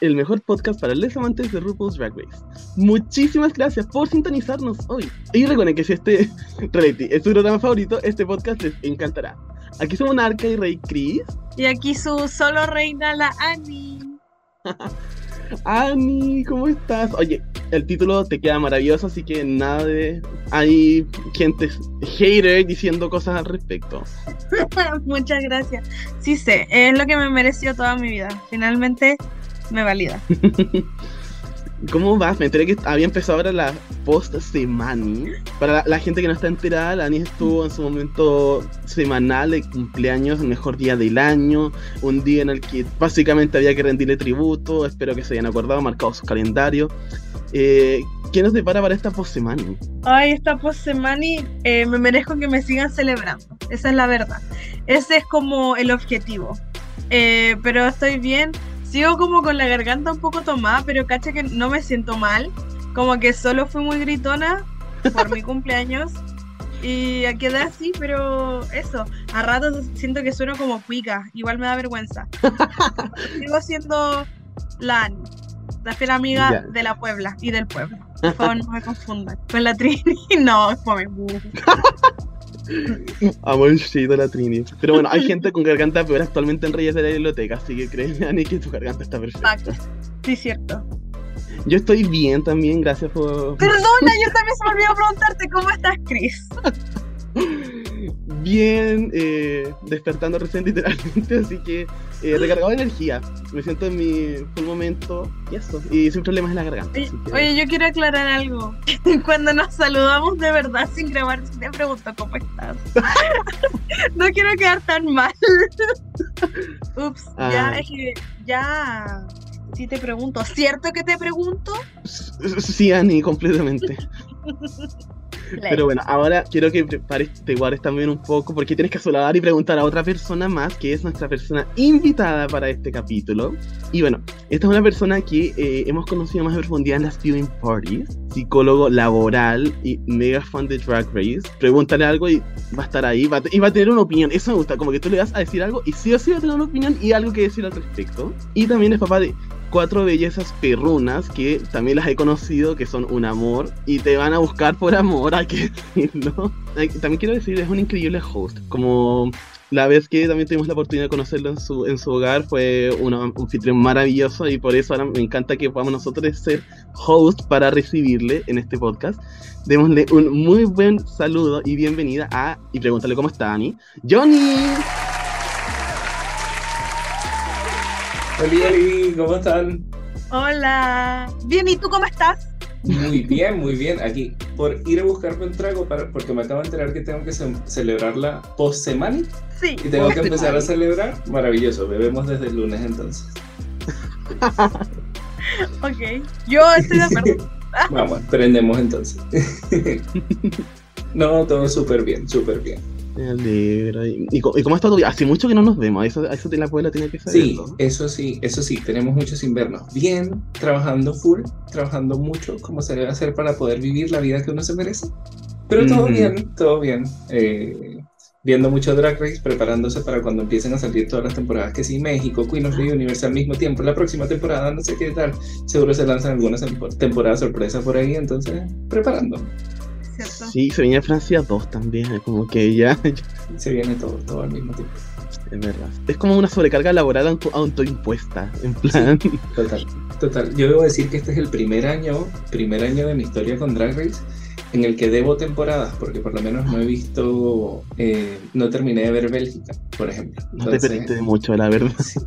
el mejor podcast para los amantes de RuPaul's Drag Race. Muchísimas gracias por sintonizarnos hoy. Y recuerden que si este reality es su programa favorito, este podcast les encantará. Aquí somos Narca y Rey Chris. Y aquí su solo reina, la Annie. Ani, ¿cómo estás? Oye, el título te queda maravilloso, así que nada de. Hay gente hater diciendo cosas al respecto. Muchas gracias. Sí sé, es lo que me mereció toda mi vida. Finalmente me valida. ¿Cómo vas? Me enteré que había empezado ahora la post semana. Para la, la gente que no está enterada, la Ani estuvo en su momento semanal de cumpleaños, el mejor día del año, un día en el que básicamente había que rendirle tributo. Espero que se hayan acordado, marcado su calendario. Eh, ¿Qué nos depara para esta post semana? Ay, esta post semana eh, me merezco que me sigan celebrando. Esa es la verdad. Ese es como el objetivo. Eh, pero estoy bien. Sigo como con la garganta un poco tomada, pero cacha que no me siento mal. Como que solo fui muy gritona por mi cumpleaños. Y quedé así, pero eso. A ratos siento que sueno como cuica. Igual me da vergüenza. Sigo siendo la la fiel amiga Ya. de la Puebla y del pueblo. Por favor, no me confundan. Con la Trini, no, es fome. Amorcito la Trini. Pero bueno, hay gente con garganta peor actualmente en Reyes de la Biblioteca, así que créeme, Ani, que tu garganta está perfecta. Exacto. Sí, cierto. Yo estoy bien también, gracias por... Perdona, yo también se me olvidó preguntarte cómo estás, Chris. Bien, eh, despertando recién literalmente, así que eh, recargado de energía. Me siento en mi full momento y eso. Y sin problemas en la garganta. Oye, así que- oye, yo quiero aclarar algo. Cuando nos saludamos de verdad sin grabar, te pregunto cómo estás. no quiero quedar tan mal. Ups, ya Ah. es que ya sí te pregunto. ¿Cierto que te pregunto? Sí, Ani, completamente. Pero bueno, ahora quiero que prepares, te guardes también un poco porque tienes que saludar y preguntar a otra persona más que es nuestra persona invitada para este capítulo. Y bueno, esta es una persona que eh, hemos conocido más en profundidad en las viewing parties, psicólogo laboral y mega fan de Drag Race. Pregúntale algo y va a estar ahí va a y va a tener una opinión. Eso me gusta, como que tú le vas a decir algo y sí o sí va a tener una opinión y algo que decir al respecto. Y también es papá de cuatro bellezas perrunas que también las he conocido, que son un amor y te van a buscar por amor, hay que decirlo. También quiero decir, es un increíble host. Como la vez que también tuvimos la oportunidad de conocerlo en su, en su hogar, fue un anfitrión maravilloso y por eso ahora me encanta que podamos nosotros ser host para recibirle en este podcast. Démosle un muy buen saludo y bienvenida a, y pregúntale cómo está Ani, Johnny. Hola, Oli, ¿cómo están? Hola. Bien, ¿y tú cómo estás? Muy bien, muy bien. Aquí, por ir a buscarme un trago, para, porque me acabo de enterar que tengo que ce- celebrar la post semana Sí. y tengo que empezar a celebrar. Maravilloso, bebemos desde el lunes entonces. Ok. Yo estoy de acuerdo. Vamos, prendemos entonces. No, todo súper bien, súper bien. Me. ¿Y, y, y cómo vida? Hace mucho que no nos vemos, eso, eso te la abuela tiene que saber. Sí, eso sí, eso sí, tenemos muchos invernos. Bien, trabajando full, trabajando mucho, como se debe hacer para poder vivir la vida que uno se merece. Pero todo bien, todo bien. Eh, viendo mucho Drag Race, preparándose para cuando empiecen a salir todas las temporadas, que sí, México, Queen of the Universe al mismo tiempo, la próxima temporada, no sé qué tal. Seguro se lanzan algunas tempo- temporadas sorpresa por ahí, entonces, preparando. ¿Cierto? Sí, se venía Francia 2 también, es como que ya, Se viene todo, todo al mismo tiempo. es verdad. Es como una sobrecarga laboral auto- autoimpuesta, en plan. Total, total. Yo debo decir que este es el primer año, primer año de mi historia con Drag Race en el que debo temporadas, porque por lo menos no he visto, eh, no terminé de ver Bélgica, por ejemplo. No te Entonces, perdiste de mucho, la verdad. Sí,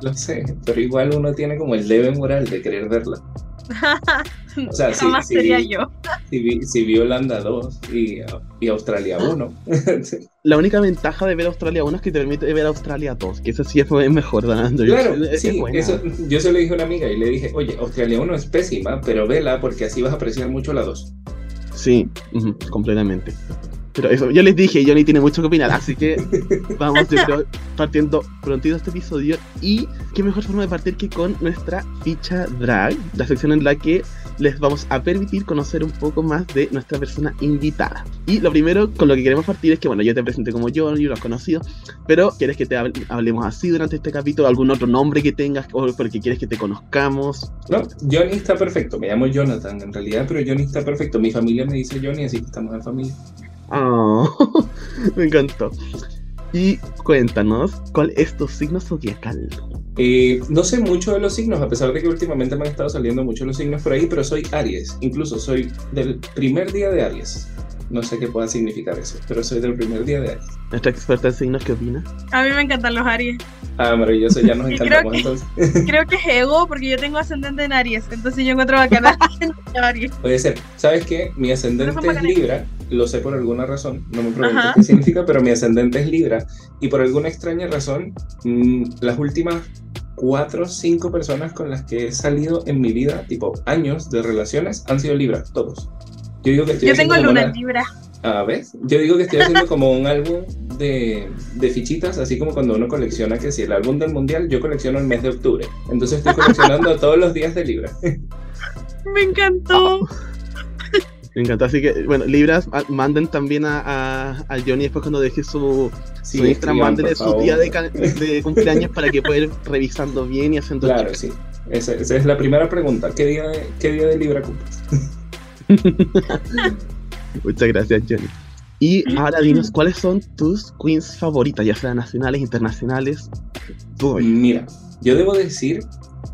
lo sé, pero igual uno tiene como el debe moral de querer verla. O sea, sí, Jamás sí, sería vi- yo. sí vi, sí vi Holanda 2 y, y Australia 1. La única ventaja de ver Australia 1 es que te permite ver Australia 2, que eso sí es mejor, Dando. Claro, es sí, eso, yo se lo dije a una amiga y le dije, oye, Australia 1 es pésima, pero vela porque así vas a apreciar mucho la 2. Sí, completamente. Pero eso, yo les dije, Johnny tiene mucho que opinar, así que vamos yo creo, partiendo prontito este episodio. Y qué mejor forma de partir que con nuestra ficha drag, la sección en la que les vamos a permitir conocer un poco más de nuestra persona invitada. Y lo primero con lo que queremos partir es que, bueno, yo te presenté como Johnny, lo has conocido, pero ¿quieres que te hable- hablemos así durante este capítulo? ¿Algún otro nombre que tengas o porque quieres que te conozcamos? No, Johnny está perfecto, me llamo Jonathan en realidad, pero Johnny está perfecto. Mi familia me dice Johnny, así que estamos en familia. Me encantó. Y cuéntanos, ¿cuál es tu signo zodiacal? Eh, no sé mucho de los signos, a pesar de que últimamente me han estado saliendo mucho los signos por ahí, pero soy Aries. Incluso soy del primer día de Aries. No sé qué pueda significar eso, pero soy del primer día de Aries. Nuestra experta en signos, ¿qué opina? A mí me encantan los Aries. Ah, maravilloso, ya nos Y creo encantamos que- entonces. Creo que es ego porque yo tengo ascendente en Aries. Entonces yo encuentro bacana de Aries. Puede ser. ¿Sabes qué? Mi ascendente es. Libra, lo sé por alguna razón, no me preguntes Ajá. qué significa, pero mi ascendente es Libra. Y por alguna extraña razón, mm, las últimas cuatro o cinco personas con las que he salido en mi vida, tipo años de relaciones, han sido Libra, todos. Yo digo que estoy Yo tengo luna una- en Libra. Ah, ¿ves? Yo digo que estoy haciendo como un álbum de, de fichitas, así como cuando uno colecciona, que si el álbum del mundial, yo colecciono el mes de octubre. Entonces estoy coleccionando todos los días de Libra. Me encantó. Me encantó. Así que, bueno, Libras, a- manden también a, a, a Johnny después cuando deje su, Sí, su Instagram, mándenle su día de, cumpleaños para que pueda ir revisando bien y haciendo Claro, sí. Esa, esa es la primera pregunta. ¿Qué día de, qué día de Libra cumples? Muchas gracias, Johnny. Y ahora dinos cuáles son tus queens favoritas, ya sean nacionales, internacionales. Mira, yo debo decir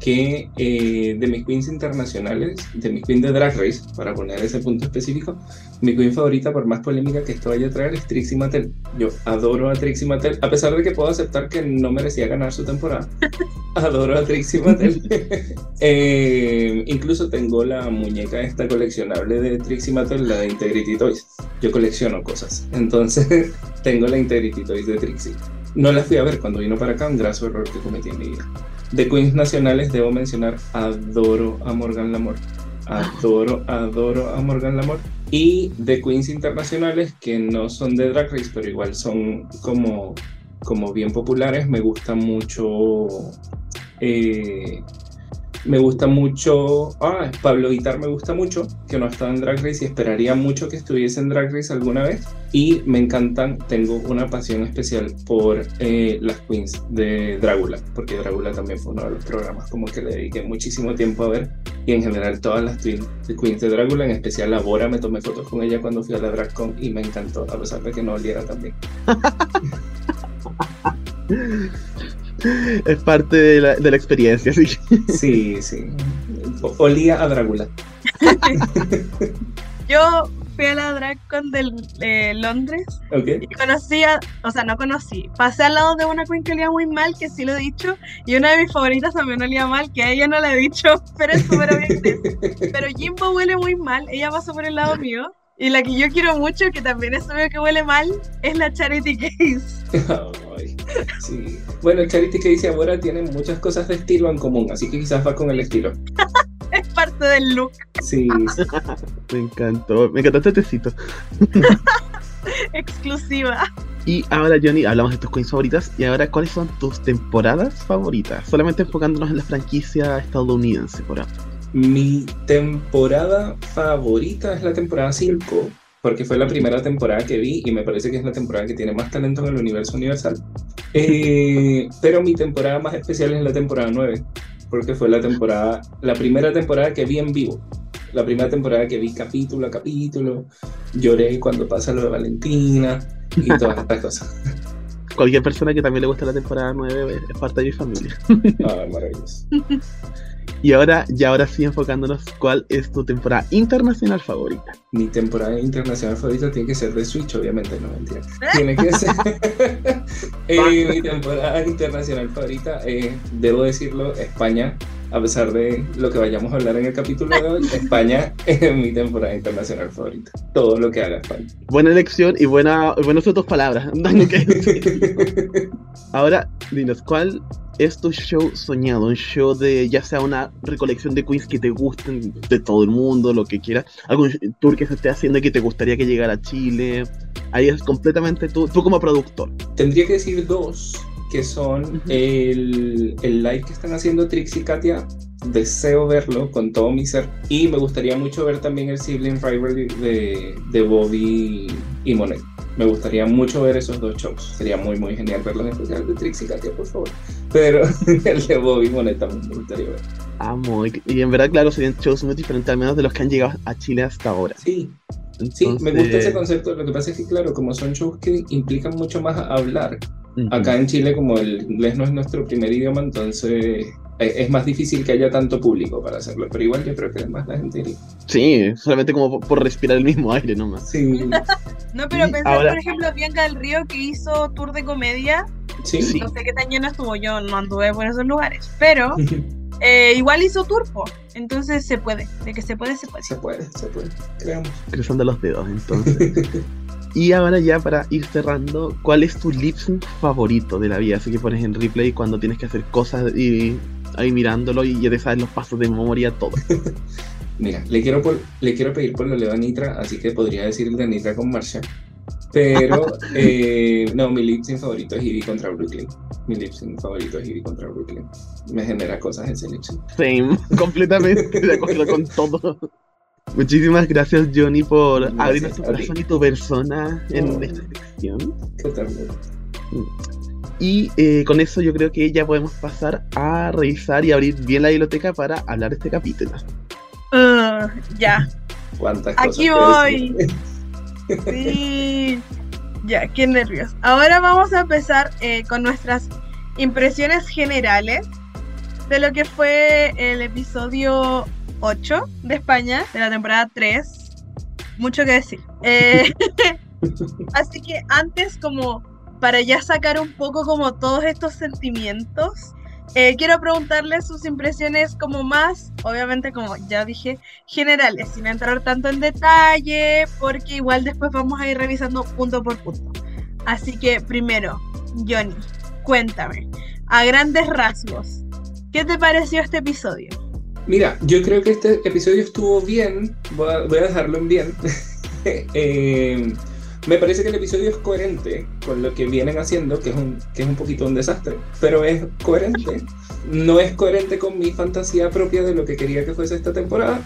que eh, de mis queens internacionales, de mis queens de Drag Race, para poner ese punto específico, mi queen favorita, por más polémica que esto vaya a traer, es Trixie Mattel. Yo adoro a Trixie Mattel, a pesar de que puedo aceptar que no merecía ganar su temporada. adoro a Trixie Mattel. Eh, incluso tengo la muñeca esta coleccionable de Trixie Mattel, la de Integrity Toys. Yo colecciono cosas, entonces tengo la Integrity Toys de Trixie. No la fui a ver cuando vino para acá, un graso error que cometí en mi vida. De queens nacionales debo mencionar, adoro a Morgan Lamor. Adoro, adoro a Morgan Lamor. Y de queens internacionales que no son de Drag Race, pero igual son como, como bien populares, me gusta mucho... eh, me gusta mucho. Ah, Pablo Vitar me gusta mucho, que no ha en Drag Race y esperaría mucho que estuviese en Drag Race alguna vez. Y me encantan, tengo una pasión especial por eh, las queens de Drácula, porque Drácula también fue uno de los programas como que le dediqué muchísimo tiempo a ver. Y en general todas las queens de Drácula, en especial la Bora, me tomé fotos con ella cuando fui a la DragCon y me encantó, a pesar de que no oliera tan bien. Es parte de la, de la experiencia, así que Sí, sí. Olía a Drácula. Yo fui a la DragCon de eh, Londres ¿Ok? y conocí a, o sea, no conocí, pasé al lado de una queen que olía muy mal, que sí lo he dicho, y una de mis favoritas también olía mal, que a ella no le he dicho, pero es súper obvio. Pero Jimbo huele muy mal, ella pasó por el lado mío, y la que yo quiero mucho, que también es obvio que huele mal, es la Charity Case. Ay, sí. Bueno, Charity que dice ahora tiene muchas cosas de estilo en común, así que quizás va con el estilo. Es parte del look Sí, me encantó. Me encantó este tecito. exclusiva. Y ahora, Johnny, hablamos de tus queens favoritas. Y ahora, ¿cuáles son tus temporadas favoritas? Solamente enfocándonos en la franquicia estadounidense por ahora. Mi temporada favorita es la temporada 5, porque fue la primera temporada que vi y me parece que es la temporada que tiene más talento en el universo universal. Eh, pero mi temporada más especial es la temporada 9, porque fue la temporada, la primera temporada que vi en vivo. La primera temporada que vi capítulo a capítulo, lloré cuando pasa lo de Valentina y todas estas cosas. Cualquier persona que también le gusta la temporada 9 es parte de mi familia. Ah, maravilloso. Y ahora, ya ahora sí enfocándonos, ¿cuál es tu temporada internacional favorita? Mi temporada internacional favorita tiene que ser de Switch, obviamente, no mentira. Tiene que ser. Eh, mi temporada internacional favorita, eh, debo decirlo, España. A pesar de lo que vayamos a hablar en el capítulo de hoy, España es mi temporada internacional favorita. Todo lo que haga España. Buena elección y buena, buenas tus palabras. Ahora, dinos, ¿cuál es tu show soñado? Un show de ya sea una recolección de queens que te gusten de todo el mundo, lo que quieras. Algún tour que se esté haciendo y que te gustaría que llegara a Chile. Ahí es completamente tú, tú como productor. Tendría que decir dos, que son el, el live que están haciendo Trix y Katia. Deseo verlo con todo mi ser. Y me gustaría mucho ver también el sibling rivalry de, de Bobby y Monet. Me gustaría mucho ver esos dos shows. Sería muy, muy genial verlos en especial de Trix y Katia, por favor. Pero el de Bobby y Monet también me gustaría ver. Amo. Y, y en verdad, claro, serían shows muy diferentes, al menos de los que han llegado a Chile hasta ahora. Sí, sí, me gusta ese concepto. Lo que pasa es que, claro, como son shows que implican mucho más hablar. Acá en Chile, como el inglés no es nuestro primer idioma, entonces eh, es más difícil que haya tanto público para hacerlo. Pero igual yo creo que además la gente iría. Sí, solamente como por, respirar el mismo aire nomás. Sí, No, pero ahora- por ejemplo, Bianca del Río que hizo tour de comedia. sí. Sí. No sé qué tan lleno estuvo, yo no anduve por esos lugares. Pero eh, igual hizo turpo. Entonces se puede. De que se puede, se puede. Se puede, se puede. Creamos. Cruzando los dedos, entonces. y ahora ya para ir cerrando, ¿cuál es tu lip sync favorito de la vida? Así que pones en replay cuando tienes que hacer cosas y ahí mirándolo y ya te sabes los pasos de memoria, todo. Mira, le quiero, por- le quiero pedir por lo leo a Nitra, así que podría decir el de Nitra con Marsha. Pero, eh, no, mi lip sync favorito es Ivy contra Brooklyn. Mi lip sync favorito es Ivy contra Brooklyn. Me genera cosas ese lip sync. Same, completamente de acuerdo con todo. Muchísimas gracias Johnny por Gracias abrirnos tu corazón y tu persona en Oh. esta sección. Ternura. Y eh, con eso yo creo que ya podemos pasar a revisar y abrir bien la biblioteca para hablar de este capítulo. Uh, ya. Cuántas cosas. Aquí voy. Sí. Ya, qué nervios. Ahora vamos a empezar eh, con nuestras impresiones generales de lo que fue el episodio 8 de España, de la temporada 3. Mucho que decir. Eh, así que antes, como para ya sacar un poco como todos estos sentimientos, eh, quiero preguntarles sus impresiones como más, obviamente como ya dije, generales, sin entrar tanto en detalle, porque igual después vamos a ir revisando punto por punto. Así que primero, Johnny, cuéntame, a grandes rasgos, ¿qué te pareció este episodio? Mira, yo creo que este episodio estuvo bien. Voy a, voy a dejarlo en bien. Eh, me parece que el episodio es coherente con lo que vienen haciendo, que es, un, que es un poquito un desastre, pero es coherente. No es coherente con mi fantasía propia de lo que quería que fuese esta temporada,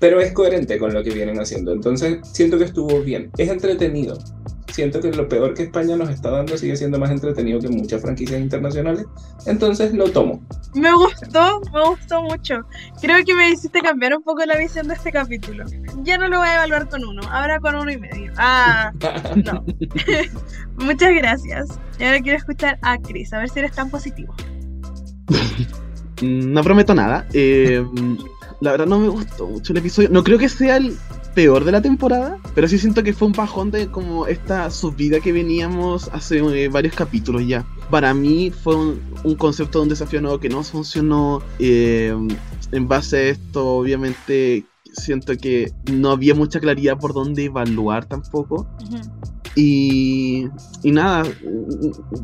pero es coherente con lo que vienen haciendo. Entonces, siento que estuvo bien. Es entretenido. Siento que lo peor que España nos está dando sigue siendo más entretenido que muchas franquicias internacionales. Entonces, lo tomo. Me gustó, me gustó mucho. Creo que me hiciste cambiar un poco la visión de este capítulo. Ya no lo voy a evaluar con uno, ahora con uno y medio. Ah, no. Muchas gracias. Y ahora quiero escuchar a Chris, a ver si eres tan positivo. Mm, No prometo nada. eh, la verdad no me gustó mucho el episodio. No creo que sea el peor de la temporada, pero sí siento que fue un bajón de como esta subida que veníamos hace eh, varios capítulos ya. Para mí fue un, un concepto de un desafío nuevo que no funcionó. eh, en base a esto, obviamente, siento que no había mucha claridad por dónde evaluar tampoco. Y, y nada,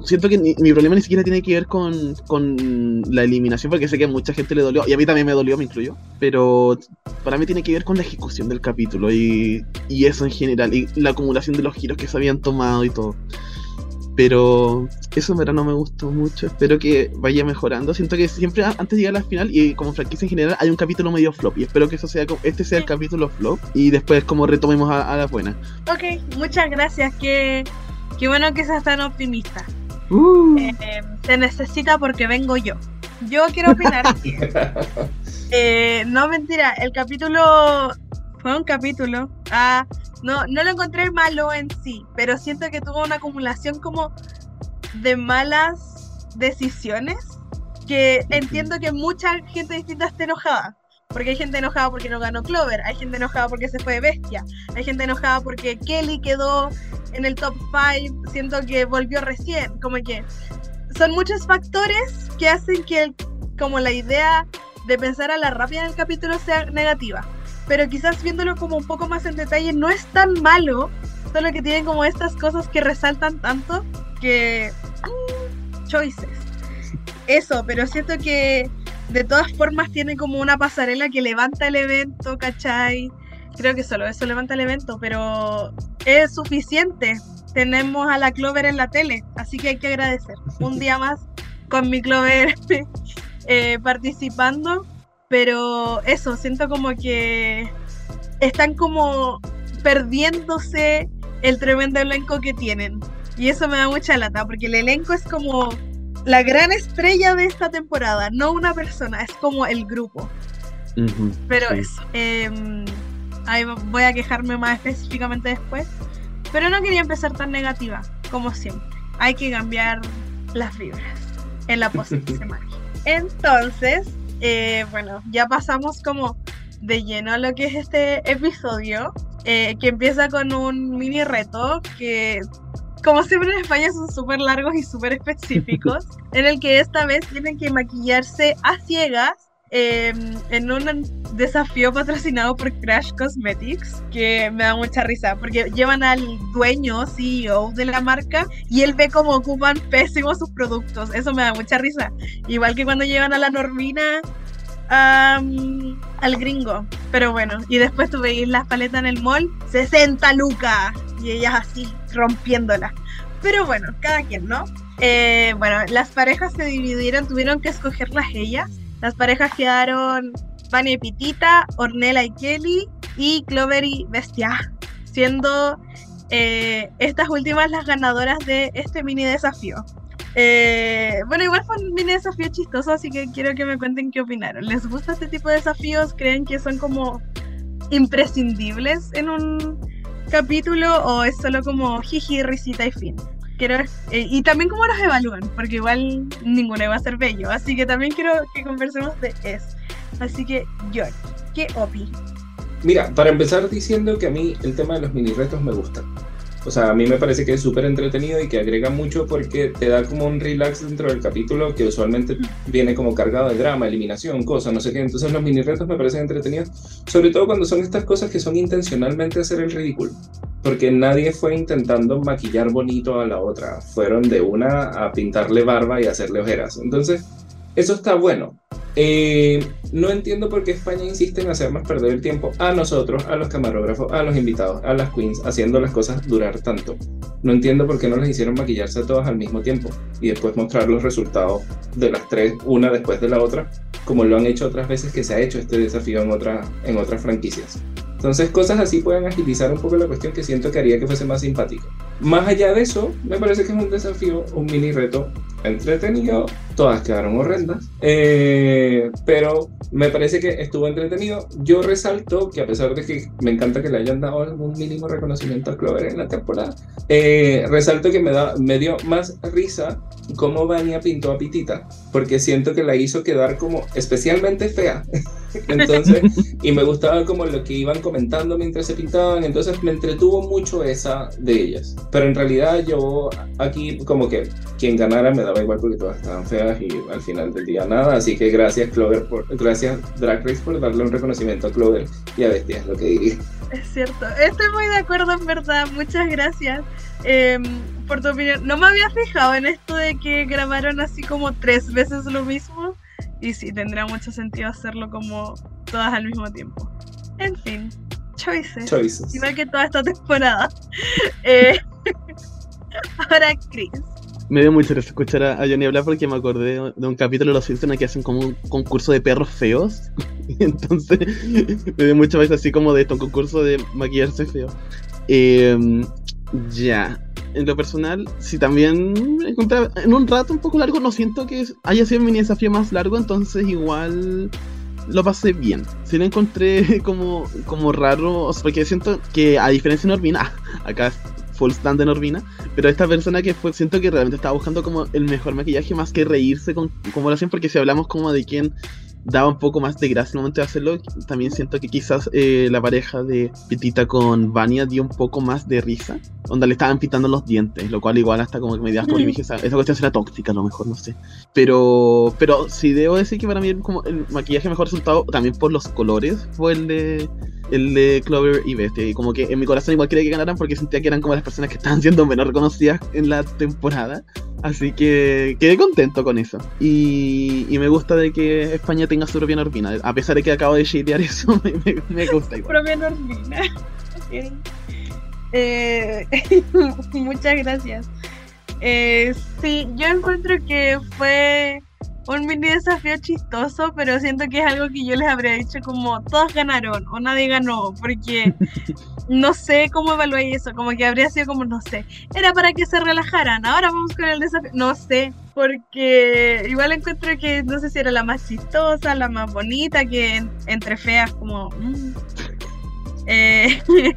siento que ni- mi problema ni siquiera tiene que ver con, con la eliminación, porque sé que a mucha gente le dolió, y a mí también me dolió, me incluyo, pero para mí tiene que ver con la ejecución del capítulo y, y eso en general, y la acumulación de los giros que se habían tomado y todo. Pero eso en verdad no me gustó mucho, espero que vaya mejorando. Siento que siempre antes de llegar a la final y como franquicia en general hay un capítulo medio flop y espero que eso sea como- este sea el capítulo flop y después como retomemos a, a la buena. Ok, muchas gracias. Qué, qué bueno que seas tan optimista. Uh. Eh, te necesita porque vengo yo. Yo quiero opinar eh, no mentira, el capítulo fue un capítulo. Ah, no, no lo encontré malo en sí, pero siento que tuvo una acumulación como de malas decisiones que entiendo que mucha gente distinta esté enojada. Porque hay gente enojada porque no ganó Clover, hay gente enojada porque se fue de Bestia, hay gente enojada porque Kelly quedó en el top 5, siento que volvió recién, como que son muchos factores que hacen que el- como la idea de pensar a la rápida en el capítulo sea negativa. Pero quizás viéndolo como un poco más en detalle no es tan malo, solo que tiene como estas cosas que resaltan tanto que... mm, choices. Eso, pero siento que de todas formas tiene como una pasarela que levanta el evento, ¿cachai? Creo que solo eso levanta el evento, pero es suficiente. Tenemos a la Clover en la tele, así que hay que agradecer. Un día más con mi Clover eh, participando, pero eso, siento como que están como perdiéndose el tremendo elenco que tienen. Y eso me da mucha lata, porque el elenco es como la gran estrella de esta temporada, no una persona, es como el grupo. Pero sí. eso. em, ahí voy a quejarme más específicamente después. Pero no quería empezar tan negativa, como siempre. Hay que cambiar las vibras en la post semana. Entonces, eh, bueno, ya pasamos como de lleno a lo que es este episodio, eh, que empieza con un mini reto que, como siempre en España, son súper largos y súper específicos, en el que esta vez tienen que maquillarse a ciegas eh, en un desafío patrocinado por Crash Cosmetics, que me da mucha risa, porque llevan al dueño, CEO de la marca, y él ve cómo ocupan pésimos sus productos. Eso me da mucha risa. Igual que cuando llevan a la Normina al gringo. Pero bueno, y después tú veis las paletas en el mall, 60 lucas, y ellas así, rompiéndolas. Pero bueno, cada quien, ¿no? Eh, bueno, las parejas se dividieron, tuvieron que escogerlas ellas. Las parejas quedaron Vania y Pitita, Ornella y Kelly y Clover y Bestia, siendo eh, estas últimas las ganadoras de este mini desafío. Eh, bueno, igual fue un mini desafío chistoso, así que quiero que me cuenten qué opinaron. ¿Les gusta este tipo de desafíos? ¿Creen que son como imprescindibles en un capítulo o es solo como jiji, risita y fin? Quiero, eh, y también cómo los evalúan, porque igual ninguno va a ser bello, así que también quiero que conversemos de eso. Así que, George, ¿qué opi? Mira, para empezar diciendo que a mí el tema de los mini retos me gusta. O sea, a mí me parece que es súper entretenido y que agrega mucho porque te da como un relax dentro del capítulo que usualmente viene como cargado de drama, eliminación, cosas, no sé qué. Entonces los mini retos me parecen entretenidos, sobre todo cuando son estas cosas que son intencionalmente hacer el ridículo. Porque nadie fue intentando maquillar bonito a la otra. Fueron de una a pintarle barba y hacerle ojeras. Entonces, eso está bueno. Eh, no entiendo por qué España insiste en hacernos perder el tiempo a nosotros, a los camarógrafos, a los invitados, a las queens, haciendo las cosas durar tanto. No entiendo por qué no les hicieron maquillarse a todas al mismo tiempo y después mostrar los resultados de las tres, una después de la otra, como lo han hecho otras veces que se ha hecho este desafío en, otra, en otras franquicias. Entonces, cosas así pueden agilizar un poco la cuestión que siento que haría que fuese más simpático. Más allá de eso, me parece que es un desafío, un mini reto entretenido. Todas quedaron horrendas, eh, pero me parece que estuvo entretenido. Yo resalto que a pesar de que me encanta que le hayan dado algún mínimo reconocimiento a Clover en la temporada, eh, resalto que me, da, me dio más risa cómo Vania pintó a Pitita, porque siento que la hizo quedar como especialmente fea. Entonces, y me gustaba como lo que iban comentando mientras se pintaban, entonces me entretuvo mucho esa de ellas. Pero en realidad yo aquí como que quien ganara me daba igual porque todas estaban feas y al final del día nada, así que gracias Clover por, gracias Drag Race por darle un reconocimiento a Clover y a Bestia, es lo que diría. Es cierto, estoy muy de acuerdo en verdad, muchas gracias eh, por tu opinión. No me había fijado en esto de que grabaron así como tres veces lo mismo y sí, tendría mucho sentido hacerlo como todas al mismo tiempo. En fin, choices. Choices. Igual que toda esta temporada. Eh, ahora, Chris. Me dio mucha risa escuchar a, Johnny hablar porque me acordé de un capítulo de Los Simpsons que hacen como un concurso de perros feos. Entonces me dio mucha risa así como de esto, un concurso de maquillarse feo. Eh, ya. En lo personal, si también encontré en un rato un poco largo, no siento que haya sido mi desafío más largo, entonces igual lo pasé bien. Sí lo encontré como, como raro, porque siento que a diferencia de Norvina, acá stand de Norvina, pero esta persona que fue, siento que realmente estaba buscando como el mejor maquillaje más que reírse con como lo hacen, porque si hablamos como de quién daba un poco más de gracia en el momento de hacerlo. También siento que quizás eh, la pareja de Pitita con Vania dio un poco más de risa, donde le estaban pitando los dientes, lo cual igual hasta como que me dio como dije, esa, esa cuestión será tóxica a lo mejor, no sé. Pero, pero sí debo decir que para mí como el maquillaje mejor resultado, también por los colores, fue el de el de Clover y Bestia. Y como que en mi corazón igual quería que ganaran porque sentía que eran como las personas que estaban siendo menos reconocidas en la temporada. Así que quedé contento con eso. Y, y me gusta de que España tenga su propia Norvina. A pesar de que acabo de shadear eso, me, gusta igual. Propia Normina. Ok. Eh, muchas gracias. Eh, sí, yo encuentro que fue un mini desafío chistoso, pero siento que es algo que yo les habría dicho como todos ganaron o nadie ganó, porque no sé cómo evalué eso, como que habría sido como, no sé, era para que se relajaran, ahora vamos con el desafío, no sé, porque igual encuentro que no sé si era la más chistosa, la más bonita, que en- entre feas como... mm. Eh,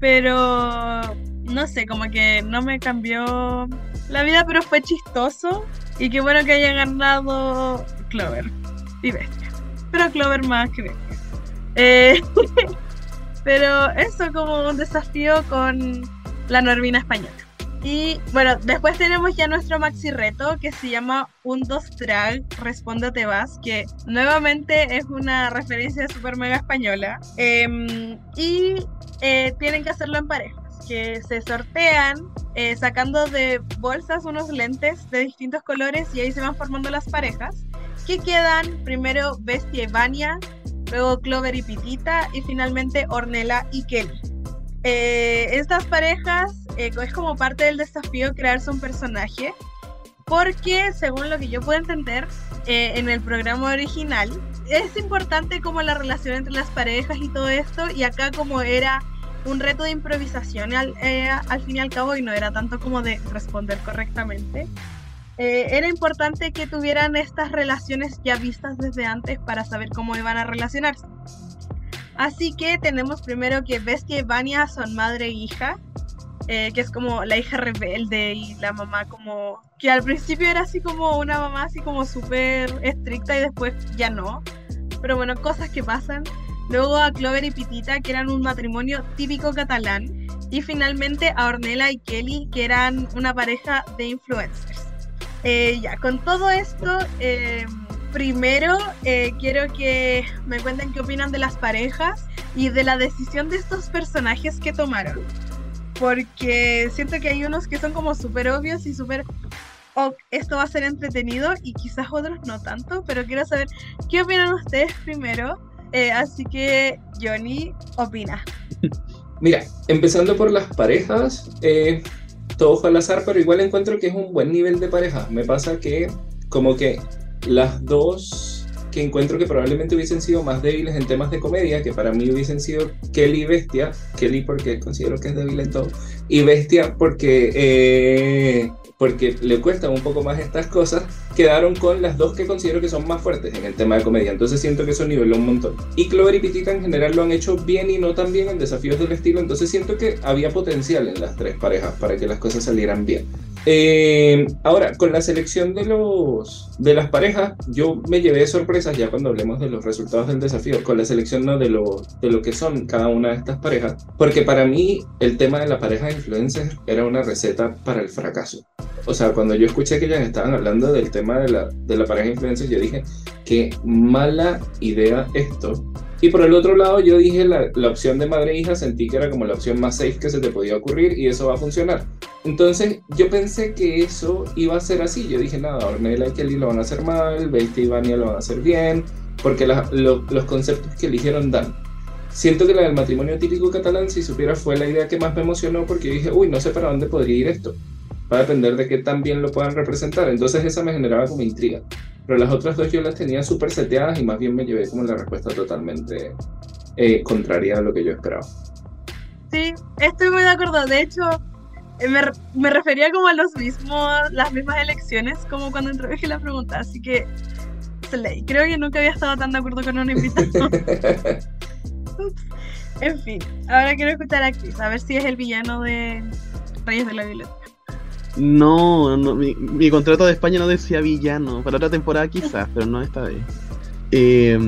pero no sé, como que no me cambió la vida, pero fue chistoso. Y qué bueno que haya ganado Clover y Bestia. Pero Clover más que Bestia. Eh, pero eso como un desafío con la Norvina española. Y bueno, después tenemos ya nuestro maxi reto que se llama Un dos drag, responde o te vas, que nuevamente es una referencia super mega española. Em, y eh, tienen que hacerlo en parejas, que se sortean eh, sacando de bolsas unos lentes de distintos colores y ahí se van formando las parejas. Que quedan primero Bestia y Vania, luego Clover y Pitita y finalmente Ornella y Kelly. Eh, estas parejas eh, es como parte del desafío crearse un personaje porque según lo que yo puedo entender en el programa original es importante como la relación entre las parejas y todo esto y acá como era un reto de improvisación al, eh, al fin y al cabo y no era tanto como de responder correctamente eh, era importante que tuvieran estas relaciones ya vistas desde antes para saber cómo iban a relacionarse Así que tenemos primero que Bestia y Vania son madre e hija, eh, que es como la hija rebelde y la mamá como... que al principio era así como una mamá así como súper estricta y después ya no. Pero bueno, cosas que pasan. Luego a Clover y Pitita, que eran un matrimonio típico catalán. Y finalmente a Ornella y Kelly, que eran una pareja de influencers. Eh, ya, con todo esto... eh, Primero, eh, quiero que me cuenten qué opinan de las parejas y de la decisión de estos personajes que tomaron. Porque siento que hay unos que son como súper obvios y súper, "Oh, esto va a ser entretenido y quizás otros no tanto, pero quiero saber qué opinan ustedes primero. Eh, así que, Johnny, opina. Mira, empezando por las parejas, eh, todo fue al azar, pero igual encuentro que es un buen nivel de pareja. Me pasa que como que las dos que encuentro que probablemente hubiesen sido más débiles en temas de comedia, que para mí hubiesen sido Kelly y Bestia, Kelly porque considero que es débil en todo, y Bestia porque, eh, porque le cuestan un poco más estas cosas, quedaron con las dos que considero que son más fuertes en el tema de comedia, entonces siento que eso niveló un montón. Y Clover y Pitita en general lo han hecho bien y no tan bien en desafíos del estilo, entonces siento que había potencial en las tres parejas para que las cosas salieran bien. Eh, ahora, con la selección de, los, de las parejas, yo me llevé sorpresas ya cuando hablemos de los resultados del desafío, con la selección ¿no? de, lo, de lo que son cada una de estas parejas, porque para mí el tema de la pareja de influencers era una receta para el fracaso. O sea, cuando yo escuché que ellas estaban hablando del tema de la, de la pareja de influencers, yo dije, qué mala idea esto. Y por el otro lado, yo dije la, la opción de madre e hija, sentí que era como la opción más safe que se te podía ocurrir y eso va a funcionar. Entonces, yo pensé que eso iba a ser así. Yo dije, nada, Ornella y Kelly lo van a hacer mal, Bestia y Vania lo van a hacer bien, porque la- lo- los conceptos que eligieron dan. Siento que la del matrimonio típico catalán, si supiera, fue la idea que más me emocionó porque dije, uy, no sé para dónde podría ir esto. Va a depender de qué tan bien lo puedan representar. Entonces, esa me generaba como intriga. Pero las otras dos yo las tenía súper seteadas y más bien me llevé como la respuesta totalmente eh, contraria a lo que yo esperaba. Sí, estoy muy de acuerdo. De hecho, eh, me, re- me refería como a los mismos, las mismas elecciones, como cuando introduje la pregunta. Así que, slay. creo que nunca había estado tan de acuerdo con un invitado. Ups. En fin, ahora quiero escuchar a Chris, a ver si es el villano de Reyes de la Biblioteca. No, no mi, mi contrato de España no decía villano. Para otra temporada quizás, pero no esta vez. Eh,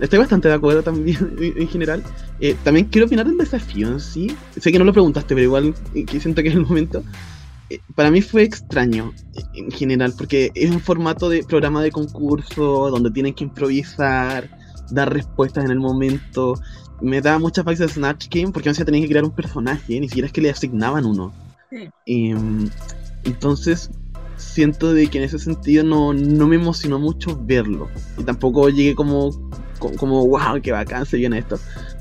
estoy bastante de acuerdo también en general. Eh, también quiero opinar del desafío en sí. Sé que no lo preguntaste, pero igual eh, siento que es el momento. Eh, para mí fue extraño en general, porque es un formato de programa de concurso donde tienen que improvisar, dar respuestas en el momento. Me da mucha vibes de Snatch Game porque no se tenían que crear un personaje, ni siquiera es que le asignaban uno. Em, entonces, siento de que en ese sentido no, no me emocionó mucho verlo. Y tampoco llegué como, co- como, wow, qué bacán se viene esto.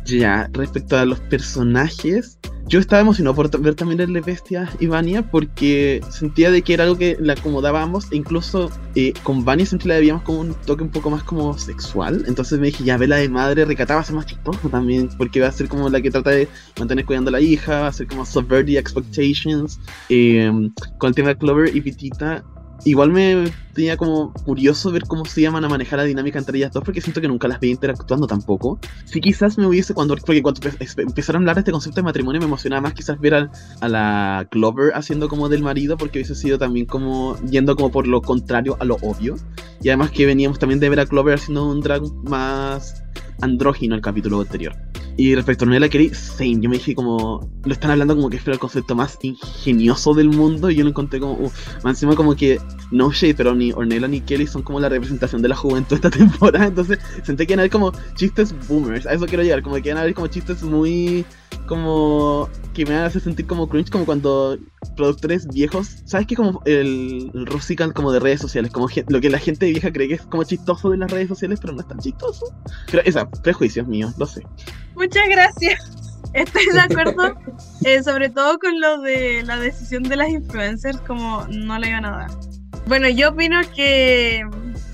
Ya, respecto a los personajes, yo estaba emocionado por ver también el de Bestia y Vania porque sentía de que era algo que le acomodaba a ambos. E incluso eh, con Vania siempre le veíamos como un toque un poco más como sexual. Entonces me dije, ya, ve la de madre recataba va a ser más chistoso también. Porque va a ser como la que trata de mantener cuidando a la hija, va a ser como subvert expectations. Eh, con el tema de Clover y Pitita, igual me tenía como curioso ver cómo se llaman a manejar la dinámica entre ellas dos, porque siento que nunca las veía interactuando tampoco. Sí, quizás me hubiese, cuando, porque cuando empe- empezaron a hablar de este concepto de matrimonio, me emocionaba más quizás ver al- a, la Clover haciendo como del marido, porque hubiese sido también como yendo como por lo contrario a lo obvio. Y además que veníamos también de ver a Clover haciendo un drag más andrógino el capítulo anterior. Y respecto a Ornella Kelly, same. Yo me dije como. Lo están hablando como que fuera el concepto más ingenioso del mundo. Y yo lo encontré como. Más encima como que. No shade, pero ni Ornella ni Kelly son como la representación de la juventud esta temporada. Entonces sentí que iban a haber como chistes boomers. A eso quiero llegar. Como que iban a haber como chistes muy. Como. Que me hacer sentir como cringe. Como cuando productores viejos. ¿Sabes qué? Como el, el como de redes sociales. Como lo que la gente vieja cree que es como chistoso de las redes sociales, pero no es tan chistoso. Pero esa, prejuicios míos, lo sé. Muchas gracias. Estoy de acuerdo, eh, sobre todo con lo de la decisión de las influencers, como no le iban a dar. Bueno, yo opino que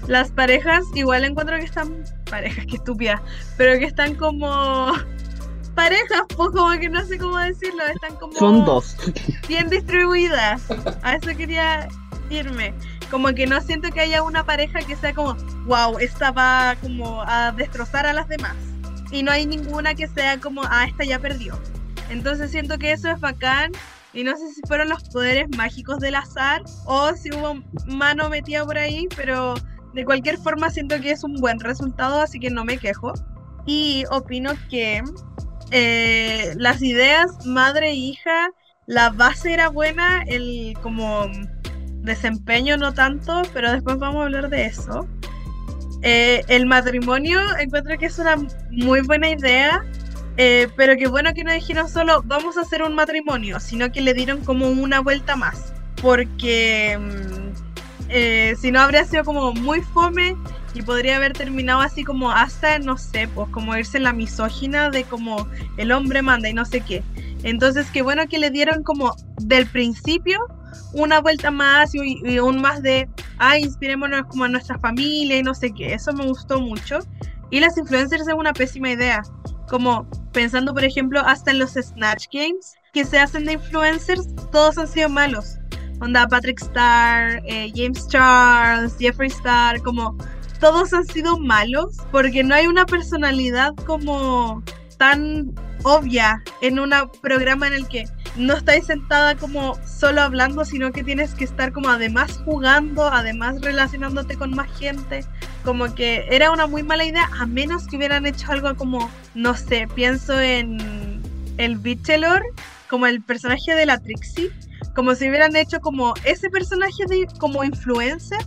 las parejas, igual encuentro que están, parejas, que estúpidas, pero que están como parejas, pues como que no sé cómo decirlo, están como Son dos. bien distribuidas. A eso quería irme. Como que no siento que haya una pareja que sea como, wow, esta va como a destrozar a las demás. Y no hay ninguna que sea como, ah, esta ya perdió. Entonces siento que eso es bacán. Y no sé si fueron los poderes mágicos del azar o si hubo mano metida por ahí, pero de cualquier forma siento que es un buen resultado, así que no me quejo. Y opino que eh, las ideas madre e hija, la base era buena, el como desempeño no tanto, pero después vamos a hablar de eso. Eh, el matrimonio encuentro que es una muy buena idea, eh, pero qué bueno que no dijeron solo vamos a hacer un matrimonio, sino que le dieron como una vuelta más, porque mm, eh, si no habría sido como muy fome y podría haber terminado así como hasta, no sé, pues como irse en la misógina de como el hombre manda y no sé qué. Entonces, qué bueno que le dieron como del principio una vuelta más y, y un más de, ah, inspirémonos como a nuestra familia y no sé qué. Eso me gustó mucho. Y las influencers es una pésima idea. Como pensando, por ejemplo, hasta en los Snatch Games que se hacen de influencers, todos han sido malos. Onda Patrick Star, eh, James Charles, Jeffree Star, como todos han sido malos porque no hay una personalidad como tan obvia en un programa en el que no estáis sentada como solo hablando, sino que tienes que estar como además jugando, además relacionándote con más gente. Como que era una muy mala idea, a menos que hubieran hecho algo como, no sé, pienso en el Bachelor, como el personaje de la Trixie, como si hubieran hecho como ese personaje de como influencer,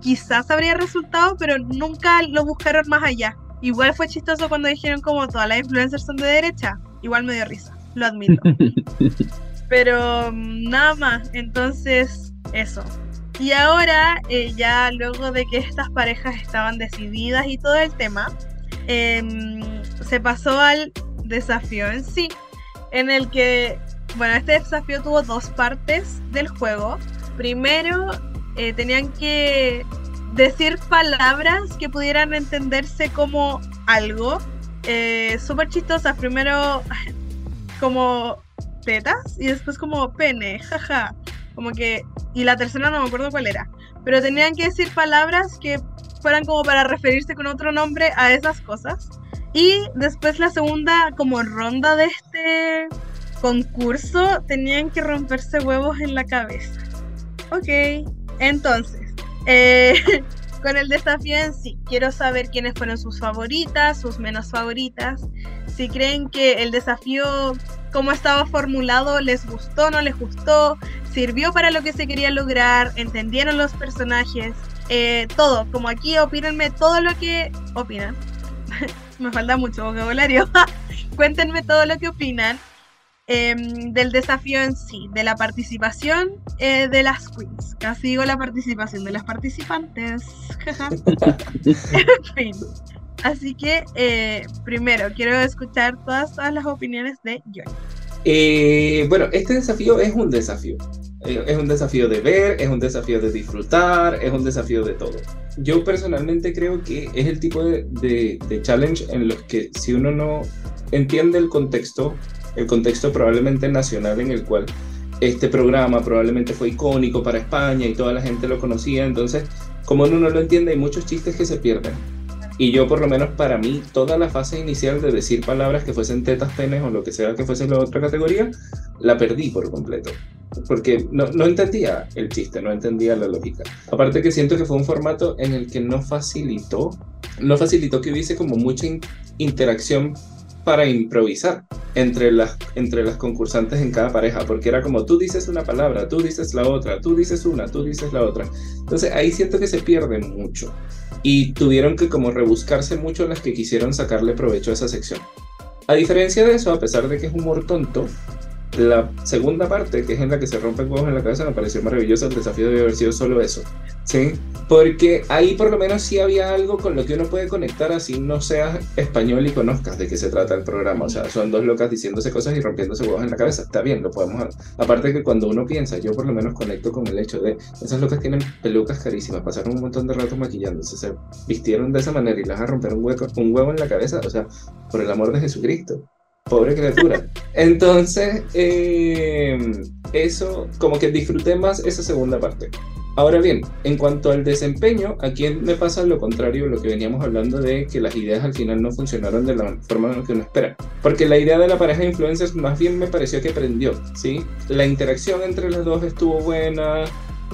quizás habría resultado, pero nunca lo buscaron más allá. Igual fue chistoso cuando dijeron como todas las influencers son de derecha. Igual me dio risa, lo admito. Pero mm, nada más, entonces eso. Y ahora, eh, ya luego de que estas parejas estaban decididas y todo el tema, em, se pasó al desafío en sí, en el que, bueno, este desafío tuvo dos partes del juego. Primero, eh, tenían que decir palabras que pudieran entenderse como algo. Eh, Súper chistosas. Primero, como tetas y después como pene, jaja. Como que. Y la tercera no me acuerdo cuál era. Pero tenían que decir palabras que fueran como para referirse con otro nombre a esas cosas. Y después la segunda como ronda de este concurso tenían que romperse huevos en la cabeza. Ok, entonces, eh, con el desafío en sí. Quiero saber quiénes fueron sus favoritas, sus menos favoritas. Si creen que el desafío, como estaba formulado, les gustó, no les gustó, sirvió para lo que se quería lograr, entendieron los personajes, eh, todo. Como aquí, opínenme todo lo que opinan. Me falta mucho vocabulario. Cuéntenme todo lo que opinan. Em, del desafío en sí, de la participación eh, de las queens. Casi digo la participación de las participantes. en fin. Así que, eh, primero, quiero escuchar todas, las opiniones de Johnny. Eh, bueno, este desafío es un desafío. Es un desafío de ver, es un desafío de disfrutar, es un desafío de todo. Yo personalmente creo que es el tipo de, de challenge en los que si uno no entiende el contexto el contexto probablemente nacional en el cual este programa probablemente fue icónico para España y toda la gente lo conocía, entonces como uno no lo entiende hay muchos chistes que se pierden. Y yo por lo menos para mí toda la fase inicial de decir palabras que fuesen tetas, penes o lo que sea que fuese la otra categoría, la perdí por completo. Porque no, no entendía el chiste, no entendía la lógica. Aparte que siento que fue un formato en el que no facilitó, no facilitó que hubiese como mucha interacción para improvisar entre las, entre las concursantes en cada pareja, porque era como tú dices una palabra, tú dices la otra, tú dices una, tú dices la otra. Entonces ahí siento que se pierde mucho y tuvieron que como rebuscarse mucho las que quisieron sacarle provecho a esa sección. A diferencia de eso, a pesar de que es humor tonto, la segunda parte, que es en la que se rompen huevos en la cabeza, me pareció maravilloso. El desafío debe haber sido solo eso. ¿sí? Porque ahí por lo menos sí había algo con lo que uno puede conectar así no seas español y conozcas de qué se trata el programa. O sea, son dos locas diciéndose cosas y rompiéndose huevos en la cabeza. Está bien, lo podemos... Aparte que cuando uno piensa, yo por lo menos conecto con el hecho de esas locas tienen pelucas carísimas, pasaron un montón de rato maquillándose, se vistieron de esa manera y las a romper un, hueco, un huevo en la cabeza. O sea, por el amor de Jesucristo. Pobre criatura. Entonces, eh, eso, como que disfruté más esa segunda parte. Ahora bien, en cuanto al desempeño, aquí me pasa lo contrario lo que veníamos hablando de que las ideas al final no funcionaron de la forma en que uno espera. Porque la idea de la pareja de influencers más bien me pareció que prendió, ¿sí? La interacción entre los dos estuvo buena,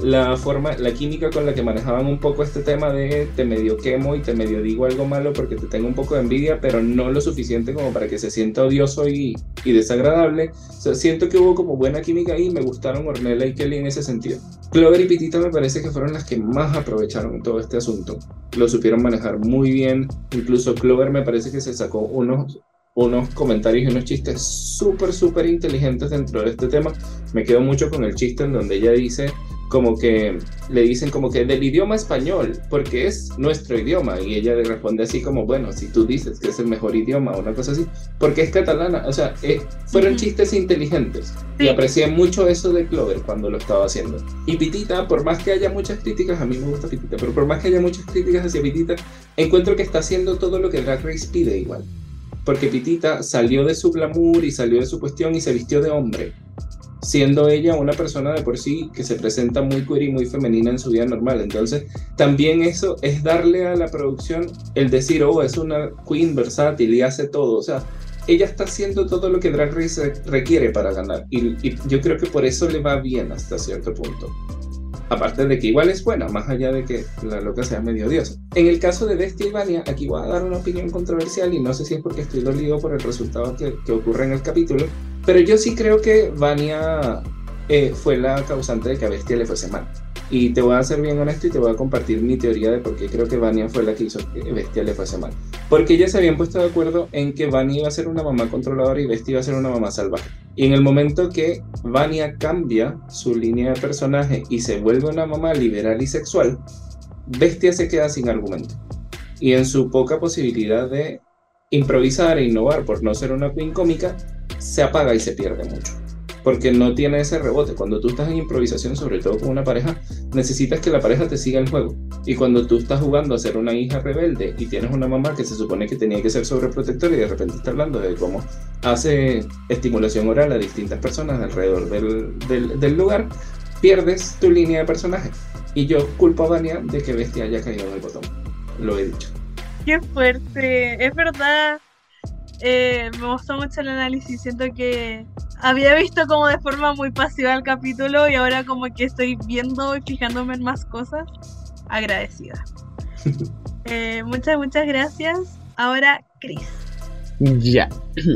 la forma, la química con la que manejaban un poco este tema de te medio quemo y te medio digo algo malo porque te tengo un poco de envidia, pero no lo suficiente como para que se sienta odioso y, y desagradable. siento que hubo como buena química y me gustaron Ornella y Kelly en ese sentido. Clover y Pitita me parece que fueron las que más aprovecharon todo este asunto. Lo supieron manejar muy bien. Incluso Clover me parece que se sacó unos unos comentarios y unos chistes súper, súper inteligentes dentro de este tema. Me quedo mucho con el chiste en donde ella dice como que le dicen como que del idioma español, porque es nuestro idioma. Y ella le responde así como, bueno, si tú dices que es el mejor idioma o una cosa así, porque es catalana. O sea, eh, fueron chistes inteligentes. Y aprecié mucho eso de Clover cuando lo estaba haciendo. Y Pitita, por más que haya muchas críticas, a mí me gusta Pitita, pero por más que haya muchas críticas hacia Pitita, encuentro que está haciendo todo lo que Drag Race pide igual. Porque Pitita salió de su glamour y salió de su cuestión y se vistió de hombre siendo ella una persona de por sí que se presenta muy queer y muy femenina en su vida normal. Entonces, también eso es darle a la producción el decir, oh, es una queen versátil y hace todo. O sea, ella está haciendo todo lo que Drag Race requiere para ganar. Y, yo creo que por eso le va bien hasta cierto punto. Aparte de que igual es buena, más allá de que la loca sea medio diosa. En el caso de Bestia y Vania, aquí voy a dar una opinión controversial y no sé si es porque estoy dolido por el resultado que, que ocurre en el capítulo, pero yo sí creo que Vania eh, fue la causante de que a Bestia le fuese mal. Y te voy a ser bien honesto y te voy a compartir mi teoría de por qué creo que Vania fue la que hizo que Bestia le fuese mal. Porque ellas se habían puesto de acuerdo en que Vania iba a ser una mamá controladora y Bestia iba a ser una mamá salvaje. Y en el momento que Vania cambia su línea de personaje y se vuelve una mamá liberal y sexual, Bestia se queda sin argumento. Y en su poca posibilidad de improvisar e innovar por no ser una queen cómica, se apaga y se pierde mucho. Porque no tiene ese rebote. Cuando tú estás en improvisación, sobre todo con una pareja, necesitas que la pareja te siga el juego. Y cuando tú estás jugando a ser una hija rebelde y tienes una mamá que se supone que tenía que ser sobreprotectora y de repente está hablando de cómo hace estimulación oral a distintas personas alrededor del, del, lugar, pierdes tu línea de personaje. Y yo culpo a Vania de que Bestia haya caído en el botón. Lo he dicho. Qué fuerte. Es verdad. Eh, me gustó mucho el análisis. Siento que había visto como de forma muy pasiva el capítulo y ahora como que estoy viendo y fijándome en más cosas. Agradecida. Eh, muchas, muchas gracias. Ahora, Chris. Ya.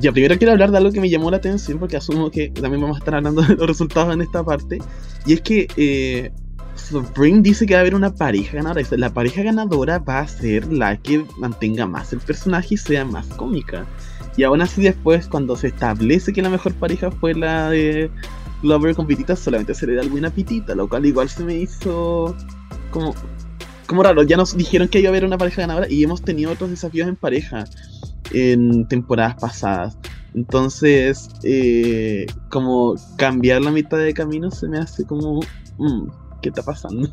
Ya, primero quiero hablar de algo que me llamó la atención porque asumo que también vamos a estar hablando de los resultados en esta parte. Y es que eh, Supreme dice que va a haber una pareja ganadora. La pareja ganadora va a ser la que mantenga más el personaje y sea más cómica. Y aún así después, cuando se establece que la mejor pareja fue la de Glover con Pitita, solamente se le da alguna Pitita, lo cual igual se me hizo como, como raro. Ya nos dijeron que iba a haber una pareja ganadora y hemos tenido otros desafíos en pareja en temporadas pasadas. Entonces, eh, como cambiar la mitad de camino se me hace como, mm, ¿qué está pasando?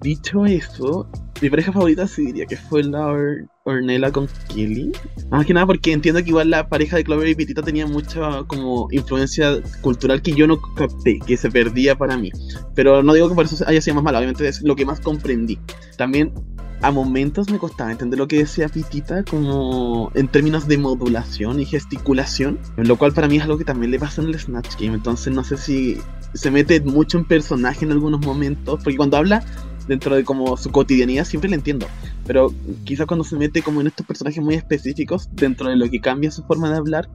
Dicho eso, mi pareja favorita sí diría que fue la Or- Ornella con Kelly. Más que nada porque entiendo que igual la pareja de Clover y Pitita tenía mucha como influencia cultural que yo no capté, que se perdía para mí. Pero no digo que por eso haya sido más mala, obviamente es lo que más comprendí. También a momentos me costaba entender lo que decía Pitita como en términos de modulación y gesticulación, lo cual para mí es algo que también le pasa en el Snatch Game, entonces no sé si se mete mucho en personaje en algunos momentos, porque cuando habla dentro de como su cotidianidad siempre le entiendo, pero quizás cuando se mete como en estos personajes muy específicos, dentro de lo que cambia su forma de hablar,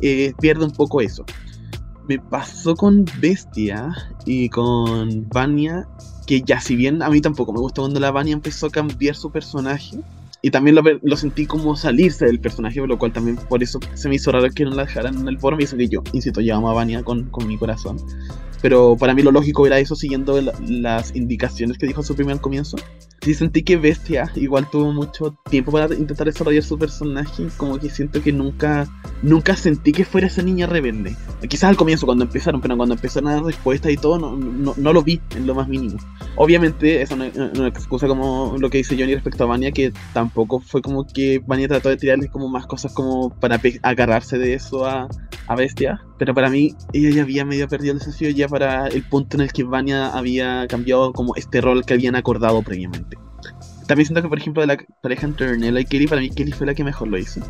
eh, pierde un poco eso. Me pasó con Bestia y con Vania que ya si bien a mí tampoco me gustó cuando la Vania empezó a cambiar su personaje, y también lo, sentí como salirse del personaje, por lo cual también por eso se me hizo raro que no la dejaran en el foro, y eso que yo, insisto, amo a Vania con, con mi corazón. Pero para mí lo lógico era eso, siguiendo la- las indicaciones que dijo su primer comienzo. Sí sentí que Bestia igual tuvo mucho tiempo para intentar desarrollar su personaje, como que siento que nunca, nunca sentí que fuera esa niña rebelde. Quizás al comienzo cuando empezaron, pero cuando empezaron a dar respuestas y todo, no, no, no lo vi en lo más mínimo. Obviamente, eso no, excusa como lo que dice Johnny respecto a Vania, que tampoco fue como que Vania trató de tirarle como más cosas como para agarrarse de eso a, a Bestia. Pero para mí, ella ya había medio perdido el desafío ya para el punto en el que Vania había cambiado como este rol que habían acordado previamente. También siento que, por ejemplo, de la pareja entre Ornella y Kelly, para mí Kelly fue la que mejor lo hizo.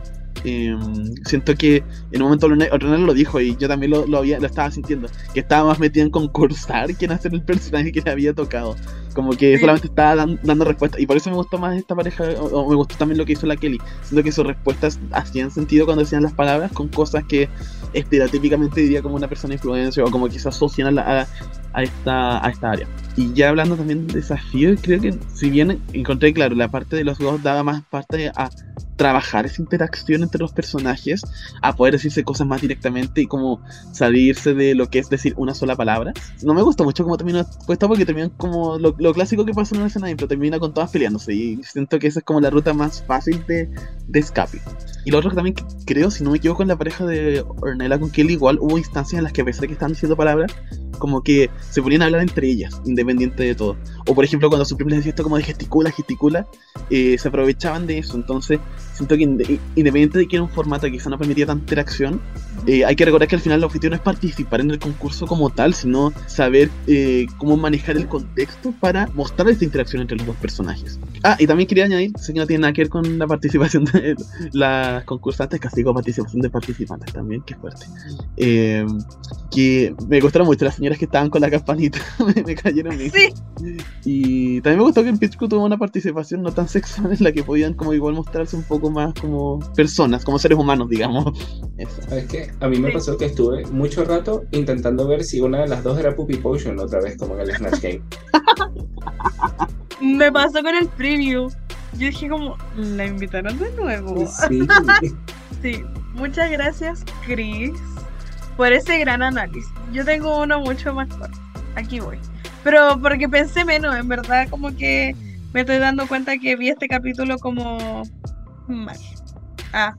Em, siento que en un momento Ornella lo dijo y yo también lo, lo, había, lo estaba sintiendo, que estaba más metida en concursar que en hacer el personaje que le había tocado. Como que Sí. solamente estaba dan- dando respuestas. Y por eso me gustó más esta pareja, o, o me gustó también lo que hizo la Kelly. Siento que sus respuestas hacían sentido cuando decían las palabras con cosas que estereotípicamente diría como una persona influencia o como que se asocian a, la- a esta, a esta área. Y ya hablando también de desafío, creo que si bien encontré claro, la parte de los dos daba más parte a trabajar esa interacción entre los personajes, a poder decirse cosas más directamente y como salirse de lo que es decir una sola palabra. No me gustó mucho cómo terminó puesto porque terminan como lo, lo clásico que pasa en una escena impro, termina con todas peleándose y siento que esa es como la ruta más fácil de, de escape. Y lo otro que también creo, si no me equivoco, en la pareja de Ornella con Kelly, igual hubo instancias en las que a pesar de que estaban diciendo palabras, como que se ponían a hablar entre ellas, independiente de todo. O por ejemplo, cuando Supreme les decía esto como de gesticula, gesticula, eh, se aprovechaban de eso. Entonces, siento que inde- independiente de que era un formato que quizá no permitía tanta interacción, eh, hay que recordar que al final el objetivo no es participar en el concurso como tal, sino saber eh, cómo manejar el contexto para mostrar esta interacción entre los dos personajes. Ah, y también quería añadir, sé que no tiene nada que ver con la participación de las concursantes, casi digo participación de participantes también, qué fuerte. Eh, que me gustaron mucho las señoras que estaban con la campanita, me, me cayeron bien. Sí, Y también me gustó que en Pitch Crew tuvo una participación no tan sexual en la que podían como igual mostrarse un poco más como personas, como seres humanos, digamos. Eso. ¿Sabes qué? A mí me Sí. pasó que estuve mucho rato intentando ver si una de las dos era Puppy Potion otra vez, como en el Snatch Game. me pasó con el preview. Yo dije como, ¿la invitaron de nuevo? Sí. Sí, muchas gracias, Chris, por ese gran análisis. Yo tengo uno mucho más corto. Aquí voy. Pero porque pensé menos, en verdad, como que me estoy dando cuenta que vi este capítulo como mal. Ah,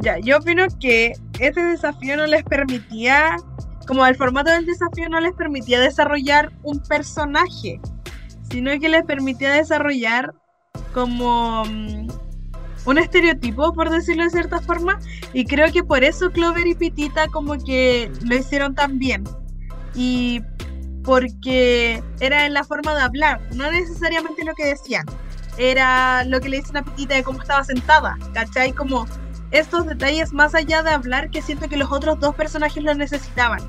ya, yo opino que este desafío no les permitía, como el formato del desafío no les permitía desarrollar un personaje, sino que les permitía desarrollar como mm, un estereotipo, por decirlo de cierta forma, y creo que por eso Clover y Pitita como que lo hicieron tan bien. Y porque era en la forma de hablar, no necesariamente lo que decían, era lo que le dicen a Pitita de cómo estaba sentada, ¿cachai? Como estos detalles más allá de hablar que siento que los otros dos personajes lo necesitaban.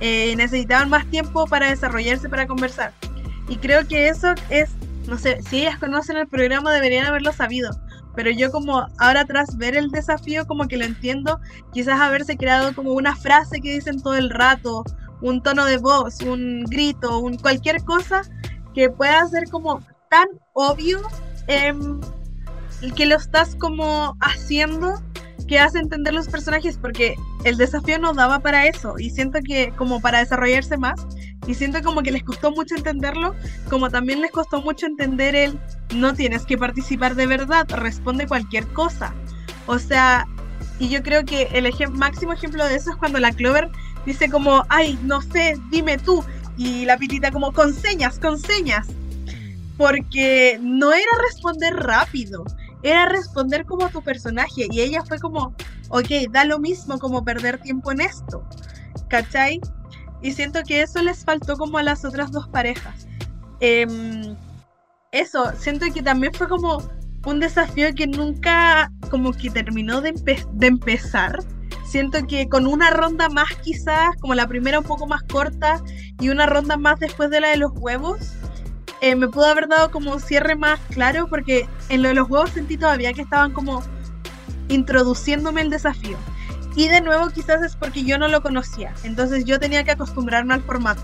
Eh, necesitaban más tiempo para desarrollarse, para conversar. Y creo que eso es no sé, si ellas conocen el programa deberían haberlo sabido. Pero yo como ahora tras ver el desafío como que lo entiendo, quizás haberse creado como una frase que dicen todo el rato, un tono de voz, un grito, un cualquier cosa que pueda ser como tan obvio em, que lo estás como haciendo que hace entender los personajes porque el desafío no daba para eso y siento que como para desarrollarse más y siento como que les costó mucho entenderlo, como también les costó mucho entender el no tienes que participar de verdad, responde cualquier cosa. O sea, y yo creo que el máximo ejemplo de eso es cuando la Clover dice como, ay, no sé, dime tú. Y la pitita como, con señas, con señas. Porque no era responder rápido, era responder como tu personaje. Y ella fue como, ok, da lo mismo como perder tiempo en esto. ¿Cachai? Y siento que eso les faltó como a las otras dos parejas. Em, eso, siento que también fue como un desafío que nunca como que terminó de, de empezar. Siento que con una ronda más quizás, como la primera un poco más corta y una ronda más después de la de los huevos, eh, me pudo haber dado como un cierre más claro porque en lo de los huevos sentí todavía que estaban como introduciéndome el desafío. Y de nuevo quizás es porque yo no lo conocía, entonces yo tenía que acostumbrarme al formato.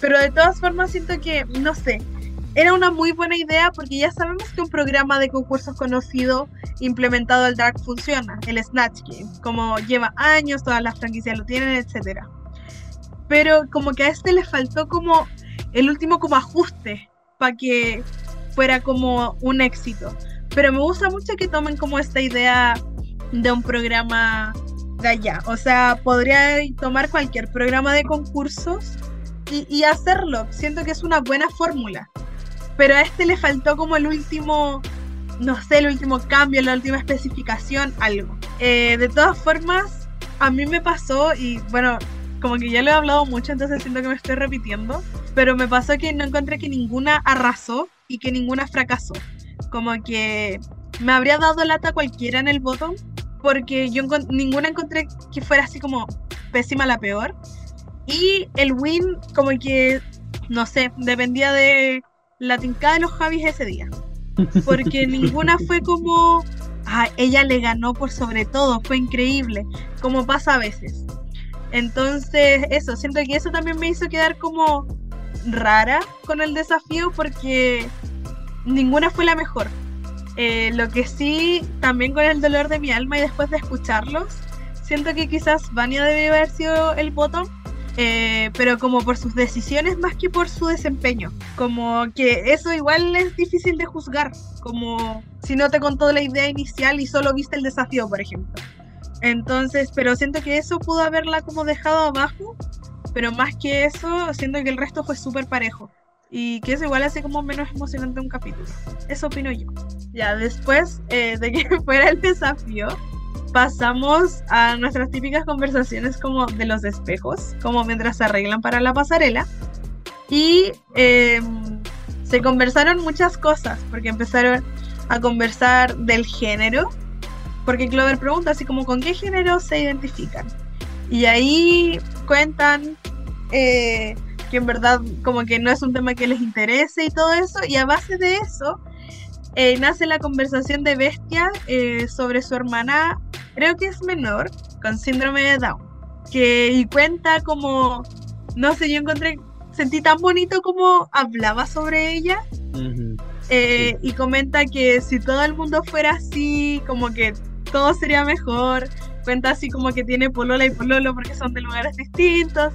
Pero de todas formas siento que, no sé, era una muy buena idea porque ya sabemos que un programa de concursos conocido implementado al Dark funciona, el Snatch Game, como lleva años, todas las franquicias lo tienen, etc. Pero como que a este le faltó como el último como ajuste que fuera como un éxito. Pero me gusta mucho que tomen como esta idea de un programa de allá. O sea, podría tomar cualquier programa de concursos y, y hacerlo. Siento que es una buena fórmula. Pero a este le faltó como el último, no sé, el último cambio, la última especificación, algo. Eh, de todas formas, a mí me pasó, y bueno, como que ya lo he hablado mucho, entonces siento que me estoy repitiendo, pero me pasó que no encontré que ninguna arrasó y que ninguna fracasó. Como que me habría dado lata cualquiera en el botón, porque yo ninguna encontré que fuera así como pésima la peor. Y el win, como que, no sé, dependía de la tincada de los Javis ese día. Porque ninguna fue como, ah, ella le ganó por sobre todo, fue increíble, como pasa a veces. Entonces, eso, siento que eso también me hizo quedar como rara con el desafío porque ninguna fue la mejor. Eh, lo que sí, también con el dolor de mi alma y después de escucharlos, siento que quizás Vania debe haber sido el botón eh, pero como por sus decisiones más que por su desempeño. Como que eso igual es difícil de juzgar, como si no te contó la idea inicial y solo viste el desafío, por ejemplo. Entonces, pero siento que eso pudo haberla como dejado abajo, pero más que eso, siento que el resto fue súper parejo. Y que eso igual hace como menos emocionante un capítulo. Eso opino yo. Ya, después eh, de que fuera el desafío, pasamos a nuestras típicas conversaciones como de los espejos, como mientras se arreglan para la pasarela. Y em, se conversaron muchas cosas, porque empezaron a conversar del género, porque Clover pregunta así como con qué género se identifican. Y ahí cuentan eh, que en verdad como que no es un tema que les interese y todo eso, y a base de eso eh, nace la conversación de Bestia eh, sobre su hermana creo que es menor, con síndrome de Down, que y cuenta como, no sé, yo encontré, sentí tan bonito como hablaba sobre ella. Eh, y comenta que si todo el mundo fuera así, como que todo sería mejor. Cuenta así como que tiene polola y pololo porque son de lugares distintos.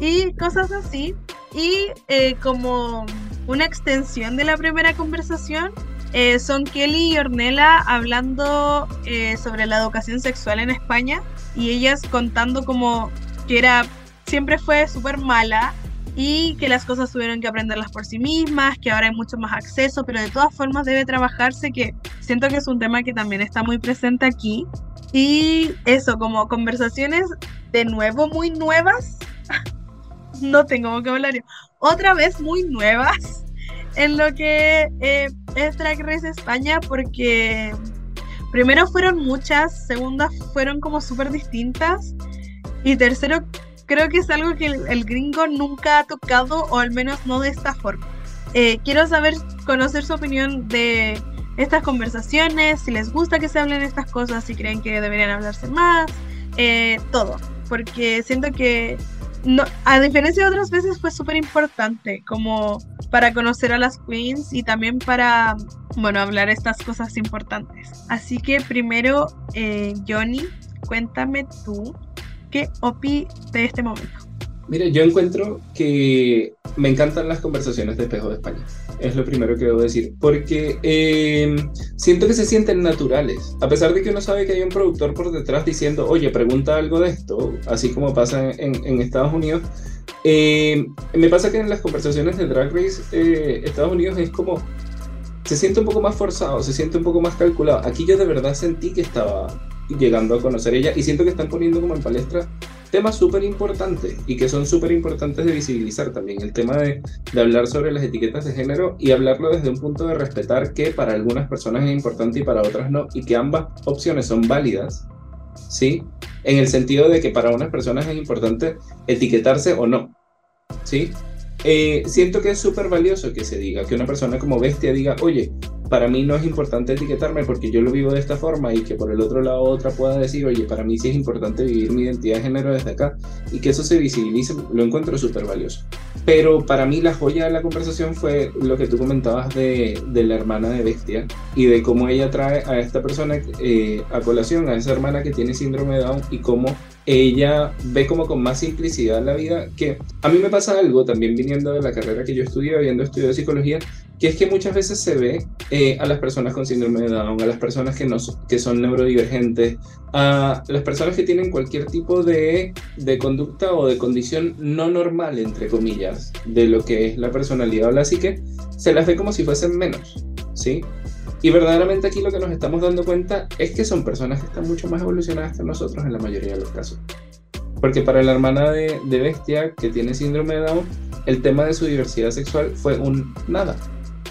Y cosas así. Y eh, como una extensión de la primera conversación, eh, son Kelly y Ornella hablando eh, sobre la educación sexual en España y ellas contando como que era siempre fue súper mala y que las cosas tuvieron que aprenderlas por sí mismas, que ahora hay mucho más acceso, pero de todas formas debe trabajarse, que siento que es un tema que también está muy presente aquí. Y eso, como conversaciones de nuevo muy nuevas, no tengo vocabulario, otra vez muy nuevas. En lo que eh, es Drag Race España porque primero fueron muchas, segundas fueron como súper distintas y tercero creo que es algo que el, gringo nunca ha tocado o al menos no de esta forma. Eh, quiero saber, conocer su opinión de estas conversaciones, si les gusta que se hablen estas cosas, si creen que deberían hablarse más, eh, todo. Porque siento que, no, a diferencia de otras veces, fue súper importante como para conocer a las queens y también para, bueno, hablar estas cosas importantes. Así que primero, eh, Johnny, cuéntame tú, ¿qué opi de este momento? Mire, yo encuentro que me encantan las conversaciones de Espejo de España. Es lo primero que debo decir. Porque eh, siento que se sienten naturales. A pesar de que uno sabe que hay un productor por detrás diciendo, oye, pregunta algo de esto, así como pasa en, Estados Unidos. Eh, me pasa que en las conversaciones de Drag Race, eh, Estados Unidos es como. Se siente un poco más forzado, se siente un poco más calculado. Aquí yo de verdad sentí que estaba llegando a conocer ella y siento que están poniendo como en palestra temas súper importantes y que son súper importantes de visibilizar también. El tema de, de, hablar sobre las etiquetas de género y hablarlo desde un punto de respetar que para algunas personas es importante y para otras no, y que ambas opciones son válidas, ¿sí? En el sentido de que para unas personas es importante etiquetarse o no, ¿sí? Eh, siento que es súper valioso que se diga, que una persona como bestia diga, oye, para mí no es importante etiquetarme porque yo lo vivo de esta forma y que por el otro lado otra pueda decir, oye, para mí sí es importante vivir mi identidad de género desde acá y que eso se visibilice, lo encuentro súper valioso. Pero para mí la joya de la conversación fue lo que tú comentabas de, de la hermana de Bestia y de cómo ella trae a esta persona eh, a colación, a esa hermana que tiene síndrome de Down y cómo ella ve como con más simplicidad la vida, que a mí me pasa algo también viniendo de la carrera que yo estudié, habiendo estudiado psicología, que es que muchas veces se ve eh, a las personas con síndrome de Down, a las personas que, no, que son neurodivergentes, a las personas que tienen cualquier tipo de, de, conducta o de condición no normal, entre comillas, de lo que es la personalidad o la psique, se las ve como si fuesen menos, ¿sí? Y verdaderamente aquí lo que nos estamos dando cuenta es que son personas que están mucho más evolucionadas que nosotros en la mayoría de los casos. Porque para la hermana de, de Bestia, que tiene síndrome de Down, el tema de su diversidad sexual fue un nada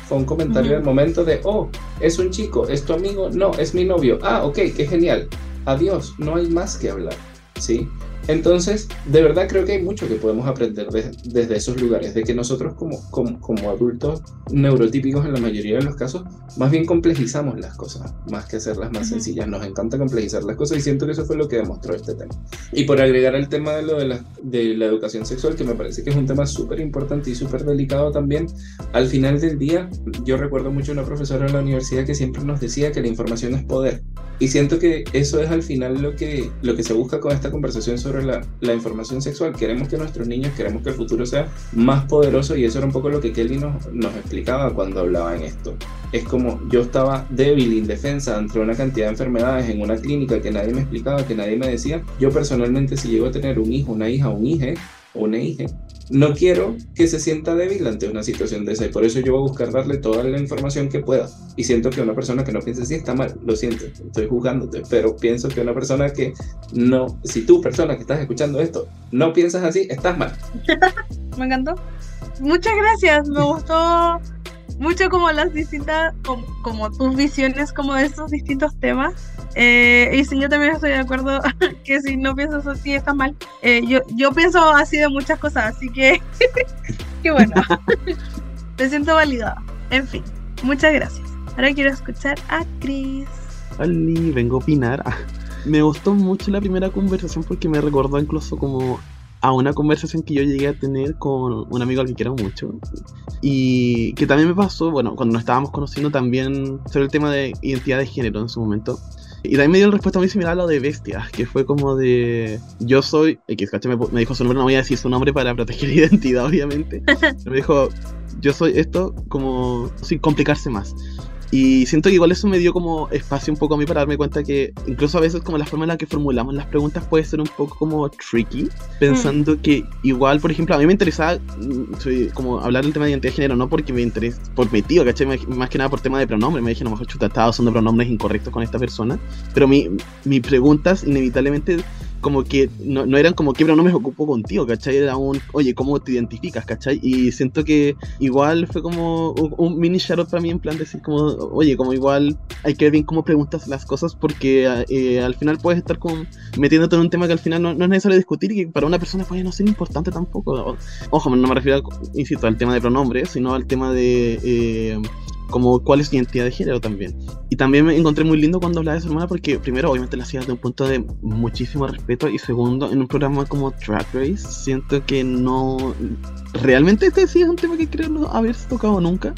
fue un comentario del momento de, oh, es un chico, es tu amigo, no, es mi novio. Ah, ok, qué genial. Adiós, no hay más que hablar. ¿Sí? Entonces, de verdad creo que hay mucho que podemos aprender desde esos lugares, de que nosotros como, como, como, adultos neurotípicos en la mayoría de los casos, más bien complejizamos las cosas, más que hacerlas más sencillas. Nos encanta complejizar las cosas y siento que eso fue lo que demostró este tema. Y por agregar el tema de lo de la, de la educación sexual, que me parece que es un tema súper importante y súper delicado también, al final del día, yo recuerdo mucho a una profesora en la universidad que siempre nos decía que la información es poder. Y siento que eso es al final lo que, lo que se busca con esta conversación sobre la, la, información sexual. Queremos que nuestros niños, queremos que el futuro sea más poderoso y eso era un poco lo que Kelly nos, nos explicaba cuando hablaba en esto. Es como yo estaba débil, indefensa ante una cantidad de enfermedades en una clínica que nadie me explicaba, que nadie me decía. Yo personalmente si llego a tener un hijo, una hija, un hije o una hija, no quiero que se sienta débil ante una situación de esa y por eso yo voy a buscar darle toda la información que pueda. Y siento que una persona que no piense así está mal, lo siento, estoy juzgándote, pero pienso que una persona que no, si tú persona que estás escuchando esto, no piensas así, estás mal. Me encantó. Muchas gracias, me gustó mucho como las distintas, como, como tus visiones como de estos distintos temas. Eh, y si yo también estoy de acuerdo que si no piensas así está mal. Eh, yo, yo pienso así de muchas cosas, así que, que bueno, me siento validada. En fin, muchas gracias. Ahora quiero escuchar a Chris. Hola, vengo a opinar. Me gustó mucho la primera conversación porque me recordó incluso como a una conversación que yo llegué a tener con un amigo al que quiero mucho y que también me pasó, bueno, cuando nos estábamos conociendo también sobre el tema de identidad de género en su momento. Y también me dio una respuesta muy similar a lo de Bestia, que fue como de yo soy, X, me, me dijo su nombre, no voy a decir su nombre para proteger identidad, obviamente. Pero me dijo, yo soy esto como sin complicarse más. Y siento que igual eso me dio como espacio un poco a mí para darme cuenta que incluso a veces como la forma en la que formulamos las preguntas puede ser un poco como tricky, pensando mm. que igual, por ejemplo, a mí me interesaba mm, como hablar del tema de identidad de género, no porque me interese, por mi tío, ¿cachai? Más que nada por tema de pronombre, me dije, no, mejor chuta, estaba usando pronombres incorrectos con esta persona, pero mi, mis preguntas inevitablemente como que no, no eran como que pero no me ocupo contigo, ¿cachai? Era un, oye, ¿cómo te identificas, ¿cachai? Y siento que igual fue como un, un mini shout para mí en plan decir como, oye, como igual hay que ver bien cómo preguntas las cosas porque eh, al final puedes estar como metiéndote en un tema que al final no, es necesario discutir y que para una persona puede no ser importante tampoco. Ojo, no me refiero, insisto, al tema de pronombres, sino al tema de... Eh, como cuál es mi identidad de género también. Y también me encontré muy lindo cuando hablaba de su hermana porque primero obviamente la hacía de un punto de muchísimo respeto y segundo en un programa como Drag Race siento que no... Realmente este sí es un tema que creo no haberse tocado nunca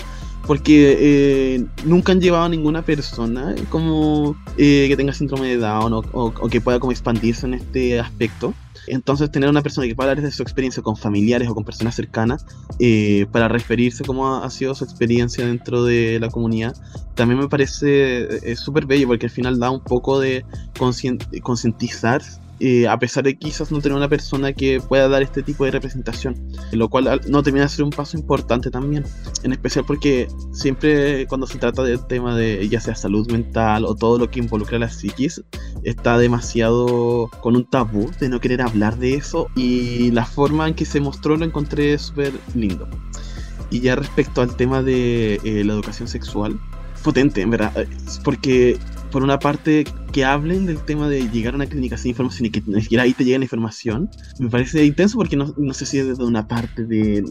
porque eh, nunca han llevado a ninguna persona como eh, que tenga síndrome de Down o, o, o, que pueda como expandirse en este aspecto. Entonces tener una persona que pueda hablar de su experiencia con familiares o con personas cercanas eh, para referirse cómo ha, sido su experiencia dentro de la comunidad, también me parece súper bello porque al final da un poco de concientizar eh, a pesar de quizás no tener una persona que pueda dar este tipo de representación, lo cual no termina de ser un paso importante también, en especial porque siempre cuando se trata del tema de ya sea salud mental o todo lo que involucra a la psiquis, está demasiado con un tabú de no querer hablar de eso y la forma en que se mostró lo encontré súper lindo. Y ya respecto al tema de eh, la educación sexual, potente, en verdad, porque por una parte, que hablen del tema de llegar a una clínica sin información y que ni siquiera ahí te llega la información, me parece intenso porque no, no sé si es desde una parte de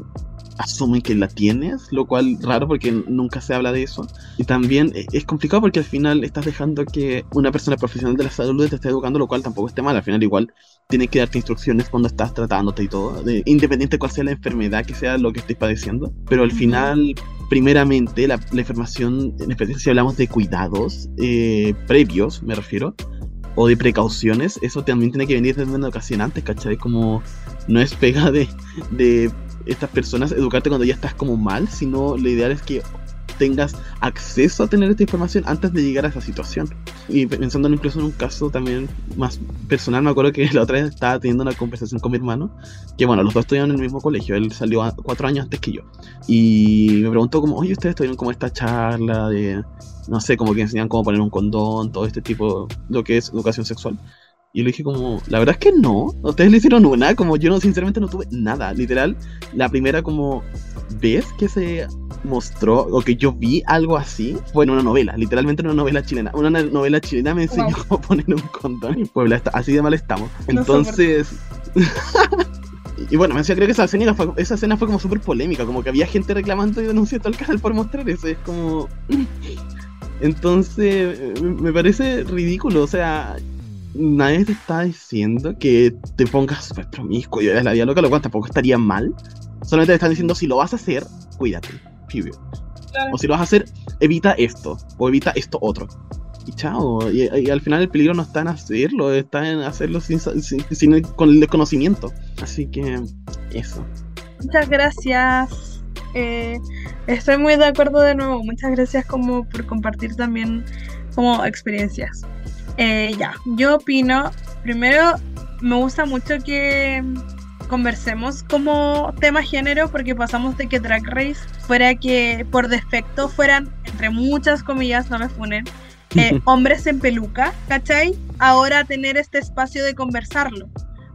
asumen que la tienes, lo cual raro porque nunca se habla de eso. Y también es complicado porque al final estás dejando que una persona profesional de la salud te esté educando, lo cual tampoco esté mal. Al final igual tiene que darte instrucciones cuando estás tratándote y todo, de, independiente de cuál sea la enfermedad que sea lo que estés padeciendo. Pero al final, primeramente, la, la información, en especial si hablamos de cuidados eh, previos, me refiero, o de precauciones, eso también tiene que venir desde una ocasión antes, ¿cachai? Como no es pega de, de estas personas educarte cuando ya estás como mal, sino lo ideal es que tengas acceso a tener esta información antes de llegar a esa situación. Y pensando incluso en un caso también más personal, me acuerdo que la otra vez estaba teniendo una conversación con mi hermano, que bueno, los dos estudiaban en el mismo colegio, él salió cuatro años antes que yo. Y me preguntó como, oye, ustedes tuvieron como esta charla de, no sé, como que enseñan cómo poner un condón, todo este tipo, lo que es educación sexual. Y le dije como, la verdad es que no, ustedes le hicieron una, como yo no, sinceramente no tuve nada, literal, la primera como vez que se mostró o que yo vi algo así fue en una novela, literalmente una novela chilena. Una novela chilena me enseñó wow. cómo poner un condón en Puebla, así de mal estamos. Entonces... y bueno, me decía, creo que esa escena fue, esa escena fue como súper polémica, como que había gente reclamando y denunciando al canal por mostrar eso, es como... Entonces, me parece ridículo, o sea, nadie te está diciendo que te pongas súper promiscuo y veas la vida loca, lo cual tampoco estaría mal. Solamente te están diciendo si lo vas a hacer, cuídate. Claro. O si lo vas a hacer, evita esto. O evita esto otro. Y chao. Y, y, al final el peligro no está en hacerlo, está en hacerlo sin, sin, sin, con el desconocimiento. Así que eso. Muchas gracias. Eh, estoy muy de acuerdo de nuevo. Muchas gracias como por compartir también como experiencias. Eh, ya, yo opino, primero me gusta mucho que conversemos como tema género porque pasamos de que Drag Race fuera que por defecto fueran, entre muchas comillas, no me funen, eh, hombres en peluca, ¿cachai? Ahora tener este espacio de conversarlo.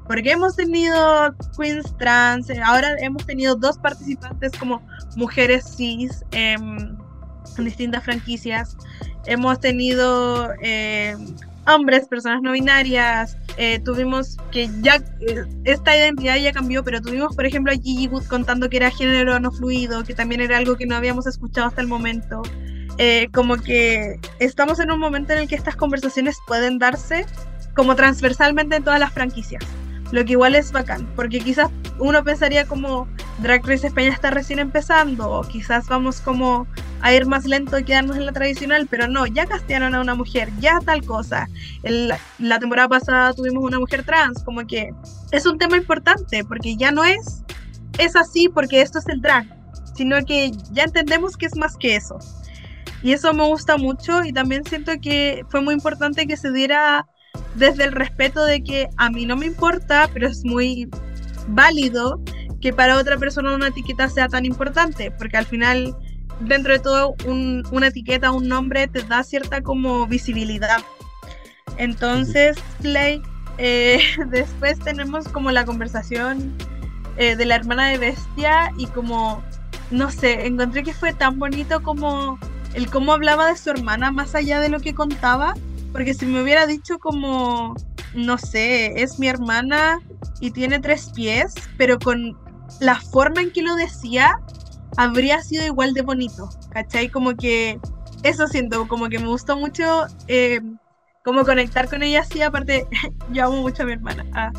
Porque hemos tenido queens trans, eh, ahora hemos tenido dos participantes como mujeres cis eh, en distintas franquicias. Hemos tenido eh, hombres, personas no binarias, eh, tuvimos que ya eh, esta identidad ya cambió, pero tuvimos por ejemplo a Gigi Wood contando que era género no fluido, que también era algo que no habíamos escuchado hasta el momento. Eh, como que estamos en un momento en el que estas conversaciones pueden darse como transversalmente en todas las franquicias, lo que igual es bacán, porque quizás uno pensaría como Drag Race España está recién empezando, o quizás vamos como a ir más lento y quedarnos en la tradicional, pero no, ya castearon a una mujer, ya tal cosa. La temporada pasada tuvimos una mujer trans, como que es un tema importante, porque ya no es, es así porque esto es el drag, sino que ya entendemos que es más que eso. Y eso me gusta mucho y también siento que fue muy importante que se diera desde el respeto de que a mí no me importa, pero es muy válido que para otra persona una etiqueta sea tan importante, porque al final dentro de todo un, una etiqueta, un nombre te da cierta como visibilidad. Entonces, Clay, Eh, después tenemos como la conversación eh, de la hermana de Bestia y como, no sé, encontré que fue tan bonito como el cómo hablaba de su hermana más allá de lo que contaba, porque si me hubiera dicho como, no sé, es mi hermana y tiene tres pies, pero con la forma en que lo decía, habría sido igual de bonito, ¿cachai? Como que eso siento, como que me gustó mucho eh, como conectar con ella así, aparte yo amo mucho a mi hermana, ah,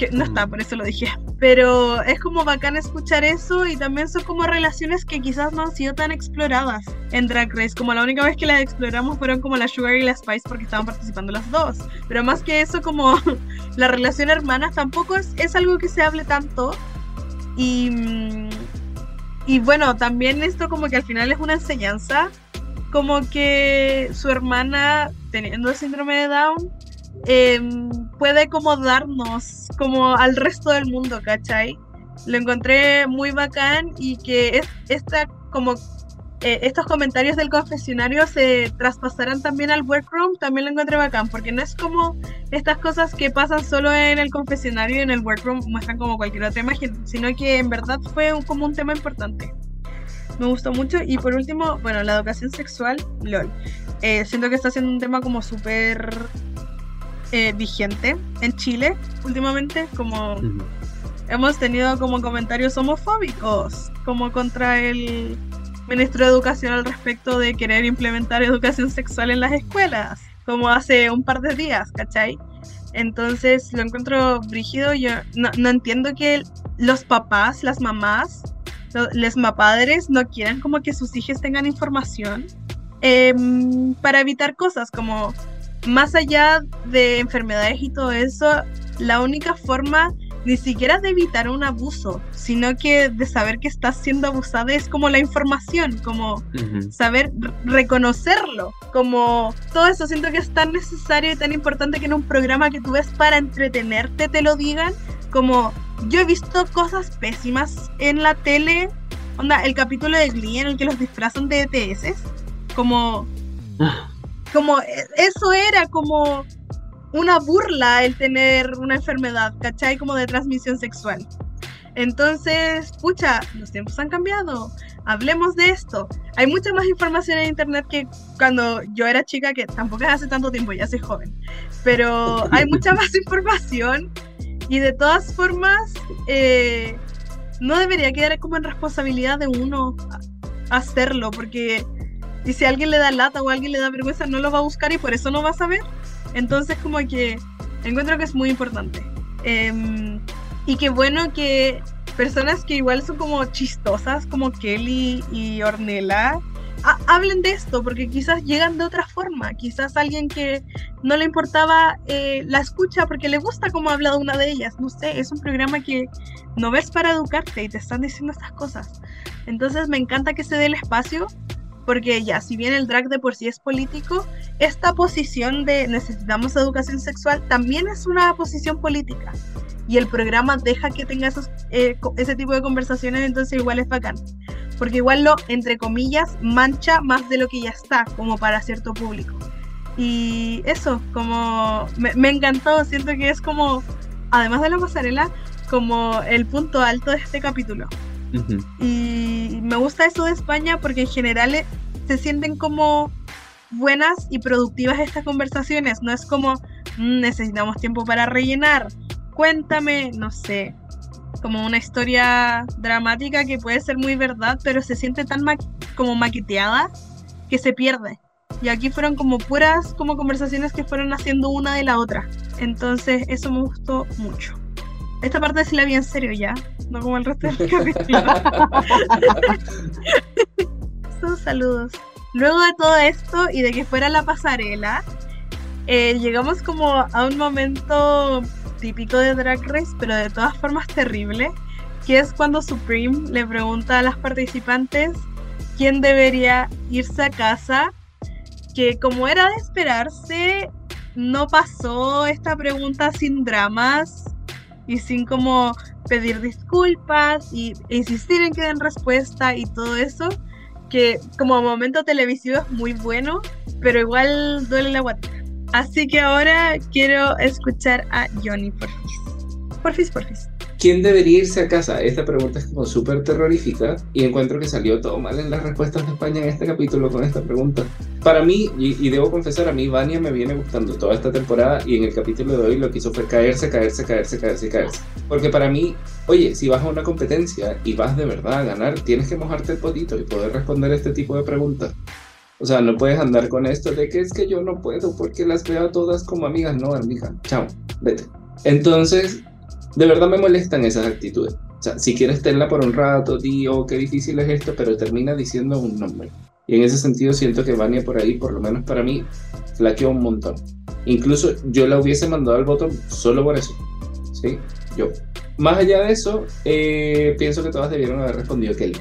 que no está, por eso lo dije, pero es como bacán escuchar eso y también son como relaciones que quizás no han sido tan exploradas en Drag Race, como la única vez que las exploramos fueron como la Sugar y la Spice porque estaban participando las dos, pero más que eso como la relación hermana tampoco es, es algo que se hable tanto y... y bueno, también esto como que al final es una enseñanza, como que su hermana, teniendo el síndrome de Down, em, puede como darnos como al resto del mundo, ¿cachai? Lo encontré muy bacán y que es, esta como eh, estos comentarios del confesionario se traspasaran también al workroom, también lo encontré bacán, porque no es como estas cosas que pasan solo en el confesionario y en el workroom muestran como cualquier otra imagen, sino que en verdad fue un- como un tema importante. Me gustó mucho y por último, bueno, la educación sexual, LOL. Eh, siento que está siendo un tema como súper eh, vigente en Chile últimamente, como hemos tenido como comentarios homofóbicos, como contra el ministro de Educación al respecto de querer implementar educación sexual en las escuelas, como hace un par de días, ¿cachai? Entonces lo encuentro brígido, yo no, no entiendo que los papás, las mamás, lo- les mapadres no quieran como que sus hijos tengan información em, para evitar cosas como más allá de enfermedades y todo eso, la única forma ni siquiera de evitar un abuso, sino que de saber que estás siendo abusada es como la información, como saber reconocerlo, como todo eso. Siento que es tan necesario y tan importante que en un programa que tú ves para entretenerte te lo digan, como yo he visto cosas pésimas en la tele, onda, el capítulo de Glee en el que los disfrazan de ETS, como Ah, como e- eso era como una burla el tener una enfermedad, ¿cachai? Como de transmisión sexual. Entonces, pucha, los tiempos han cambiado. Hablemos de esto. Hay mucha más información en internet que cuando yo era chica, que tampoco es hace tanto tiempo, ya soy joven. Pero hay mucha más información y de todas formas, eh, no debería quedar como en responsabilidad de uno hacerlo, porque y si alguien le da lata o alguien le da vergüenza, no lo va a buscar y por eso no va a saber. Entonces, como que encuentro que es muy importante. Em, y qué bueno que personas que igual son como chistosas, como Kelly y Ornella, ha- hablen de esto, porque quizás llegan de otra forma. Quizás alguien que no le importaba eh, la escucha porque le gusta cómo habla de una de ellas. No sé, es un programa que no ves para educarte y te están diciendo estas cosas. Entonces me encanta que se dé el espacio porque ya, si bien el drag de por sí es político, esta posición de necesitamos educación sexual también es una posición política. Y el programa deja que tenga esos, eh, ese tipo de conversaciones, entonces igual es bacán. Porque igual lo, entre comillas, mancha más de lo que ya está, como para cierto público. Y eso, como me, me encantó, siento que es como, además de la pasarela, como el punto alto de este capítulo. Y me gusta eso de España porque en general eh, se sienten como buenas y productivas estas conversaciones. No es como "Mm, necesitamos tiempo para rellenar. Cuéntame, no sé, como una historia dramática que puede ser muy verdad, pero se siente tan como maqueteada que se pierde. Y aquí fueron como puras como conversaciones que fueron haciendo una de la otra. Entonces eso me gustó mucho. Esta parte sí la vi en serio ya, no como el resto del capítulo. Sus saludos. Luego de todo esto y de que fuera la pasarela, eh, llegamos como a un momento típico de Drag Race, pero de todas formas terrible, que es cuando Supreme le pregunta a las participantes quién debería irse a casa, que como era de esperarse, no pasó esta pregunta sin dramas y sin como pedir disculpas y insistir en que den respuesta y todo eso, que como momento televisivo es muy bueno, pero igual duele la guata. Así que ahora quiero escuchar a Johnny, porfis. Porfis, porfis. ¿Quién debería irse a casa? Esta pregunta es como súper terrorífica y encuentro que salió todo mal en las respuestas de España en este capítulo con esta pregunta. Para mí, y, y debo confesar, a mí Vania me viene gustando toda esta temporada y en el capítulo de hoy lo que hizo fue caerse, caerse, caerse, caerse caerse. Porque para mí, oye, si vas a una competencia y vas de verdad a ganar, tienes que mojarte el potito y poder responder este tipo de preguntas. O sea, no puedes andar con esto de que es que yo no puedo porque las veo a todas como amigas. No, amiga, chao, vete. Entonces, de verdad me molestan esas actitudes. O sea, si quieres tenla por un rato, tío, qué difícil es esto, pero termina diciendo un nombre. Y en ese sentido siento que Vania por ahí, por lo menos para mí, flaqueó un montón. Incluso yo la hubiese mandado al botón solo por eso. ¿Sí? Yo. Más allá de eso, eh, pienso que todas debieron haber respondido Kelly.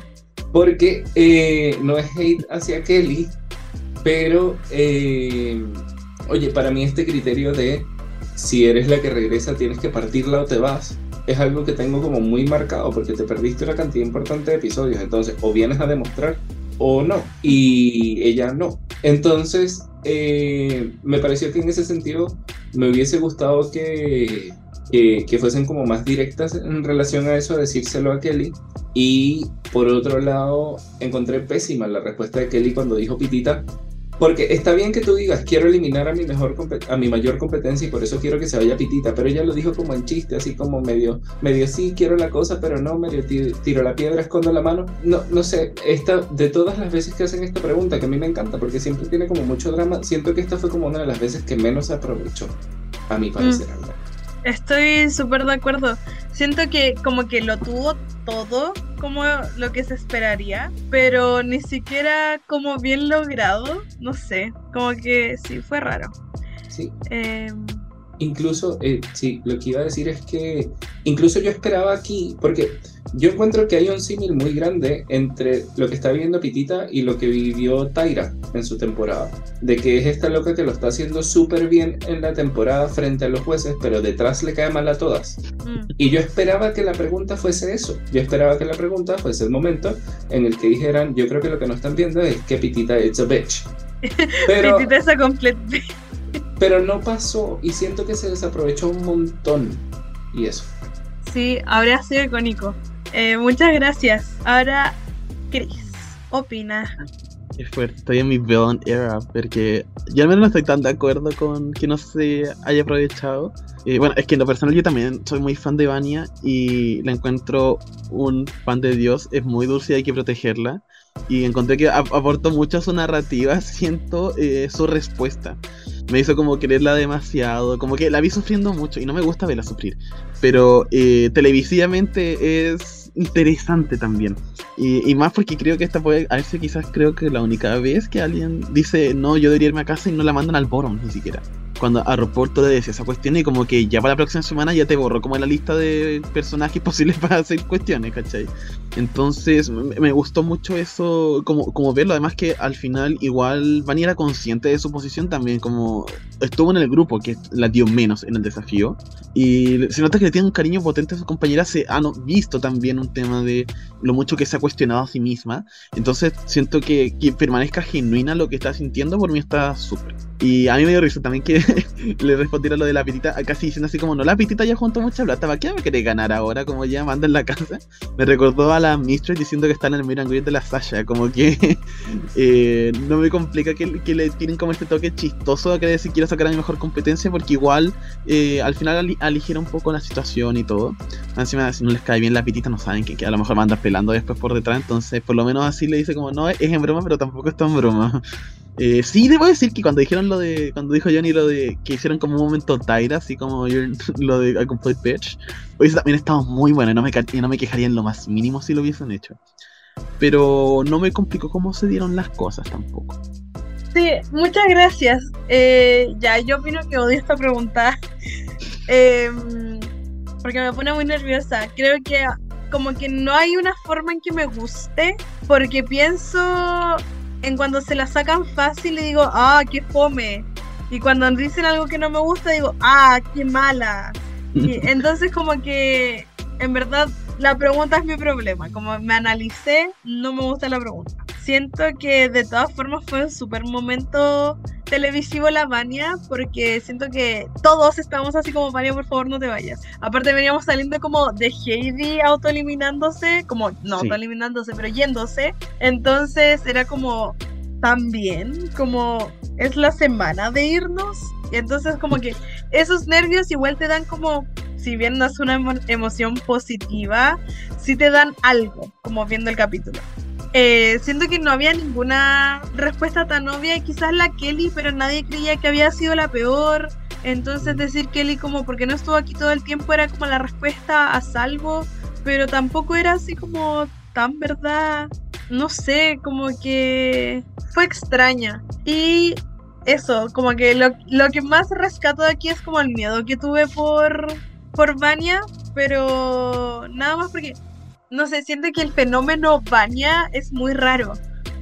Porque eh, no es hate hacia Kelly, pero, eh, oye, para mí este criterio de si eres la que regresa tienes que partirla o te vas, es algo que tengo como muy marcado porque te perdiste una cantidad importante de episodios. Entonces, o vienes a demostrar o no. Y ella no. Entonces, eh, me pareció que en ese sentido me hubiese gustado que, que, que, fuesen como más directas en relación a eso, a decírselo a Kelly. Y por otro lado, encontré pésima la respuesta de Kelly cuando dijo Pitita, porque está bien que tú digas, quiero eliminar a mi, mejor a mi mayor competencia y por eso quiero que se vaya Pitita, pero ella lo dijo como en chiste, así como medio, medio sí, quiero la cosa, pero no, medio tiro la piedra, escondo la mano. No, no sé, esta, de todas las veces que hacen esta pregunta, que a mí me encanta, porque siempre tiene como mucho drama, siento que esta fue como una de las veces que menos se aprovechó, a mi parecer. Mm. Estoy súper de acuerdo. Siento que como que lo tuvo todo como lo que se esperaría, pero ni siquiera como bien logrado, no sé, como que sí, fue raro. Sí. Eh, incluso, eh, sí, lo que iba a decir es que incluso yo esperaba aquí, porque yo encuentro que hay un símil muy grande entre lo que está viviendo Pitita y lo que vivió Taira en su temporada. De que es esta loca que lo está haciendo súper bien en la temporada frente a los jueces, pero detrás le cae mal a todas. Mm. Y yo esperaba que la pregunta fuese eso. Yo esperaba que la pregunta fuese el momento en el que dijeran, yo creo que lo que no están viendo es que Pitita es a bitch. Pero, Pitita es a complete pero no pasó y siento que se desaprovechó un montón. Y eso. Sí, habría sido icónico. Eh, muchas gracias. Ahora, Chris, opina. Es fuerte, estoy en mi villain era, porque yo al menos no estoy tan de acuerdo con que no se haya aprovechado. Eh, bueno, es que en lo personal yo también soy muy fan de Vania y la encuentro un fan de Dios, es muy dulce y hay que protegerla. Y encontré que aportó mucho a su narrativa, siento eh, su respuesta me hizo como quererla demasiado, como que la vi sufriendo mucho y no me gusta verla sufrir, pero eh, televisivamente es interesante también. Y, más porque creo que esta puede, veces quizás creo que la única vez que alguien dice, no, yo debería irme a casa y no la mandan al borom ni siquiera cuando a Roporto le decía esa cuestión y como que ya para la próxima semana ya te borró como en la lista de personajes posibles para hacer cuestiones, ¿cachai? Entonces me, gustó mucho eso, como, como verlo, además que al final igual Vani era consciente de su posición también, como estuvo en el grupo que la dio menos en el desafío y se nota que le tiene un cariño potente a su compañera, se ha visto también un tema de lo mucho que se ha cuestionado a sí misma, entonces siento que, que permanezca genuina lo que está sintiendo, por mí está súper. Y a mí me dio risa también que le respondiera lo de la pitita, casi diciendo así como, no, la pitita ya junto mucha plata, ¿para qué me quiere ganar ahora? Como ya manda en la casa. Me recordó a la Mistress diciendo que está en el Miran de la Sasha, como que eh, no me complica que, que, le tienen como este toque chistoso a querer decir quiero sacar a mi mejor competencia, porque igual eh, al final aligiera un poco la situación y todo. Encima, si no les cae bien la pitita, no saben que, que a lo mejor manda pelando después por detrás, entonces por lo menos así le dice como, no, es en broma, pero tampoco está en broma. Eh, sí, debo decir que cuando dijeron lo de. Cuando dijo Johnny lo de que hicieron como un momento Tyra, así como lo de A Complete Bitch, hoy también estaba muy bueno no, me, no me quejaría en lo más mínimo si lo hubiesen hecho. Pero no me complicó cómo se dieron las cosas tampoco. Sí, muchas gracias. Eh, ya, yo opino que odio esta pregunta. Em, porque me pone muy nerviosa. Creo que como que no hay una forma en que me guste. Porque pienso en cuando se la sacan fácil, le digo, ah, qué fome. Y cuando dicen algo que no me gusta, digo, ah, qué mala. Y entonces como que, en verdad, la pregunta es mi problema. Como me analicé, no me gusta la pregunta. Siento que de todas formas fue un súper momento televisivo la Vania, porque siento que todos estábamos así como, Vania, por favor, no te vayas. Aparte veníamos saliendo como de Heidi autoeliminándose, como, no Sí. autoeliminándose, pero yéndose. Entonces era como, también, como, es la semana de irnos. Y entonces como que esos nervios igual te dan como, si bien no es una emo- emoción positiva, sí te dan algo, como viendo el capítulo. Eh, siento que no había ninguna respuesta tan obvia, quizás la Kelly, pero nadie creía que había sido la peor. Entonces decir Kelly como porque no estuvo aquí todo el tiempo era como la respuesta a salvo, pero tampoco era así como tan verdad. No sé, como que fue extraña. Y eso, como que lo, lo que más rescato de aquí es como el miedo que tuve por, por Vania, pero nada más porque no sé, siento que el fenómeno Vania es muy raro.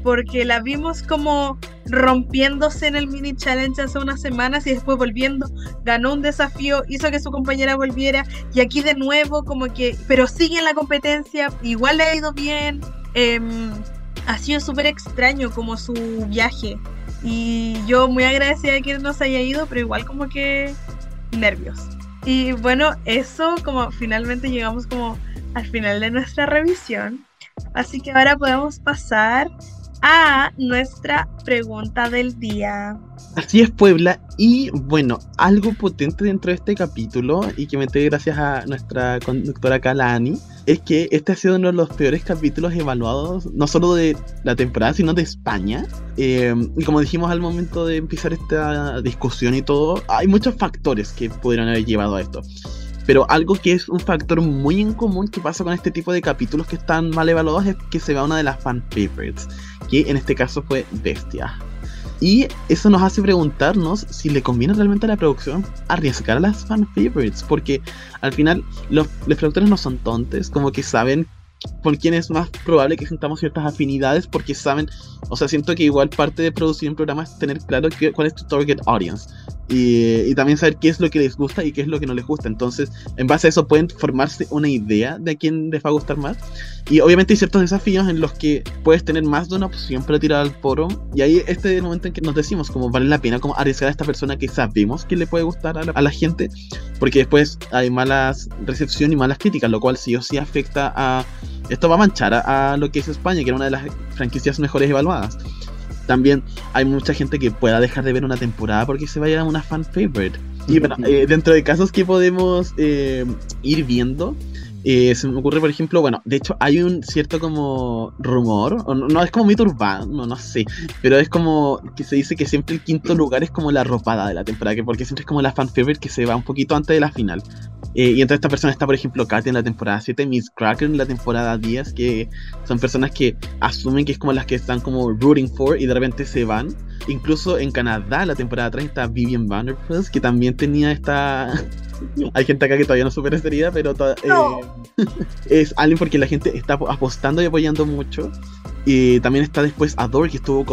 Porque la vimos como rompiéndose en el mini challenge hace unas semanas y después volviendo, ganó un desafío, hizo que su compañera volviera y aquí de nuevo como que, pero sigue en la competencia, igual le ha ido bien. em, ha sido súper extraño como su viaje y yo muy agradecida de que no se haya ido, pero igual como que nervios. Y bueno, eso como finalmente llegamos como al final de nuestra revisión. Así que ahora podemos pasar a nuestra pregunta del día. Así es Puebla y bueno, algo potente dentro de este capítulo y que me enteré gracias a nuestra conductora Kalani es que este ha sido uno de los peores capítulos evaluados no solo de la temporada sino de España Eh, y como dijimos al momento de empezar esta discusión y todo hay muchos factores que pudieron haber llevado a esto pero algo que es un factor muy en común que pasa con este tipo de capítulos que están mal evaluados es que se va una de las fan favorites que en este caso fue Bestia y eso nos hace preguntarnos si le conviene realmente a la producción arriesgar a las fan favorites, porque al final los, los productores no son tontos, como que saben con quién es más probable que sintamos ciertas afinidades, porque saben, o sea, siento que igual parte de producir un programa es tener claro qué- cuál es tu target audience. Y, y también saber qué es lo que les gusta y qué es lo que no les gusta. Entonces, en base a eso pueden formarse una idea de a quién les va a gustar más. Y obviamente hay ciertos desafíos en los que puedes tener más de una opción para tirar al poro. Y ahí este es el momento en que nos decimos como vale la pena como arriesgar a esta persona que sabemos que le puede gustar a la, a la gente. Porque después hay malas recepción y malas críticas, lo cual sí o sí afecta a... Esto va a manchar a, a lo que es España, que era una de las franquicias mejores evaluadas. También hay mucha gente que pueda dejar de ver una temporada porque se vaya a una fan favorite. Y bueno, eh, dentro de casos que podemos eh, ir viendo, eh, se me ocurre, por ejemplo, bueno, de hecho hay un cierto como rumor, no, es como mito urbano, no, sé, pero es como que se dice que siempre el quinto lugar es como la ropada de la temporada, que porque siempre es como la fan favorite que se va un poquito antes de la final. Eh, y entre estas personas está, por ejemplo, Katy en la temporada 7, Miss Cracker en la temporada 10, que son personas que asumen que es como las que están como rooting for y de repente se van. Incluso en Canadá, la temporada 3 está Vivian Vanderpuss, que también tenía esta... Hay gente acá que todavía no supera esta herida, pero No. eh, es alguien porque la gente está apo- apostando y apoyando mucho. Y también está después Adore, que estuvo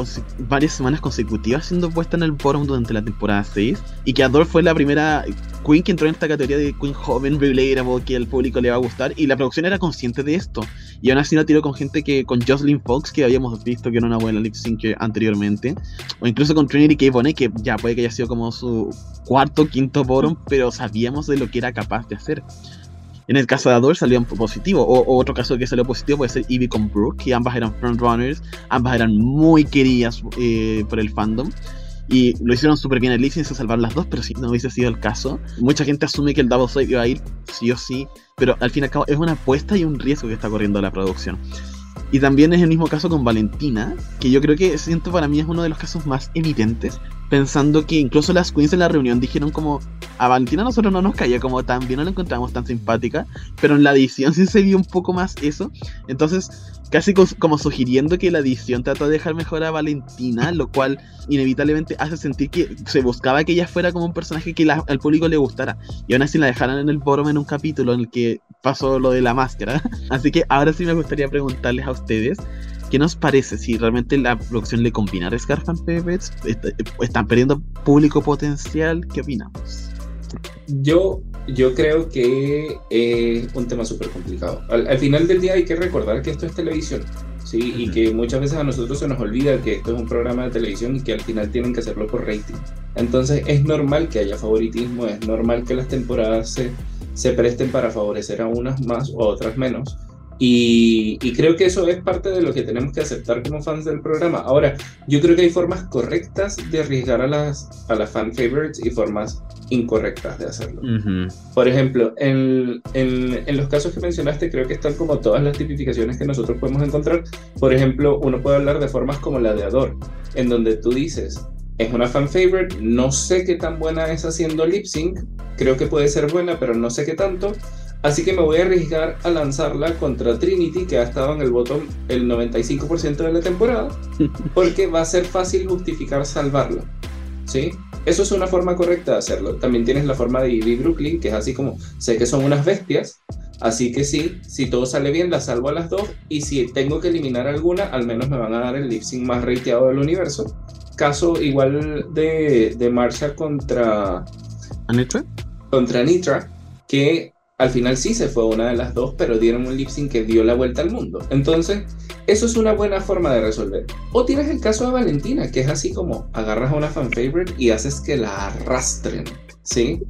varias semanas consecutivas siendo puesta en el bottom durante la temporada 6. Y que Adore fue la primera Queen que entró en esta categoría de Queen joven, relatable, que al público le va a gustar. Y la producción era consciente de esto. Y aún así no tiró con gente que, con Jocelyn Fox, que habíamos visto que era una buena lip syncer anteriormente. O incluso con Trinity K. Bonet, que ya puede que haya sido como su cuarto, quinto bottom, pero sabíamos de lo que era capaz de hacer. En el caso de Adore salió positivo. O, otro caso que salió positivo puede ser Evie con Brooke, que ambas eran frontrunners, ambas eran muy queridas eh, por el fandom. Y lo hicieron súper bien el license a salvar las dos, pero si no hubiese sido el caso, mucha gente asume que el Double Save iba a ir sí o sí, pero al fin y al cabo es una apuesta y un riesgo que está corriendo la producción. Y también es el mismo caso con Valentina, que yo creo que siento para mí es uno de los casos más evidentes, pensando que incluso las queens en la reunión dijeron como a Valentina nosotros no nos caía como tan bien, no la encontramos tan simpática, pero en la edición sí se vio un poco más eso, entonces casi como sugiriendo que la edición trató de dejar mejor a Valentina, lo cual inevitablemente hace sentir que se buscaba que ella fuera como un personaje que la- al público le gustara, y aún así la dejaron en el bottom en un capítulo en el que pasó lo de la máscara, así que ahora sí me gustaría preguntarles a ustedes ¿Qué nos parece si realmente la producción le combina arriesgar fan favorites? Est- ¿Están perdiendo público potencial? ¿Qué opinamos? Yo, yo creo que es un tema súper complicado. Al, al final del día hay que recordar que esto es televisión. ¿sí? Y que muchas veces a nosotros se nos olvida que esto es un programa de televisión y que al final tienen que hacerlo por rating. Entonces es normal que haya favoritismo, es normal que las temporadas se, se presten para favorecer a unas más o a otras menos. Y, y, creo que eso es parte de lo que tenemos que aceptar como fans del programa. Ahora, yo creo que hay formas correctas de arriesgar a las, a las fan favorites y formas incorrectas de hacerlo. Por ejemplo, en, en, en, los casos que mencionaste, creo que están como todas las tipificaciones que nosotros podemos encontrar. Por ejemplo, uno puede hablar de formas como la de Ador, en donde tú dices, es una fan favorite, no sé qué tan buena es haciendo lip sync, creo que puede ser buena, pero no sé qué tanto Así que me voy a arriesgar a lanzarla contra Trinity, que ha estado en el botón el 95% de la temporada, porque va a ser fácil justificar salvarla. ¿Sí? Eso es una forma correcta de hacerlo. También tienes la forma de Ivy Brooklyn, que es así como, sé que son unas bestias, así que sí, si todo sale bien, la salvo a las dos, y si tengo que eliminar alguna, al menos me van a dar el lip sync más rateado del universo. Caso igual de, de Marsha contra... ¿Anitra? Contra Nitra, que al final sí se fue una de las dos, pero dieron un lip sync que dio la vuelta al mundo. Entonces, eso es una buena forma de resolver. O tienes el caso de Valentina, que es así como agarras a una fan favorite y haces que la arrastren. ¿Sí?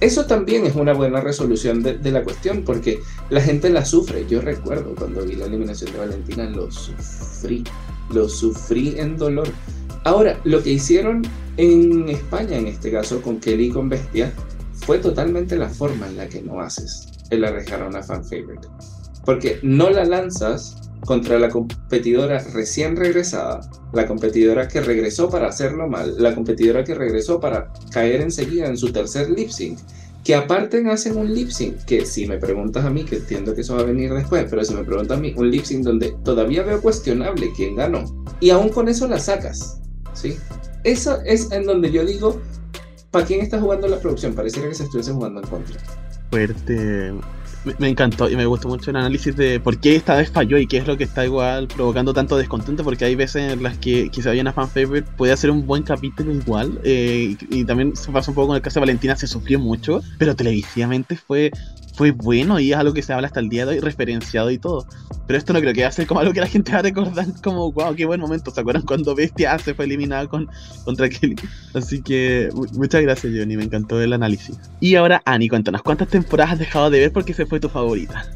Eso también es una buena resolución de, de, la cuestión porque la gente la sufre. Yo recuerdo cuando vi la eliminación de Valentina, lo sufrí, lo sufrí en dolor. Ahora, lo que hicieron en España, en este caso, con Kelly y con Bestia, fue totalmente la forma en la que no haces el arriesgar a una fan favorite. Porque no la lanzas contra la competidora recién regresada, la competidora que regresó para hacerlo mal, la competidora que regresó para caer enseguida en su tercer lip sync, que aparte hacen un lip sync, que si me preguntas a mí, que entiendo que eso va a venir después, pero si me preguntas a mí, un lip sync donde todavía veo cuestionable quién ganó, y aún con eso la sacas, ¿sí? Eso es en donde yo digo, ¿Para quién está jugando la producción? Pareciera que se estuviese jugando en contra. Fuerte. Me, encantó y me gustó mucho el análisis de por qué esta vez falló y qué es lo que está igual provocando tanto descontento, porque hay veces en las que quizá había una fan favorite puede hacer un buen capítulo igual, eh, y, y, también se pasa un poco con el caso de Valentina, se sufrió mucho, pero televisivamente fue fue bueno y es algo que se habla hasta el día de hoy, referenciado y todo. Pero esto no creo que va a ser como algo que la gente va a recordar como, wow, qué buen momento. ¿Se acuerdan cuando Bestia se fue eliminada con, contra Kelly? Así que muchas gracias, Johnny, me encantó el análisis. Y ahora, Ani, cuéntanos, ¿cuántas temporadas has dejado de ver porque se fue tu favorita?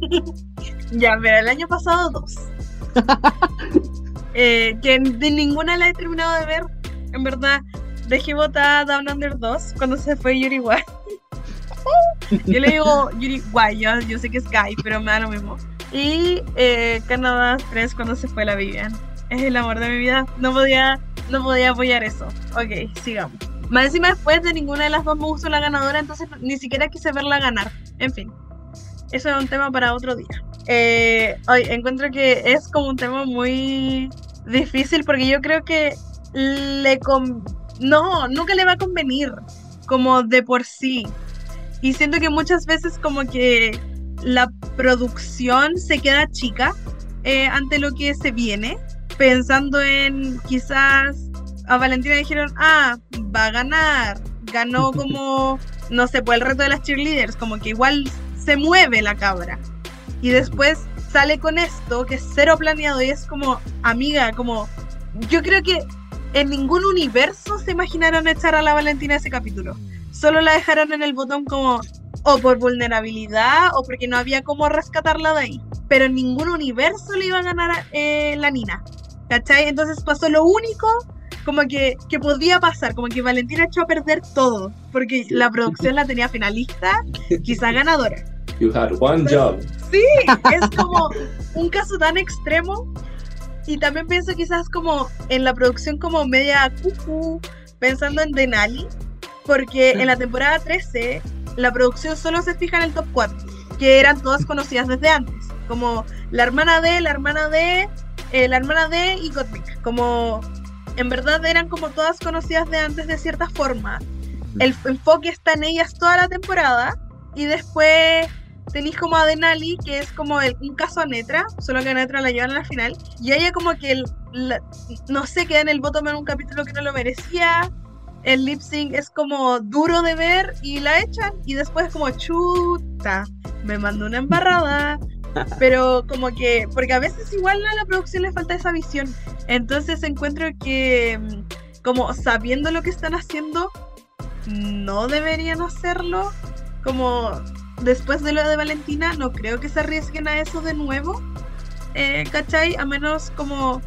ya, mira, el año pasado dos. eh, que de ninguna la he terminado de ver. En verdad, dejé botada Down Under 2 cuando se fue Yuri. yo le digo Yuri Guay, yo, yo, sé que es Guy, pero me da lo mismo. Y eh, Canadá 3 cuando se fue la Vivian. Es el amor de mi vida. No podía, no podía apoyar eso. Ok, sigamos. Más encima después de ninguna de las dos me gustó la ganadora, entonces ni siquiera quise verla ganar. En fin, eso es un tema para otro día. Eh, hoy encuentro que es como un tema muy difícil porque yo creo que le con... no, nunca le va a convenir como de por sí. Y siento que muchas veces como que la producción se queda chica eh, ante lo que se viene, pensando en quizás a Valentina dijeron, ah, va a ganar, ganó como, no sé, pues el reto de las cheerleaders, como que igual se mueve la cabra. Y después sale con esto, que es cero planeado y es como, amiga, como, yo creo que en ningún universo se imaginaron echar a la Valentina ese capítulo solo la dejaron en el botón como o por vulnerabilidad o porque no había cómo rescatarla de ahí. Pero en ningún universo le iba a ganar eh, la Nina. ¿Cachai? Entonces pasó lo único como que, que podía pasar, como que Valentina echó a perder todo, porque la producción la tenía finalista, quizá ganadora. You had one job. Sí, es como un caso tan extremo. Y también pienso quizás como en la producción como media cucu, pensando en Denali, porque en la temporada 13 la producción solo se fija en el top 4, que eran todas conocidas desde antes, como la hermana de, la hermana de, eh, la hermana de y Gottmik, como en verdad eran como todas conocidas de antes de cierta forma. El enfoque está en ellas toda la temporada y después tenéis como a Denali, que es como el, un caso a Netra, solo que a Netra la llevan a la final, y ella como que, el, la, no sé, queda en el bottom en un capítulo que no lo merecía, el lip sync es como duro de ver y la echan y después como chuta, me mandó una embarrada, pero como que, porque a veces igual a la producción le falta esa visión. Entonces encuentro que, mm, como sabiendo lo que están haciendo, no deberían hacerlo. Como después de lo de Valentina, no creo que se arriesguen a eso de nuevo. Eh, ¿Cachai? A menos como,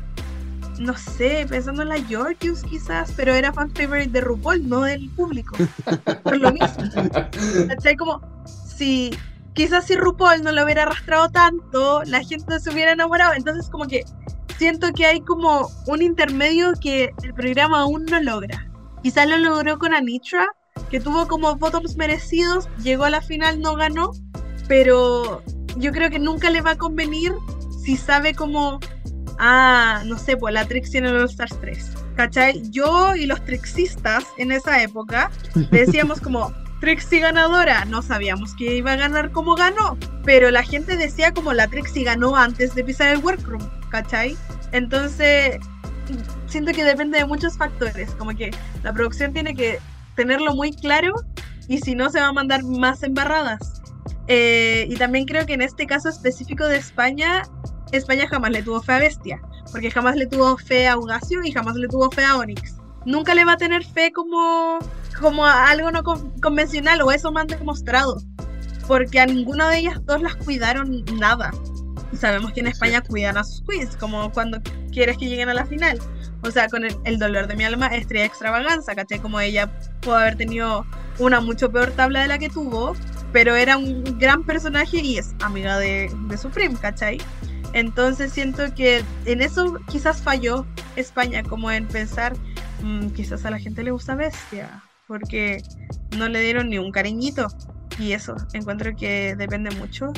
no sé, pensando en la Yorkius quizás, pero era fan favorite de RuPaul, no del público. Por lo mismo. ¿Cachai? Como, si quizás si RuPaul no lo hubiera arrastrado tanto, la gente se hubiera enamorado. Entonces, como que siento que hay como un intermedio que el programa aún no logra. Quizás lo logró con Anitra, que tuvo como votos merecidos, llegó a la final, no ganó, pero yo creo que nunca le va a convenir si sabe como, ah, no sé, pues la Trixie en el All Stars 3. ¿Cachai? Yo y los trixistas en esa época decíamos como, Trixie ganadora, no sabíamos que iba a ganar como ganó, pero la gente decía como la Trixie ganó antes de pisar el workroom, ¿cachai? Entonces, siento que depende de muchos factores, como que la producción tiene que tenerlo muy claro y si no se va a mandar más embarradas. Eh, y también creo que en este caso específico de España, España jamás le tuvo fe a Bestia, porque jamás le tuvo fe a Ugacio y jamás le tuvo fe a Onyx. Nunca le va a tener fe como, como algo no convencional o eso me han demostrado, porque a ninguna de ellas dos las cuidaron nada. Sabemos que en España cuidan a sus queens, como cuando quieres que lleguen a la final. O sea, con el, dolor de mi alma, estrella extravaganza, ¿cachai? Como ella pudo haber tenido una mucho peor tabla de la que tuvo, pero era un gran personaje y es amiga de, de Supreme, ¿cachai? Entonces siento que en eso quizás falló España, como en pensar, mm, quizás a la gente le gusta Bestia, porque no le dieron ni un cariñito. Y eso, encuentro que depende mucho.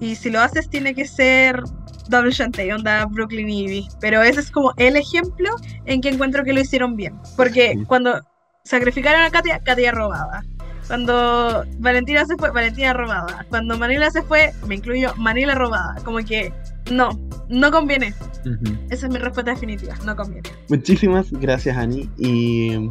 Y si lo haces, tiene que ser Double Shantae, onda Brooklyn Ivy. Pero ese es como el ejemplo en que encuentro que lo hicieron bien. Porque cuando sacrificaron a Katia, Katia robaba. Cuando Valentina se fue, Valentina robaba. Cuando Manila se fue, me incluyo, Manila robaba. Como que no, no conviene. Esa es mi respuesta definitiva, no conviene. Muchísimas gracias, Ani. Y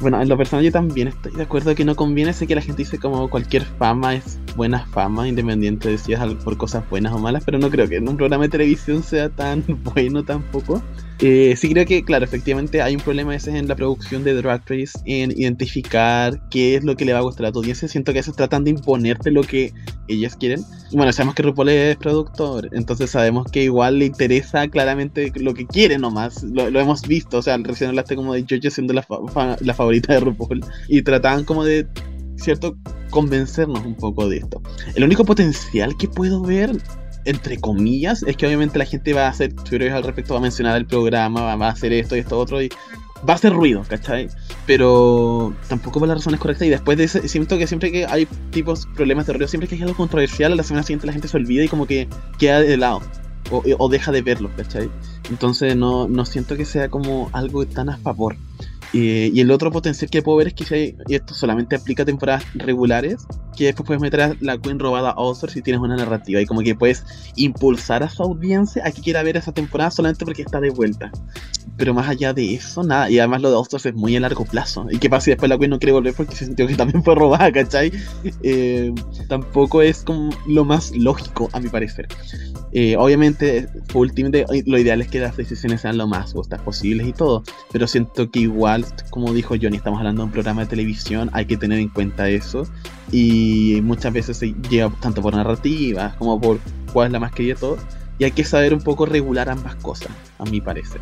bueno, en lo personal yo también estoy de acuerdo que no conviene. Sé que la gente dice como cualquier fama es buena fama, independiente de si es por cosas buenas o malas, pero no creo que en un programa de televisión sea tan bueno tampoco. Eh, sí creo que, claro, efectivamente hay un problema a en la producción de Drag Race, en identificar qué es lo que le va a gustar a tu audiencia. Siento que a veces tratan de imponerte lo que ellas quieren. Bueno, sabemos que RuPaul es productor, entonces sabemos que igual le interesa claramente lo que quiere nomás. Lo, hemos visto, o sea, recién hablaste como de Jojo siendo la, la favorita de RuPaul y trataban como de, ¿cierto?, convencernos un poco de esto. El único potencial que puedo ver entre comillas, es que obviamente la gente va a hacer teorías al respecto, va a mencionar el programa, va, a hacer esto y esto otro, y va a hacer ruido, ¿cachai? Pero tampoco por las razones correctas, y después de ese, siento que siempre que hay tipos problemas de ruido, siempre que hay algo controversial, a la semana siguiente la gente se olvida y como que queda de lado. O, o deja de verlo, ¿cachai? Entonces no, no siento que sea como algo tan a favor. y el otro potencial que puedo ver es que si hay, y esto solamente aplica a temporadas regulares, que después puedes meter a la Queen robada a All-Stars si tienes una narrativa y como que puedes impulsar a su audiencia a que quiera ver esa temporada solamente porque está de vuelta. Pero más allá de eso, nada. Y además lo de All-Stars es muy a largo plazo. ¿Y qué pasa si después la Queen no quiere volver porque se sintió que también fue robada, ¿cachai? Eh, tampoco es como lo más lógico, a mi parecer. Eh, obviamente, lo ideal es que las decisiones sean lo más justas posibles y todo. Pero siento que igual, como dijo Johnny, estamos hablando de un programa de televisión, hay que tener en cuenta eso y muchas veces se lleva tanto por narrativas como por cuál es la más querida de todo. Y hay que saber un poco regular ambas cosas, a mi parecer.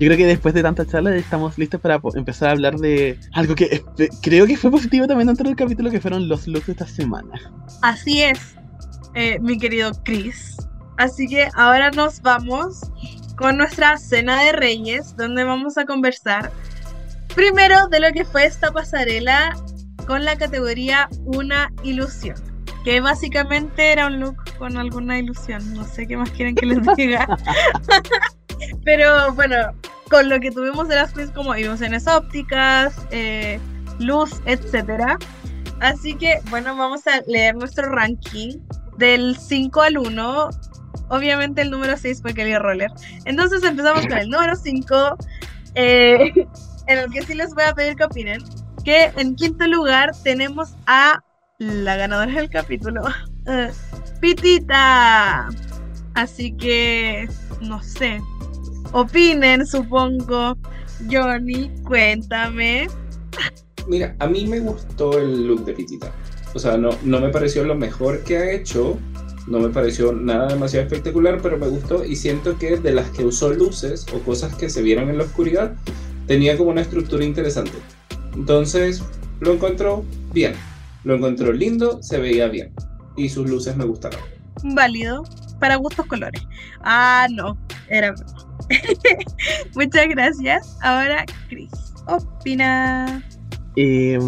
Yo creo que después de tanta charla estamos listos para empezar a hablar de algo que creo que fue positivo también dentro del capítulo, que fueron los looks de esta semana. Así es, eh, mi querido Chris. Así que ahora nos vamos con nuestra cena de reyes, donde vamos a conversar primero de lo que fue esta pasarela con la categoría Una ilusión, que básicamente era un look con alguna ilusión. No sé qué más quieren que les diga. Pero bueno, con lo que tuvimos de las queens como ilusiones ópticas, eh, luz, etcétera. Así que bueno, vamos a leer nuestro ranking del 5 al 1. Obviamente el número 6 fue Kelly Roller. Entonces empezamos con el número 5, eh, en el que sí les voy a pedir que opinen que en quinto lugar tenemos a la ganadora del capítulo, eh, Pitita. Así que, no sé. Opinen, supongo. Johnny, cuéntame. Mira, a mí me gustó el look de Pitita. O sea, no, no me pareció lo mejor que ha hecho. No me pareció nada demasiado espectacular, pero me gustó y siento que de las que usó luces o cosas que se vieron en la oscuridad, tenía como una estructura interesante. Entonces, lo encontró bien. Lo encontró lindo, se veía bien. Y sus luces me gustaron. Válido. Para gustos colores. Ah, no. Era Muchas gracias. Ahora, Chris. Opina. Eh,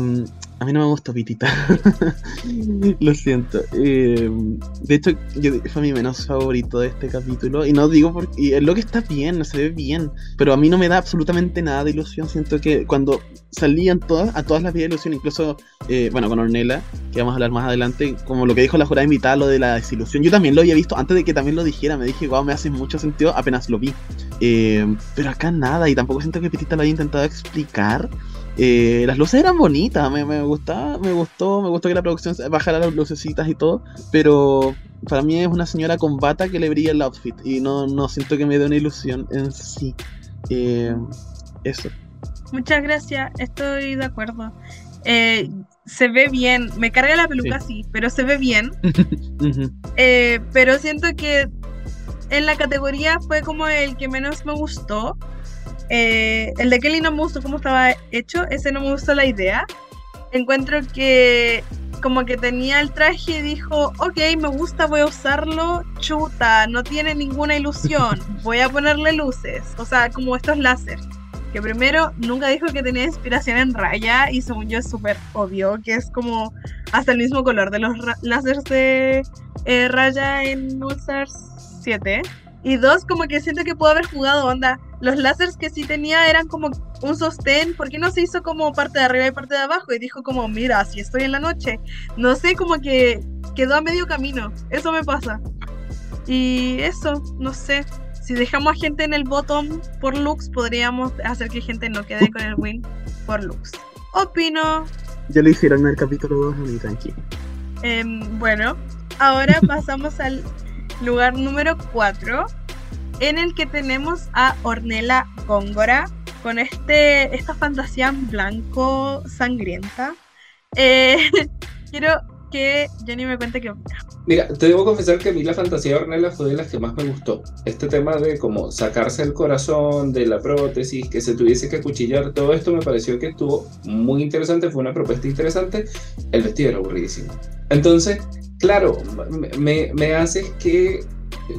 a mí no me gustó Pitita. Lo siento. Eh, de hecho, yo, fue mi menos favorito de este capítulo. Y no digo porque. Y lo que está bien, se ve bien. Pero a mí no me da absolutamente nada de ilusión. Siento que cuando salían todas, a todas las vías de ilusión, incluso, eh, bueno, con Ornella, que vamos a hablar más adelante, como lo que dijo la jurada invitada, lo de la desilusión. Yo también lo había visto antes de que también lo dijera. Me dije, wow, me hace mucho sentido apenas lo vi. Eh, pero acá nada, y tampoco siento que Pitita lo haya intentado explicar. Eh, las luces eran bonitas, me, me gustaba, me gustó, me gustó que la producción bajara las lucecitas y todo, pero para mí es una señora con bata que le brilla el outfit y no, no siento que me dé una ilusión en sí. Eh, eso. Muchas gracias, estoy de acuerdo. Eh, se ve bien, me carga la peluca sí, pero se ve bien. Eh, pero siento que en la categoría fue como el que menos me gustó. Eh, el de Kelly no me gustó cómo estaba hecho, ese no me gustó la idea. Encuentro que como que tenía el traje y dijo, ok, me gusta, voy a usarlo, chuta, no tiene ninguna ilusión, voy a ponerle luces, o sea, como estos láser. Que primero nunca dijo que tenía inspiración en raya y según yo es súper obvio que es como hasta el mismo color de los láseres de eh, raya en All Stars 7. Y dos, como que siento que pudo haber jugado onda. Los láseres que sí tenía eran como un sostén. ¿Por qué no se hizo como parte de arriba y parte de abajo? Y dijo como, mira, si estoy en la noche. No sé, como que quedó a medio camino. Eso me pasa. Y eso, no sé. Si dejamos a gente en el bottom por looks, podríamos hacer que gente no quede con el win por looks. Opino. Ya lo hicieron en el capítulo 2, tranquilo. Eh, bueno, ahora pasamos al lugar número 4, en el que tenemos a Ornella Góngora con este, esta fantasía blanco sangrienta. Eh, quiero que Jenny me cuente qué opina. Mira, te debo confesar que a mí la fantasía de Ornella fue de las que más me gustó. Este tema de como sacarse el corazón de la prótesis, que se tuviese que acuchillar, todo esto me pareció que estuvo muy interesante, fue una propuesta interesante. El vestido era aburridísimo. Entonces, claro, me, me haces que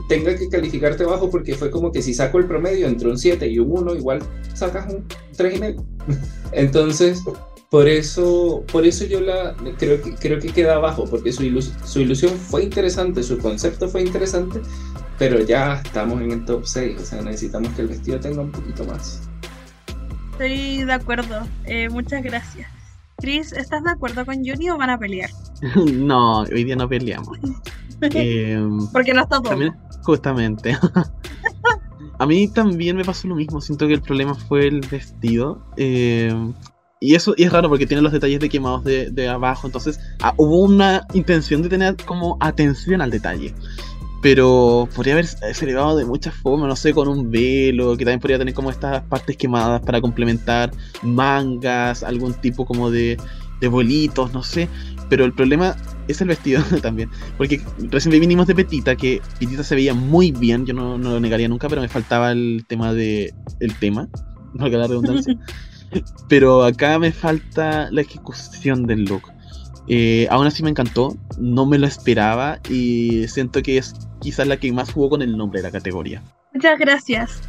tenga que calificarte bajo porque fue como que si saco el promedio entre un 7 y un 1, igual sacas un 3,5. Entonces, por eso, por eso yo la creo que, creo que queda abajo, porque su, su ilusión fue interesante, su concepto fue interesante, pero ya estamos en el top 6, o sea, necesitamos que el vestido tenga un poquito más. Estoy de acuerdo, eh, muchas gracias. Chris, ¿estás de acuerdo con Johnny o van a pelear? no, hoy día no peleamos. eh, Porque no está todo. Justamente. a mí también me pasó lo mismo. Siento que el problema fue el vestido. Eh, y eso y es raro porque tiene los detalles de quemados de, de abajo. Entonces ah, hubo una intención de tener como atención al detalle. Pero podría haberse elevado de muchas formas, no sé, con un velo, que también podría tener como estas partes quemadas para complementar mangas, algún tipo como de, de bolitos, no sé. Pero el problema es el vestido también. Porque recién vinimos de Petita, que Petita se veía muy bien, yo no, no lo negaría nunca, pero me faltaba el tema de. el tema, no la redundancia. pero acá me falta la ejecución del look. Eh, aún así me encantó, no me lo esperaba y siento que es quizás la que más jugó con el nombre de la categoría. Muchas gracias.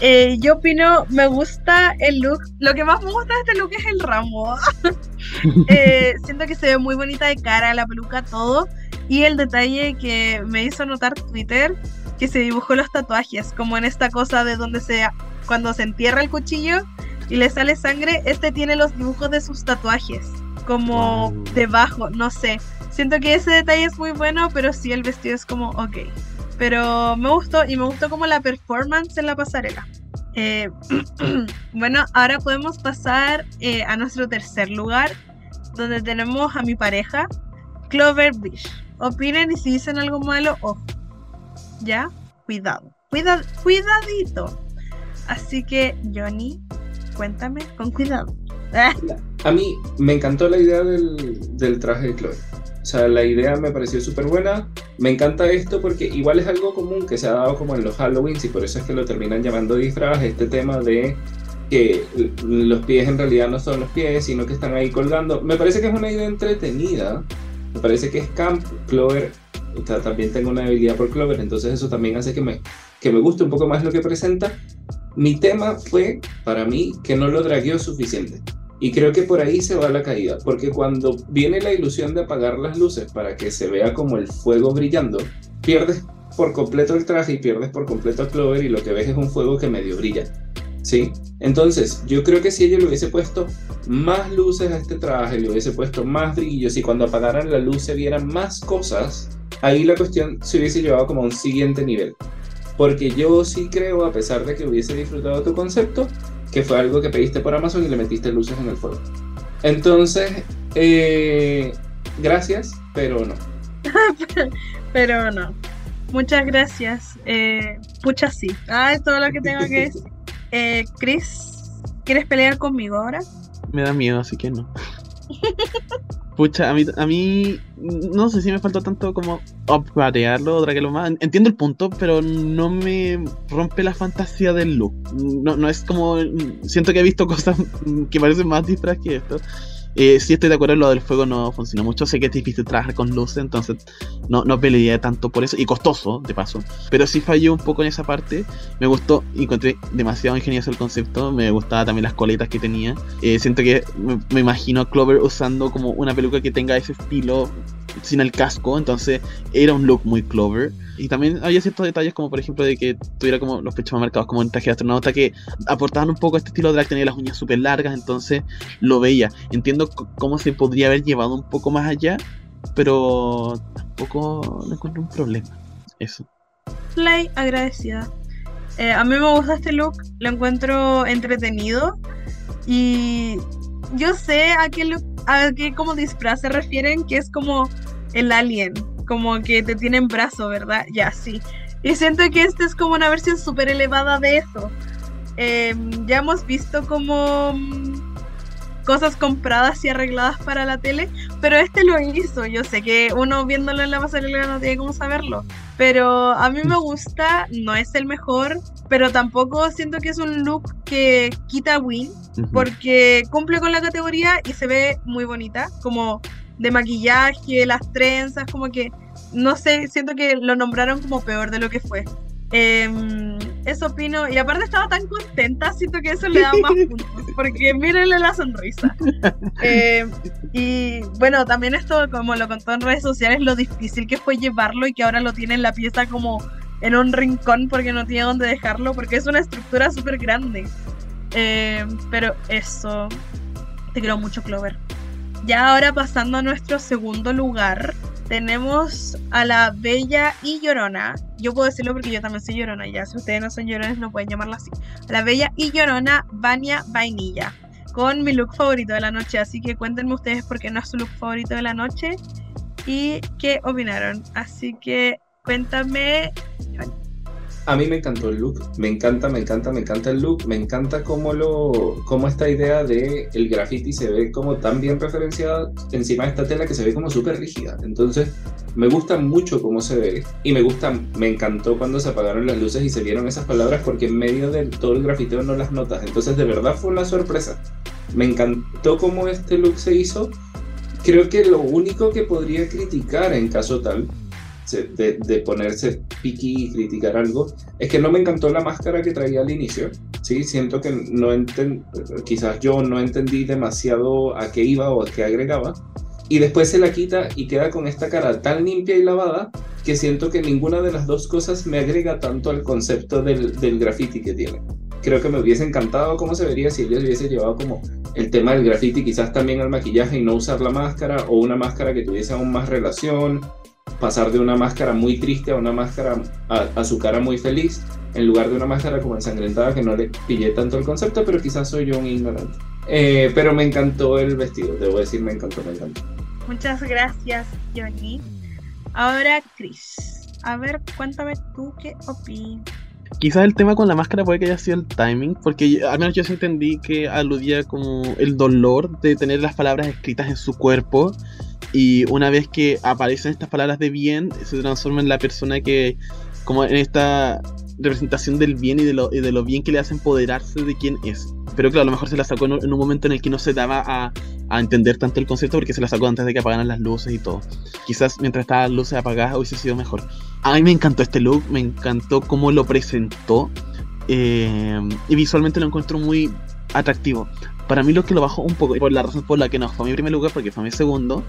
Eh, yo opino, me gusta el look. Lo que más me gusta de este look es el ramo. eh, siento que se ve muy bonita de cara, la peluca, todo. Y el detalle que me hizo notar Twitter, que se dibujó los tatuajes, como en esta cosa de donde se, cuando se entierra el cuchillo y le sale sangre, este tiene los dibujos de sus tatuajes, como wow. debajo, no sé. Siento que ese detalle es muy bueno, pero sí el vestido es como, ok. Pero me gustó y me gustó como la performance en la pasarela. Eh, bueno, ahora podemos pasar eh, a nuestro tercer lugar, donde tenemos a mi pareja, Clover Beach. Opinen y si dicen algo malo, ojo. ¿Ya? Cuidado. Cuida, cuidadito. Así que, Johnny, cuéntame con cuidado. A mí me encantó la idea del, traje de Chloe. O sea, la idea me pareció súper buena. Me encanta esto porque igual es algo común que se ha dado como en los Halloweens y por eso es que lo terminan llamando disfraz, este tema de que los pies en realidad no son los pies, sino que están ahí colgando. Me parece que es una idea entretenida. Me parece que es camp. Clover, o sea, también tengo una debilidad por Clover, entonces eso también hace que me, que me guste un poco más lo que presenta. Mi tema fue, para mí, que no lo dragueó suficiente. Y creo que por ahí se va la caída, porque cuando viene la ilusión de apagar las luces para que se vea como el fuego brillando, pierdes por completo el traje y pierdes por completo a Clover y lo que ves es un fuego que medio brilla. ¿Sí? Entonces, yo creo que si ella le hubiese puesto más luces a este traje, le hubiese puesto más brillos y cuando apagaran la luz se vieran más cosas, ahí la cuestión se hubiese llevado como a un siguiente nivel. Porque yo sí creo, a pesar de que hubiese disfrutado tu concepto, que fue algo que pediste por Amazon y le metiste luces en el fuego. Entonces, eh, gracias, pero no. pero no. Muchas gracias. Eh, pucha, sí. Ah, es todo lo que tengo que decir. Eh, Chris, ¿quieres pelear conmigo ahora? Me da miedo, así que no. Pucha, a mí, a mí no sé si me faltó tanto como upgradearlo o draguearlo más. Entiendo el punto, pero no me rompe la fantasía del look. No, no es como. Siento que he visto cosas que parecen más disfraz que esto. Eh, sí estoy de acuerdo, lo del fuego no funciona mucho. Sé que es difícil trabajar con luces, entonces no, no peleé tanto por eso. Y costoso, de paso. Pero sí falló un poco en esa parte. Me gustó, encontré demasiado ingenioso el concepto. Me gustaba también las coletas que tenía. Eh, siento que me, imagino a Clover usando como una peluca que tenga ese estilo sin el casco. Entonces era un look muy Clover. Y también había ciertos detalles como por ejemplo de que tuviera como los pechos más marcados como en traje de astronauta que aportaban un poco a este estilo de tenía las uñas súper largas, entonces lo veía. Entiendo cómo se podría haber llevado un poco más allá, pero tampoco no encuentro un problema. Eso. Play agradecida. Eh, a mí me gusta este look, lo encuentro entretenido y yo sé a qué look, a qué como disfraz se refieren, que es como el alien, como que te tienen brazo, ¿verdad? Ya, sí. Y siento que esta es como una versión súper elevada de eso. Em, ya hemos visto como mm, cosas compradas y arregladas para la tele, pero este lo hizo. Yo sé que uno viéndolo en la pasarela no tiene cómo saberlo, pero a mí me gusta, no es el mejor, pero tampoco siento que es un look que quita win, porque cumple con la categoría y se ve muy bonita, como de maquillaje, las trenzas, como que, no sé, siento que lo nombraron como peor de lo que fue. Em, eso opino, y aparte estaba tan contenta, siento que eso le da más puntos, porque mírenle la sonrisa. Em, y bueno, también esto, como lo contó en redes sociales, lo difícil que fue llevarlo y que ahora lo tiene en la pieza como en un rincón porque no tiene dónde dejarlo, porque es una estructura súper grande. Em, pero eso, te quiero mucho, Clover. Ya ahora pasando a nuestro segundo lugar, tenemos a la Bella y Llorona. Yo puedo decirlo porque yo también soy Llorona, ya si ustedes no son Llorones no pueden llamarla así. la Bella y Llorona Vania Vainilla, con mi look favorito de la noche. Así que cuéntenme ustedes por qué no es su look favorito de la noche y qué opinaron. Así que cuéntame, a mí me encantó el look, me encanta, me encanta, me encanta el look, me encanta cómo, lo, cómo esta idea de el graffiti se ve como tan bien referenciada encima de esta tela que se ve como súper rígida. Entonces, me gusta mucho cómo se ve y me gusta, me encantó cuando se apagaron las luces y se vieron esas palabras porque en medio de todo el grafiteo no las notas. Entonces, de verdad fue una sorpresa. Me encantó cómo este look se hizo. Creo que lo único que podría criticar en caso tal de, ponerse piqui y criticar algo, es que no me encantó la máscara que traía al inicio. Sí, siento que no quizás yo no entendí demasiado a qué iba o a qué agregaba. Y después se la quita y queda con esta cara tan limpia y lavada que siento que ninguna de las dos cosas me agrega tanto al concepto del, del graffiti que tiene. Creo que me hubiese encantado cómo se vería si ella hubiese llevado como el tema del graffiti quizás también al maquillaje y no usar la máscara o una máscara que tuviese aún más relación pasar de una máscara muy triste a una máscara a, su cara muy feliz, en lugar de una máscara como ensangrentada que no le pillé tanto el concepto, pero quizás soy yo un ignorante. Eh, pero me encantó el vestido, debo decir, me encantó, me encantó. Muchas gracias, Johnny. Ahora, Chris. A ver, cuéntame tú qué opinas. Quizás el tema con la máscara puede que haya sido el timing, porque yo- al menos yo sí entendí que aludía como el dolor de tener las palabras escritas en su cuerpo y una vez que aparecen estas palabras de bien, se transforma en la persona que, como en esta representación del bien y de lo, de lo bien que le hace empoderarse de quién es. Pero claro, a lo mejor se la sacó en un, en un momento en el que no se daba a, a entender tanto el concepto porque se la sacó antes de que apagaran las luces y todo. Quizás mientras estaban las luces apagadas hubiese sido mejor. A mí me encantó este look, me encantó cómo lo presentó eh, y visualmente lo encuentro muy atractivo. Para mí lo que lo bajó un poco, y por la razón por la que no fue mi primer lugar, porque fue mi segundo,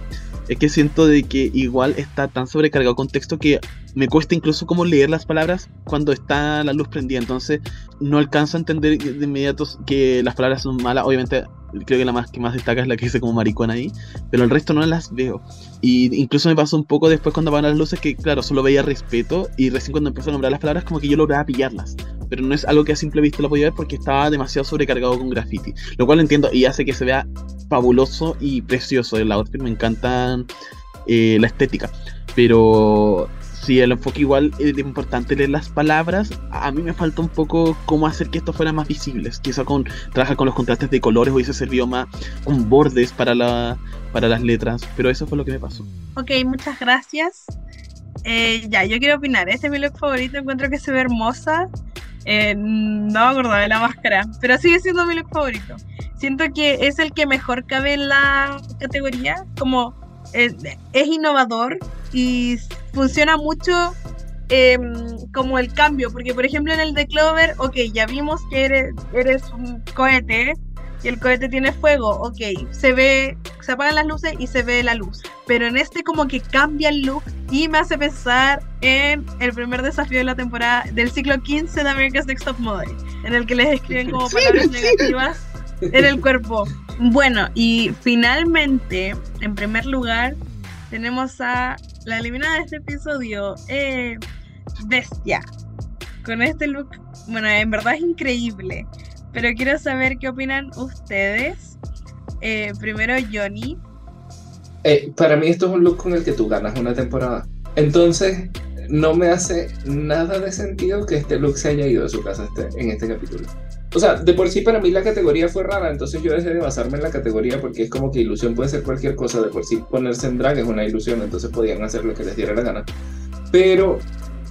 es que siento de que igual está tan sobrecargado con texto que me cuesta incluso como leer las palabras cuando está la luz prendida. Entonces no alcanzo a entender de inmediato que las palabras son malas. Obviamente creo que la más que más destaca es la que dice como maricón ahí, pero el resto no las veo. Y incluso me pasó un poco después cuando apagaron las luces que claro, solo veía respeto y recién cuando empezó a nombrar las palabras como que yo lograba pillarlas. Pero no es algo que a simple vista lo podía ver porque estaba demasiado sobrecargado con graffiti. Lo cual entiendo y hace que se vea fabuloso y precioso el outfit. Me encantan eh, la estética. Pero si el enfoque igual es importante leer las palabras, a mí me falta un poco cómo hacer que esto fuera más visibles. Quizá con trabajar con los contrastes de colores hubiese servido más con bordes para la para las letras, pero eso fue lo que me pasó. Ok, muchas gracias. Eh, ya, yo quiero opinar. Este es mi look favorito. Encuentro que se ve hermosa. Eh, no me acordaba de la máscara, pero sigue siendo mi look favorito. Siento que es el que mejor cabe en la categoría. Como es innovador y funciona mucho eh, como el cambio. Porque, por ejemplo, en el de Clover, ok, ya vimos que eres, eres un cohete y el cohete tiene fuego. Ok, se ve, se apagan las luces y se ve la luz. Pero en este, como que cambia el look y me hace pensar en el primer desafío de la temporada del ciclo 15 de America's Next Top Model, en el que les escriben como palabras negativas en el cuerpo. Bueno, y finalmente, en primer lugar, tenemos a la eliminada de este episodio, eh, Bestia. Con este look, bueno, en verdad es increíble. Pero quiero saber qué opinan ustedes. Eh, primero, Johnny. Eh, para mí esto es un look con el que tú ganas una temporada. Entonces, no me hace nada de sentido que este look se haya ido de su casa este- en este capítulo. O sea, de por sí para mí la categoría fue rara, entonces yo dejé de basarme en la categoría porque es como que ilusión puede ser cualquier cosa, de por sí ponerse en drag es una ilusión, entonces podían hacer lo que les diera la gana. Pero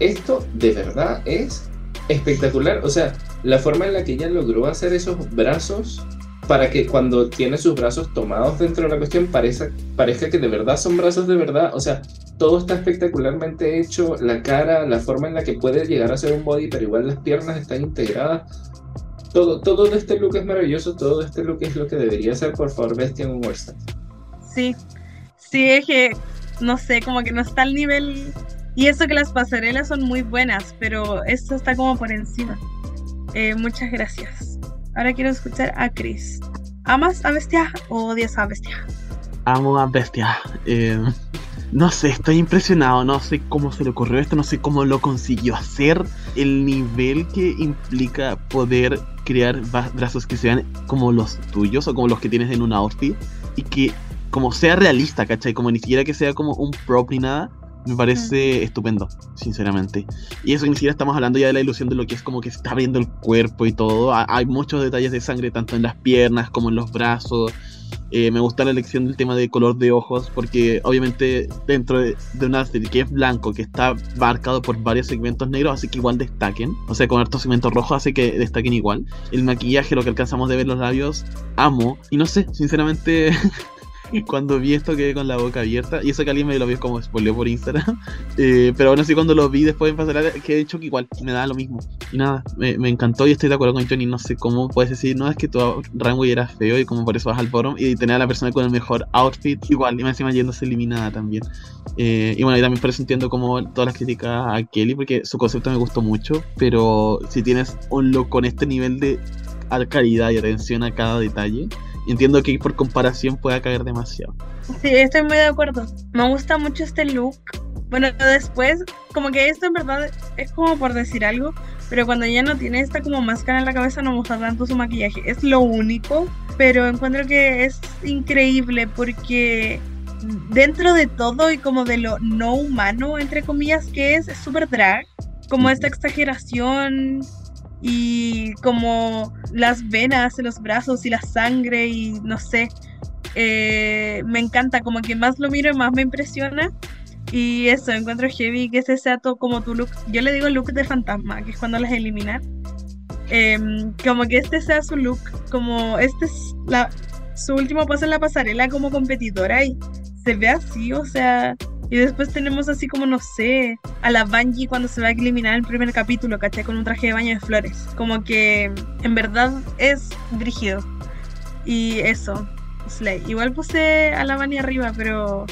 esto de verdad es espectacular, o sea, la forma en la que ella logró hacer esos brazos para que cuando tiene sus brazos tomados dentro de la cuestión parezca, parezca que de verdad son brazos de verdad, o sea, todo está espectacularmente hecho, la cara, la forma en la que puede llegar a ser un body, pero igual las piernas están integradas. Todo, todo de este look es maravilloso, todo de este look es lo que debería ser, por favor, Bestia en un All Stars. Sí, sí, es que no sé, como que no está al nivel. Y eso que las pasarelas son muy buenas, pero esto está como por encima. Eh, muchas gracias. Ahora quiero escuchar a Chris. ¿Amas a Bestia o odias a Bestia? Amo a Bestia. Eh, no sé, estoy impresionado. No sé cómo se le ocurrió esto, no sé cómo lo consiguió hacer. El nivel que implica poder crear brazos que sean como los tuyos o como los que tienes en un outfit y que como sea realista, ¿cachai? Como ni siquiera que sea como un prop ni nada. Me parece estupendo, sinceramente. Y eso ni siquiera estamos hablando ya de la ilusión de lo que es como que está abriendo el cuerpo y todo. Ha- Hay muchos detalles de sangre tanto en las piernas como en los brazos. Eh, me gusta la elección del tema de color de ojos porque obviamente dentro de, de una serie que es blanco, que está marcado por varios segmentos negros, hace que igual destaquen. O sea, con hartos segmentos rojos hace que destaquen igual. El maquillaje, lo que alcanzamos de ver los labios, amo. Y no sé, sinceramente... Cuando vi esto quedé con la boca abierta y eso que alguien me lo vio como spoileó por Instagram Eh, pero aún así cuando lo vi después en pasarela quedé hecho que igual me da lo mismo y nada, me, me encantó y estoy de acuerdo con Johnny. No sé cómo puedes decir, no, es que tu runway era feo y como por eso vas al forum y tener a la persona con el mejor outfit igual y más encima yéndose eliminada también. Eh, y bueno, y también por eso entiendo como todas las críticas a Kelly porque su concepto me gustó mucho, pero si tienes un look con este nivel de calidad y atención a cada detalle, entiendo que por comparación pueda caer demasiado. Sí, estoy muy de acuerdo. Me gusta mucho este look. Bueno, después, como que esto en verdad es como por decir algo, pero cuando ella no tiene esta como máscara en la cabeza no me gusta tanto su maquillaje. Es lo único, pero encuentro que es increíble porque dentro de todo y como de lo no humano, entre comillas, que es, es súper drag. Como esta exageración y como las venas en los brazos y la sangre y no sé. eh, me encanta, como que más lo miro más me impresiona. Y eso, encuentro heavy que ese sea todo como tu look. Yo le digo look de fantasma, que es cuando las eliminan. Em, como que este sea su look, como este es la, su último paso en la pasarela como competidora y se ve así, o sea. Y después tenemos así como, no sé, a la Bungie cuando se va a eliminar el primer capítulo, ¿cachai? Con un traje de baño de flores. Como que en verdad es brígido. Y eso, Slay. Igual puse a la Bunny arriba, pero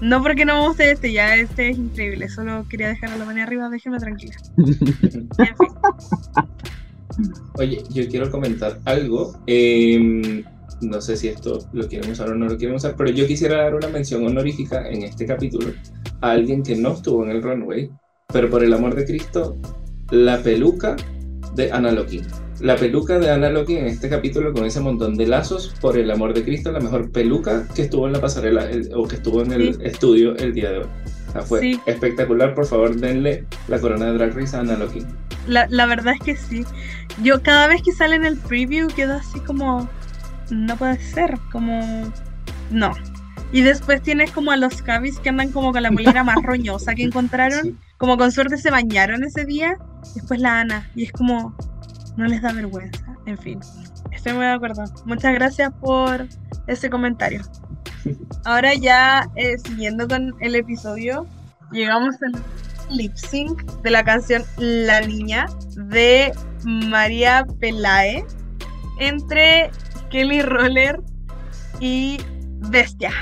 no porque no me guste este, ya este es increíble. Solo quería dejar a la Bunny arriba, déjeme tranquila. En fin. Oye, yo quiero comentar algo. eh, no sé si esto lo quieren usar o no lo quieren usar, pero yo quisiera dar una mención honorífica en este capítulo a alguien que no estuvo en el runway, pero por el amor de Cristo, la peluca de Anna Loki. La peluca de Anna Loki en este capítulo con ese montón de lazos, por el amor de Cristo, la mejor peluca que estuvo en la pasarela el- o que estuvo en el Sí. estudio el día de hoy. O sea, fue Sí. espectacular. Por favor, denle la corona de Drag Race a Anna Loki. La, la verdad es que sí. Yo cada vez que sale en el preview quedo así como, no puede ser, como, no. Y después tienes como a los cabis que andan como con la polera más roñosa que encontraron, Sí. como con suerte se bañaron ese día, después la Ana, y es como, no les da vergüenza, en fin. Estoy muy de acuerdo. Muchas gracias por ese comentario. Ahora ya, eh, siguiendo con el episodio, llegamos al lip sync de la canción La Niña de María Pelae entre Kelly Roller y Bestia.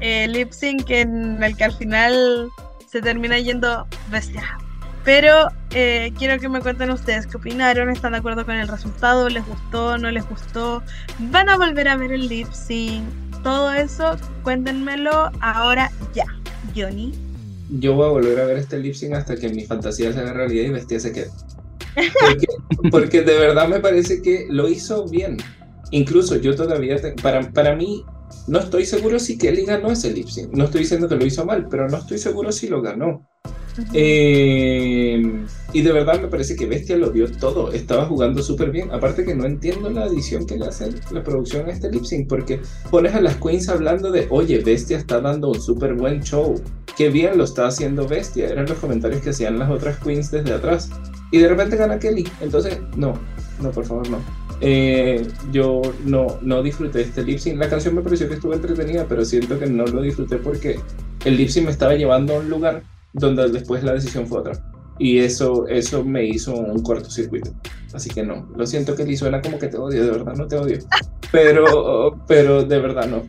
Eh, lip sync en el que al final se termina yendo Bestia. Pero eh, quiero que me cuenten ustedes qué opinaron, están de acuerdo con el resultado, les gustó, no les gustó, van a volver a ver el lip sync, todo eso, cuéntenmelo ahora ya. Johnny. yo voy a volver a ver este lip sync hasta que mi fantasía se haga realidad y Bestia se quede. Porque, porque de verdad me parece que lo hizo bien. Incluso yo todavía, te- para, para mí, no estoy seguro si Kelly ganó ese lip sync. No estoy diciendo que lo hizo mal, pero no estoy seguro si lo ganó. Eh, y de verdad me parece que Bestia lo dio todo. Estaba jugando súper bien. Aparte que no entiendo la edición que le hacen la producción a este lip sync, porque pones a las queens hablando de, oye, Bestia está dando un súper buen show. Qué bien lo está haciendo Bestia. Eran los comentarios que hacían las otras queens desde atrás. Y de repente gana Kelly. Entonces, no, no, por favor, no. Eh, yo no, no disfruté este lip sync. La canción me pareció que estuvo entretenida, pero siento que no lo disfruté porque el lip sync me estaba llevando a un lugar donde después la decisión fue otra. Y eso, eso me hizo un cortocircuito. Así que no, lo siento Kelly, suena como que te odio, de verdad no te odio. Pero, pero de verdad no.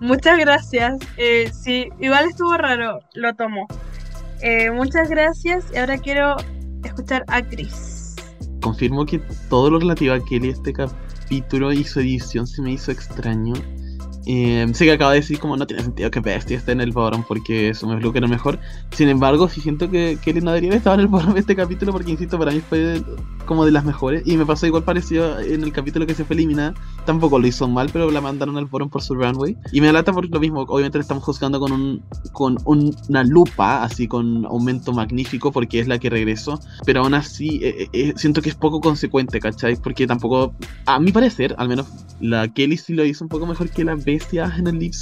Muchas gracias. Eh, sí, igual estuvo raro, lo tomo. Eh, muchas gracias y ahora quiero escuchar a Chris. Confirmo que todo lo relativo a Kelly este capítulo y su edición se me hizo extraño. Eh, sé que acabo de decir como no tiene sentido que Bestia esté en el bottom porque su look era mejor. Sin embargo, sí siento que no debería haber estado en el bottom de este capítulo porque, insisto, para mí fue como de las mejores. Y me pasó igual parecido en el capítulo que se fue eliminada. Tampoco lo hizo mal, pero la mandaron al bottom por su runway. Y me lata por lo mismo. Obviamente le estamos juzgando con, un, con un- una lupa, así con aumento magnífico porque es la que regresó. Pero aún así, eh, eh, siento que es poco consecuente, ¿cachai? Porque tampoco, a mi parecer, al menos la Kelly sí lo hizo un poco mejor que la bestia en el lip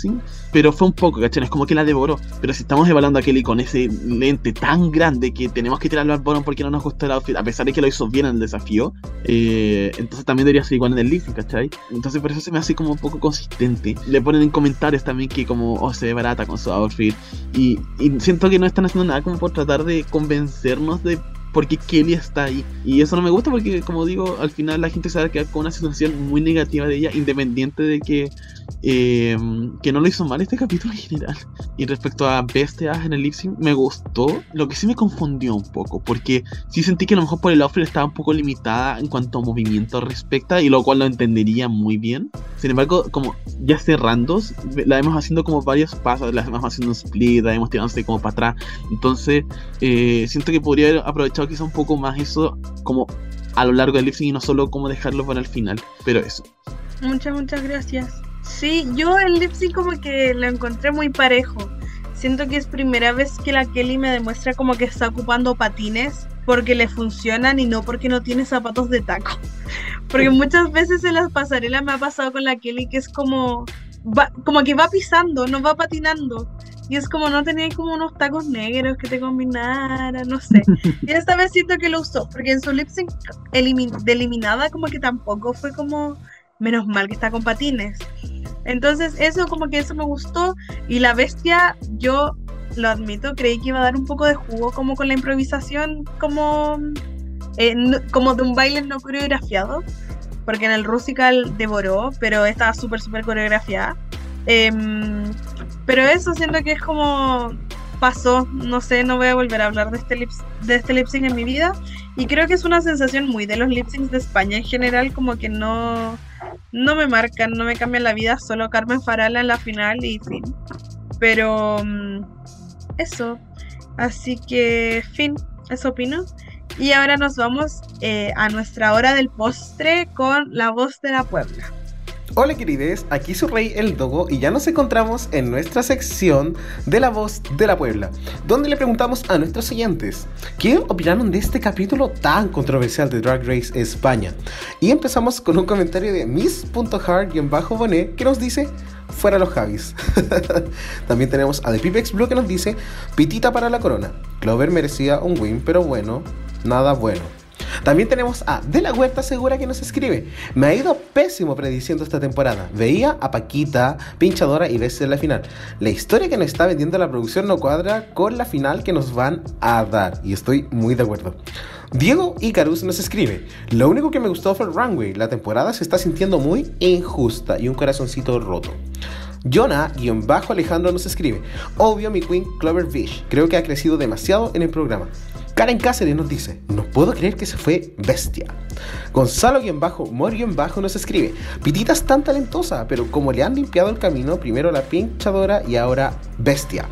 pero fue un poco, ¿cachai? Es como que la devoró. Pero si estamos evaluando a Kelly con ese lente tan grande que tenemos que tirarlo al bottom porque no nos gustó el outfit, a pesar de que lo hizo bien en el desafío, eh, entonces también debería ser igual en el lip sync, ¿cachai? Entonces por eso se me hace como un poco consistente. Le ponen en comentarios también que como, oh, se ve barata con su outfit. Y, siento que no están haciendo nada como por tratar de convencernos de por qué Kelly está ahí. Y eso no me gusta porque, como digo, al final la gente se va a quedar con una situación muy negativa de ella, independiente de que, eh, que no lo hizo mal este capítulo en general. Y respecto a Bestia en el lip me gustó. Lo que sí me confundió un poco, porque sí sentí que a lo mejor por el outfit estaba un poco limitada en cuanto a movimiento respecta, y lo cual lo entendería muy bien. Sin embargo, como ya cerrando, la vemos haciendo como varios pasos, la vemos haciendo un split, la vemos tirándose como para atrás. Entonces, eh, siento que podría haber aprovechado quizá un poco más eso como a lo largo del lip y no solo como dejarlo para el final. Pero eso. Muchas, muchas gracias. Sí, yo el lip sync como que lo encontré muy parejo. Siento que es primera vez que la Kelly me demuestra como que está ocupando patines porque le funcionan y no porque no tiene zapatos de taco. Porque muchas veces en las pasarelas me ha pasado con la Kelly que es como como que va pisando, no va patinando. Y es como no tenía como unos tacos negros que te combinaran, no sé. Y esta vez siento que lo usó, porque en su lip sync de eliminada como que tampoco fue como menos mal que está con patines. Entonces eso como que eso me gustó. Y la bestia, yo lo admito, creí que iba a dar un poco de jugo como con la improvisación, como, eh, como de un baile no coreografiado porque en el Rusical devoró, pero estaba súper, súper coreografiada. Em, pero eso siento que es como pasó, no sé, no voy a volver a hablar de este, lip, de este lip sync en mi vida. Y creo que es una sensación muy de los lip syncs de España en general, como que no, no me marcan, no me cambian la vida, solo Carmen Farala en la final y fin. Pero mm, eso, así que fin, eso opino. Y ahora nos vamos eh, a nuestra hora del postre con la voz de la Puebla. Hola querides, aquí su rey el Dogo y ya nos encontramos en nuestra sección de la voz de la Puebla, donde le preguntamos a nuestros oyentes qué opinaron de este capítulo tan controversial de Drag Race España. Y empezamos con un comentario de miss.hard-bonet que nos dice fuera los Javis. También tenemos a The Pipex Blue que nos dice pitita para la corona. Clover merecía un win, pero bueno, nada bueno. También tenemos a De la Huerta Segura que nos escribe. Me ha ido pésimo prediciendo esta temporada. Veía a Paquita, Pinchadora y en la final. La historia que nos está vendiendo la producción no cuadra con la final que nos van a dar. Y estoy muy de acuerdo. Diego Icarus nos escribe, lo único que me gustó fue el runway, la temporada se está sintiendo muy injusta y un corazoncito roto. Jonah-Alejandro nos escribe, obvio mi queen Clover Fish, creo que ha crecido demasiado en el programa. Karen Cáceres nos dice, no puedo creer que se fue bestia. Gonzalo-Mor-Bajo nos escribe, Pitita es tan talentosa, pero como le han limpiado el camino, primero la pinchadora y ahora bestia.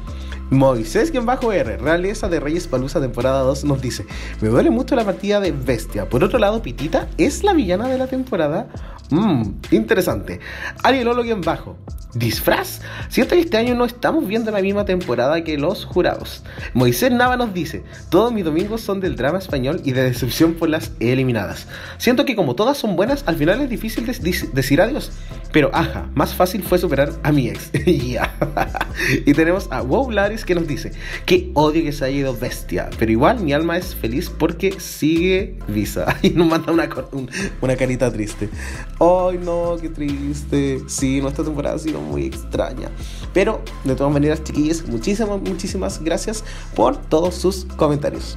Moisés-R, Realeza de Reyes Palusa temporada 2 nos dice, me duele mucho la partida de Bestia. Por otro lado, Pitita es la villana de la temporada. Mmm, interesante. Arielolo-Bajo, disfraz. Siento que este año no estamos viendo la misma temporada que los jurados. Moisés Nava nos dice, todos mis domingos son del drama español y de decepción por las eliminadas. Siento que como todas son buenas, al final es difícil decir adiós. Pero ajá, más fácil fue superar a mi ex. y tenemos a Wow Laris que nos dice, que odio que se haya ido bestia, pero igual mi alma es feliz porque sigue visa. Y nos manda una, una carita triste. Ay no, qué triste. Sí, nuestra temporada ha sido muy extraña. Pero de todas maneras, chiquillos, muchísimas, muchísimas gracias por todos sus comentarios.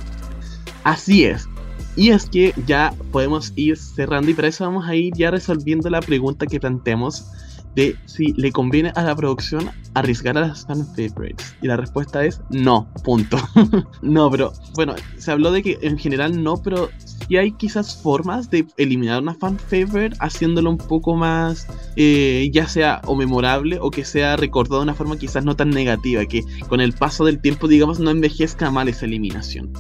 Así es. Y es que ya podemos ir cerrando y para eso vamos a ir ya resolviendo la pregunta que planteamos de si le conviene a la producción arriesgar a las fan favorites. Y la respuesta es no, punto. no, pero bueno, se habló de que en general no, pero sí hay quizás formas de eliminar una fan favorite haciéndolo un poco más, eh, ya sea o memorable o que sea recordado de una forma quizás no tan negativa, que con el paso del tiempo, digamos, no envejezca mal esa eliminación.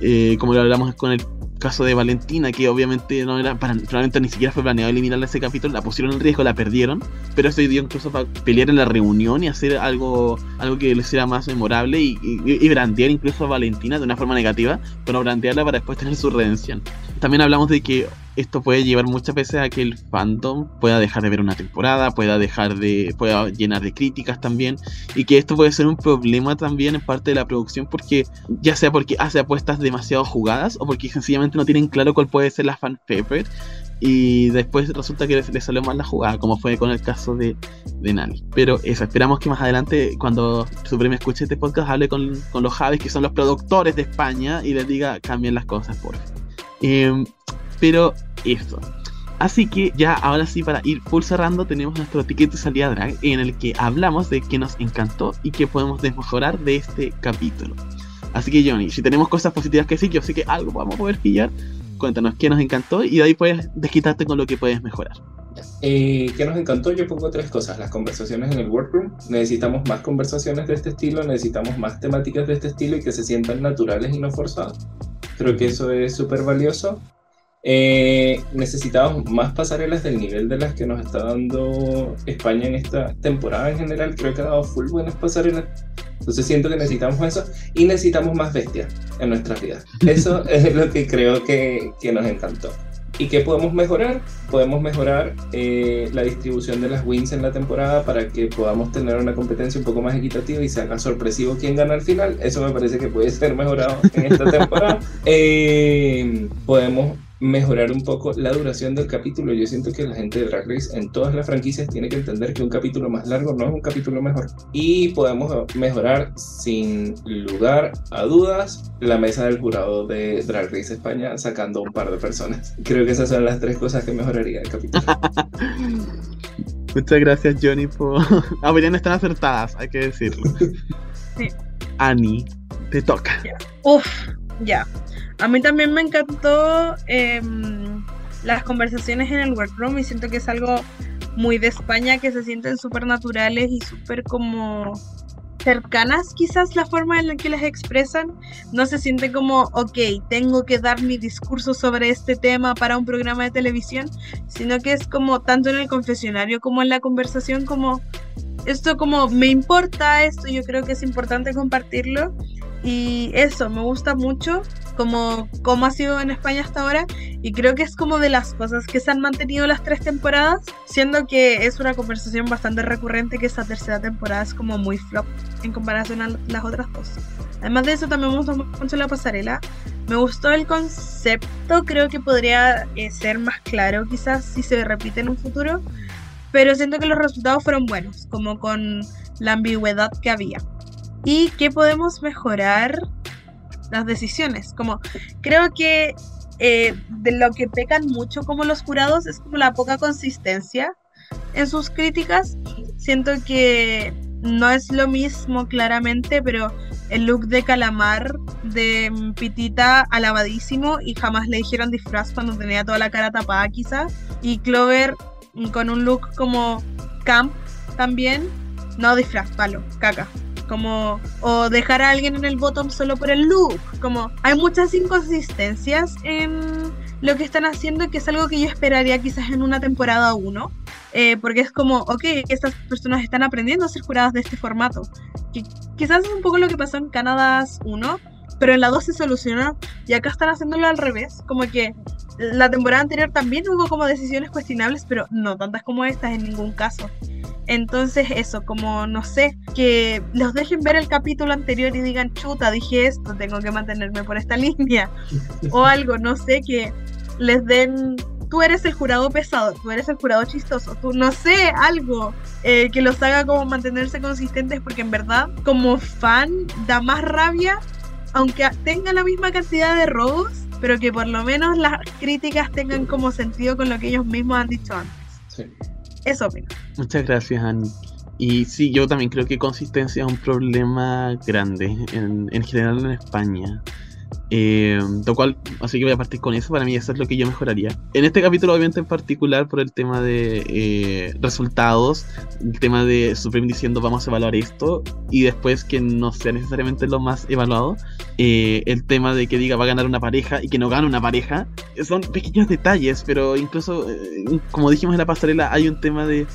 Eh, como lo hablamos con el caso de Valentina, que obviamente no era para, ni siquiera fue planeado eliminarla ese capítulo, la pusieron en riesgo, la perdieron, pero eso dio incluso para pelear en la reunión y hacer algo, algo que les sea más memorable y, y, brandear incluso a Valentina de una forma negativa, pero brandearla para después tener su redención. También hablamos de que esto puede llevar muchas veces a que el fandom pueda dejar de ver una temporada, pueda dejar de, pueda llenar de críticas también, y que esto puede ser un problema también en parte de la producción, porque ya sea porque hace apuestas demasiado jugadas o porque sencillamente no tienen claro cuál puede ser la fan favorite, y después resulta que le salió mal la jugada, como fue con el caso de, de Nani. Pero eso, esperamos que más adelante, cuando Supreme escuche este podcast, hable con, con los Javes, que son los productores de España, y les diga, cambien las cosas, por favor. Eh, pero eso. Así que ya ahora sí para ir full cerrando tenemos nuestro ticket de salida drag en el que hablamos de qué nos encantó y qué podemos desmejorar de este capítulo. Así que Johnny, si tenemos cosas positivas que sí, yo sé que algo vamos a poder pillar. Cuéntanos qué nos encantó y de ahí puedes desquitarte con lo que puedes mejorar. Eh, ¿Qué nos encantó? Yo pongo tres cosas. Las conversaciones en el workroom. Necesitamos más conversaciones de este estilo, necesitamos más temáticas de este estilo y que se sientan naturales y no forzadas. Creo que eso es súper valioso. Eh, necesitamos más pasarelas del nivel de las que nos está dando España en esta temporada en general. Creo que ha dado full buenas pasarelas. Entonces siento que necesitamos eso y necesitamos más bestias en nuestras vidas. Eso es lo que creo que, que nos encantó. ¿Y qué podemos mejorar? Podemos mejorar eh, la distribución de las wins en la temporada para que podamos tener una competencia un poco más equitativa y se haga sorpresivo quién gana al final. Eso me parece que puede ser mejorado en esta temporada. Eh, podemos mejorar un poco la duración del capítulo. Yo siento que la gente de Drag Race en todas las franquicias tiene que entender que un capítulo más largo no es un capítulo mejor. Y podemos mejorar sin lugar a dudas la mesa del jurado de Drag Race España sacando un par de personas. Creo que esas son las tres cosas que mejoraría el capítulo. Muchas gracias Johnny por... Opiniones están acertadas, hay que decirlo. Sí. Annie, te toca. Uf, ya. A mí también me encantó em, las conversaciones en el workroom y siento que es algo muy de España que se sienten súper naturales y súper como cercanas quizás la forma en la que las expresan. No se siente como, ok, tengo que dar mi discurso sobre este tema para un programa de televisión, sino que es como tanto en el confesionario como en la conversación como esto como me importa esto, yo creo que es importante compartirlo y eso, me gusta mucho como, como ha sido en España hasta ahora y creo que es como de las cosas que se han mantenido las tres temporadas, siendo que es una conversación bastante recurrente que esta tercera temporada es como muy flop en comparación a las otras dos. Además de eso también me gustó mucho la pasarela, me gustó el concepto, creo que podría eh, ser más claro quizás si se repite en un futuro, pero siento que los resultados fueron buenos, como con la ambigüedad que había. ¿Y qué podemos mejorar? Las decisiones. Como creo que eh, de lo que pecan mucho como los jurados es como la poca consistencia en sus críticas. Siento que no es lo mismo claramente, pero el look de calamar de Pitita alabadísimo y jamás le dijeron disfraz cuando tenía toda la cara tapada quizá. Y Clover con un look como camp también. No disfraz, palo, caca como o dejar a alguien en el bottom solo por el look, como hay muchas inconsistencias en lo que están haciendo que es algo que yo esperaría quizás en una temporada 1, eh, porque es como, ok, estas personas están aprendiendo a ser juradas de este formato, que quizás es un poco lo que pasó en Canadá 1, pero en la 2 se solucionó y acá están haciéndolo al revés, como que la temporada anterior también hubo como decisiones cuestionables, pero no tantas como estas en ningún caso. Entonces eso, como no sé, que los dejen ver el capítulo anterior y digan, chuta, dije esto, tengo que mantenerme por esta línea. o algo, no sé, que les den, tú eres el jurado pesado, tú eres el jurado chistoso, tú no sé, algo eh, que los haga como mantenerse consistentes porque en verdad como fan da más rabia, aunque tenga la misma cantidad de robos, pero que por lo menos las críticas tengan como sentido con lo que ellos mismos han dicho antes. Sí. Eso Muchas gracias, Annie. Y sí, yo también creo que consistencia es un problema grande en, en general en España. Eh, lo cual, así que voy a partir con eso. Para mí, eso es lo que yo mejoraría. En este capítulo, obviamente, en particular, por el tema de eh, resultados, el tema de Supreme diciendo vamos a evaluar esto y después que no sea necesariamente lo más evaluado. Eh, el tema de que diga va a ganar una pareja y que no gane una pareja. Son pequeños detalles, pero incluso, como dijimos en la pasarela, hay un tema de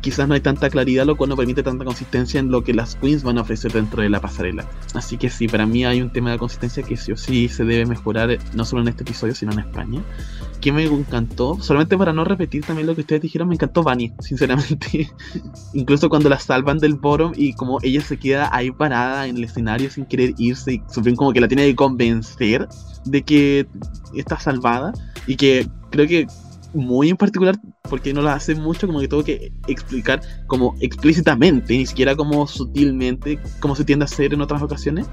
quizás no hay tanta claridad, lo cual no permite tanta consistencia en lo que las queens van a ofrecer dentro de la pasarela. Así que sí, para mí hay un tema de consistencia que sí o sí se debe mejorar, eh, no solo en este episodio, sino en España. Que me encantó, solamente para no repetir también lo que ustedes dijeron, me encantó Vani, sinceramente. Incluso cuando la salvan del bottom y como ella se queda ahí parada en el escenario sin querer irse y supongo como que la tiene que convencer de que está salvada y que creo que muy en particular porque no la hace mucho, como que tengo que explicar como explícitamente, ni siquiera como sutilmente, como se tiende a hacer en otras ocasiones.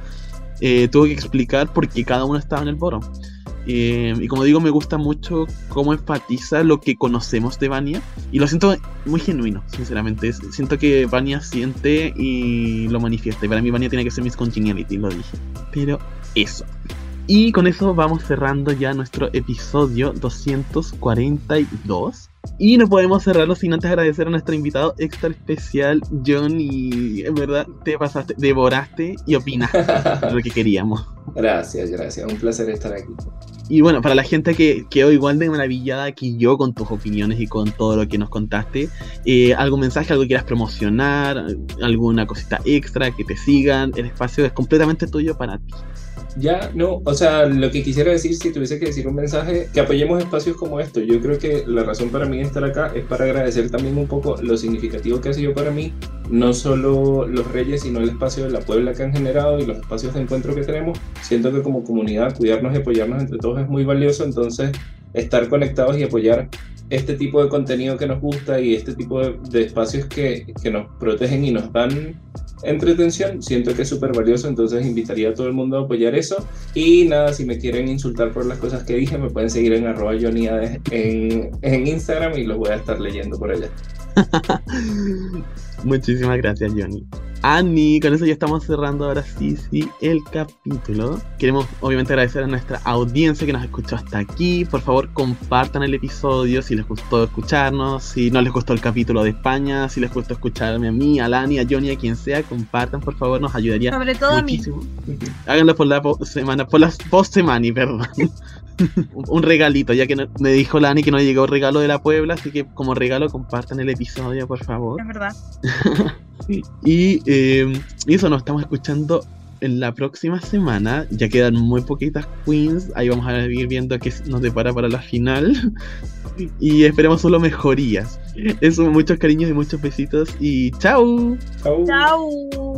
Eh, que explicar por qué cada uno estaba en el boro. Eh, y como digo, me gusta mucho cómo enfatiza lo que conocemos de Vania. Y lo siento muy genuino, sinceramente. Siento que Vania siente y lo manifiesta. Y para mí Vania tiene que ser Miss Congeniality, lo dije. Pero eso. Y con eso vamos cerrando ya nuestro episodio 242. Y no podemos cerrarlo sin antes agradecer a nuestro invitado extra especial, John. Y en verdad te pasaste, devoraste y opinaste lo que queríamos. Gracias, gracias. Un placer estar aquí. Y bueno, para la gente que quedó igual de maravillada que yo con tus opiniones y con todo lo que nos contaste, eh, ¿algún mensaje, algo que quieras promocionar, alguna cosita extra, que te sigan? El espacio es completamente tuyo para ti. Ya, no, o sea, lo que quisiera decir, si tuviese que decir un mensaje, que apoyemos espacios como esto. Yo creo que la razón para mí estar acá es para agradecer también un poco lo significativo que ha sido para mí, no solo los Reyes, sino el espacio de la Puebla que han generado y los espacios de encuentro que tenemos. Siento que como comunidad cuidarnos y apoyarnos entre todos es muy valioso, entonces estar conectados y apoyar este tipo de contenido que nos gusta y este tipo de, de espacios que, que nos protegen y nos dan entretención, siento que es súper valioso, entonces invitaría a todo el mundo a apoyar eso. Y nada, si me quieren insultar por las cosas que dije, me pueden seguir en arroba en, en Instagram y los voy a estar leyendo por allá. Muchísimas gracias, Johnny. Ani, con eso ya estamos cerrando ahora sí, sí, el capítulo. Queremos obviamente agradecer a nuestra audiencia que nos escuchó hasta aquí. Por favor, compartan el episodio si les gustó escucharnos, si no les gustó el capítulo de España, si les gustó escucharme a mí, a Lani, a Johnny, a quien sea, compartan, por favor, nos ayudaría Sobre todo muchísimo. Háganlo por la semana, por la post semana, perdón. un regalito, ya que me dijo Lani que no llegó regalo de la Puebla, así que como regalo compartan el episodio, por favor. Es verdad. y, eh, eso nos estamos escuchando en la próxima semana. Ya quedan muy poquitas queens. Ahí vamos a ir viendo qué nos depara para la final. y esperemos solo mejorías. Eso, muchos cariños y muchos besitos. Y chao. Chao. Chao.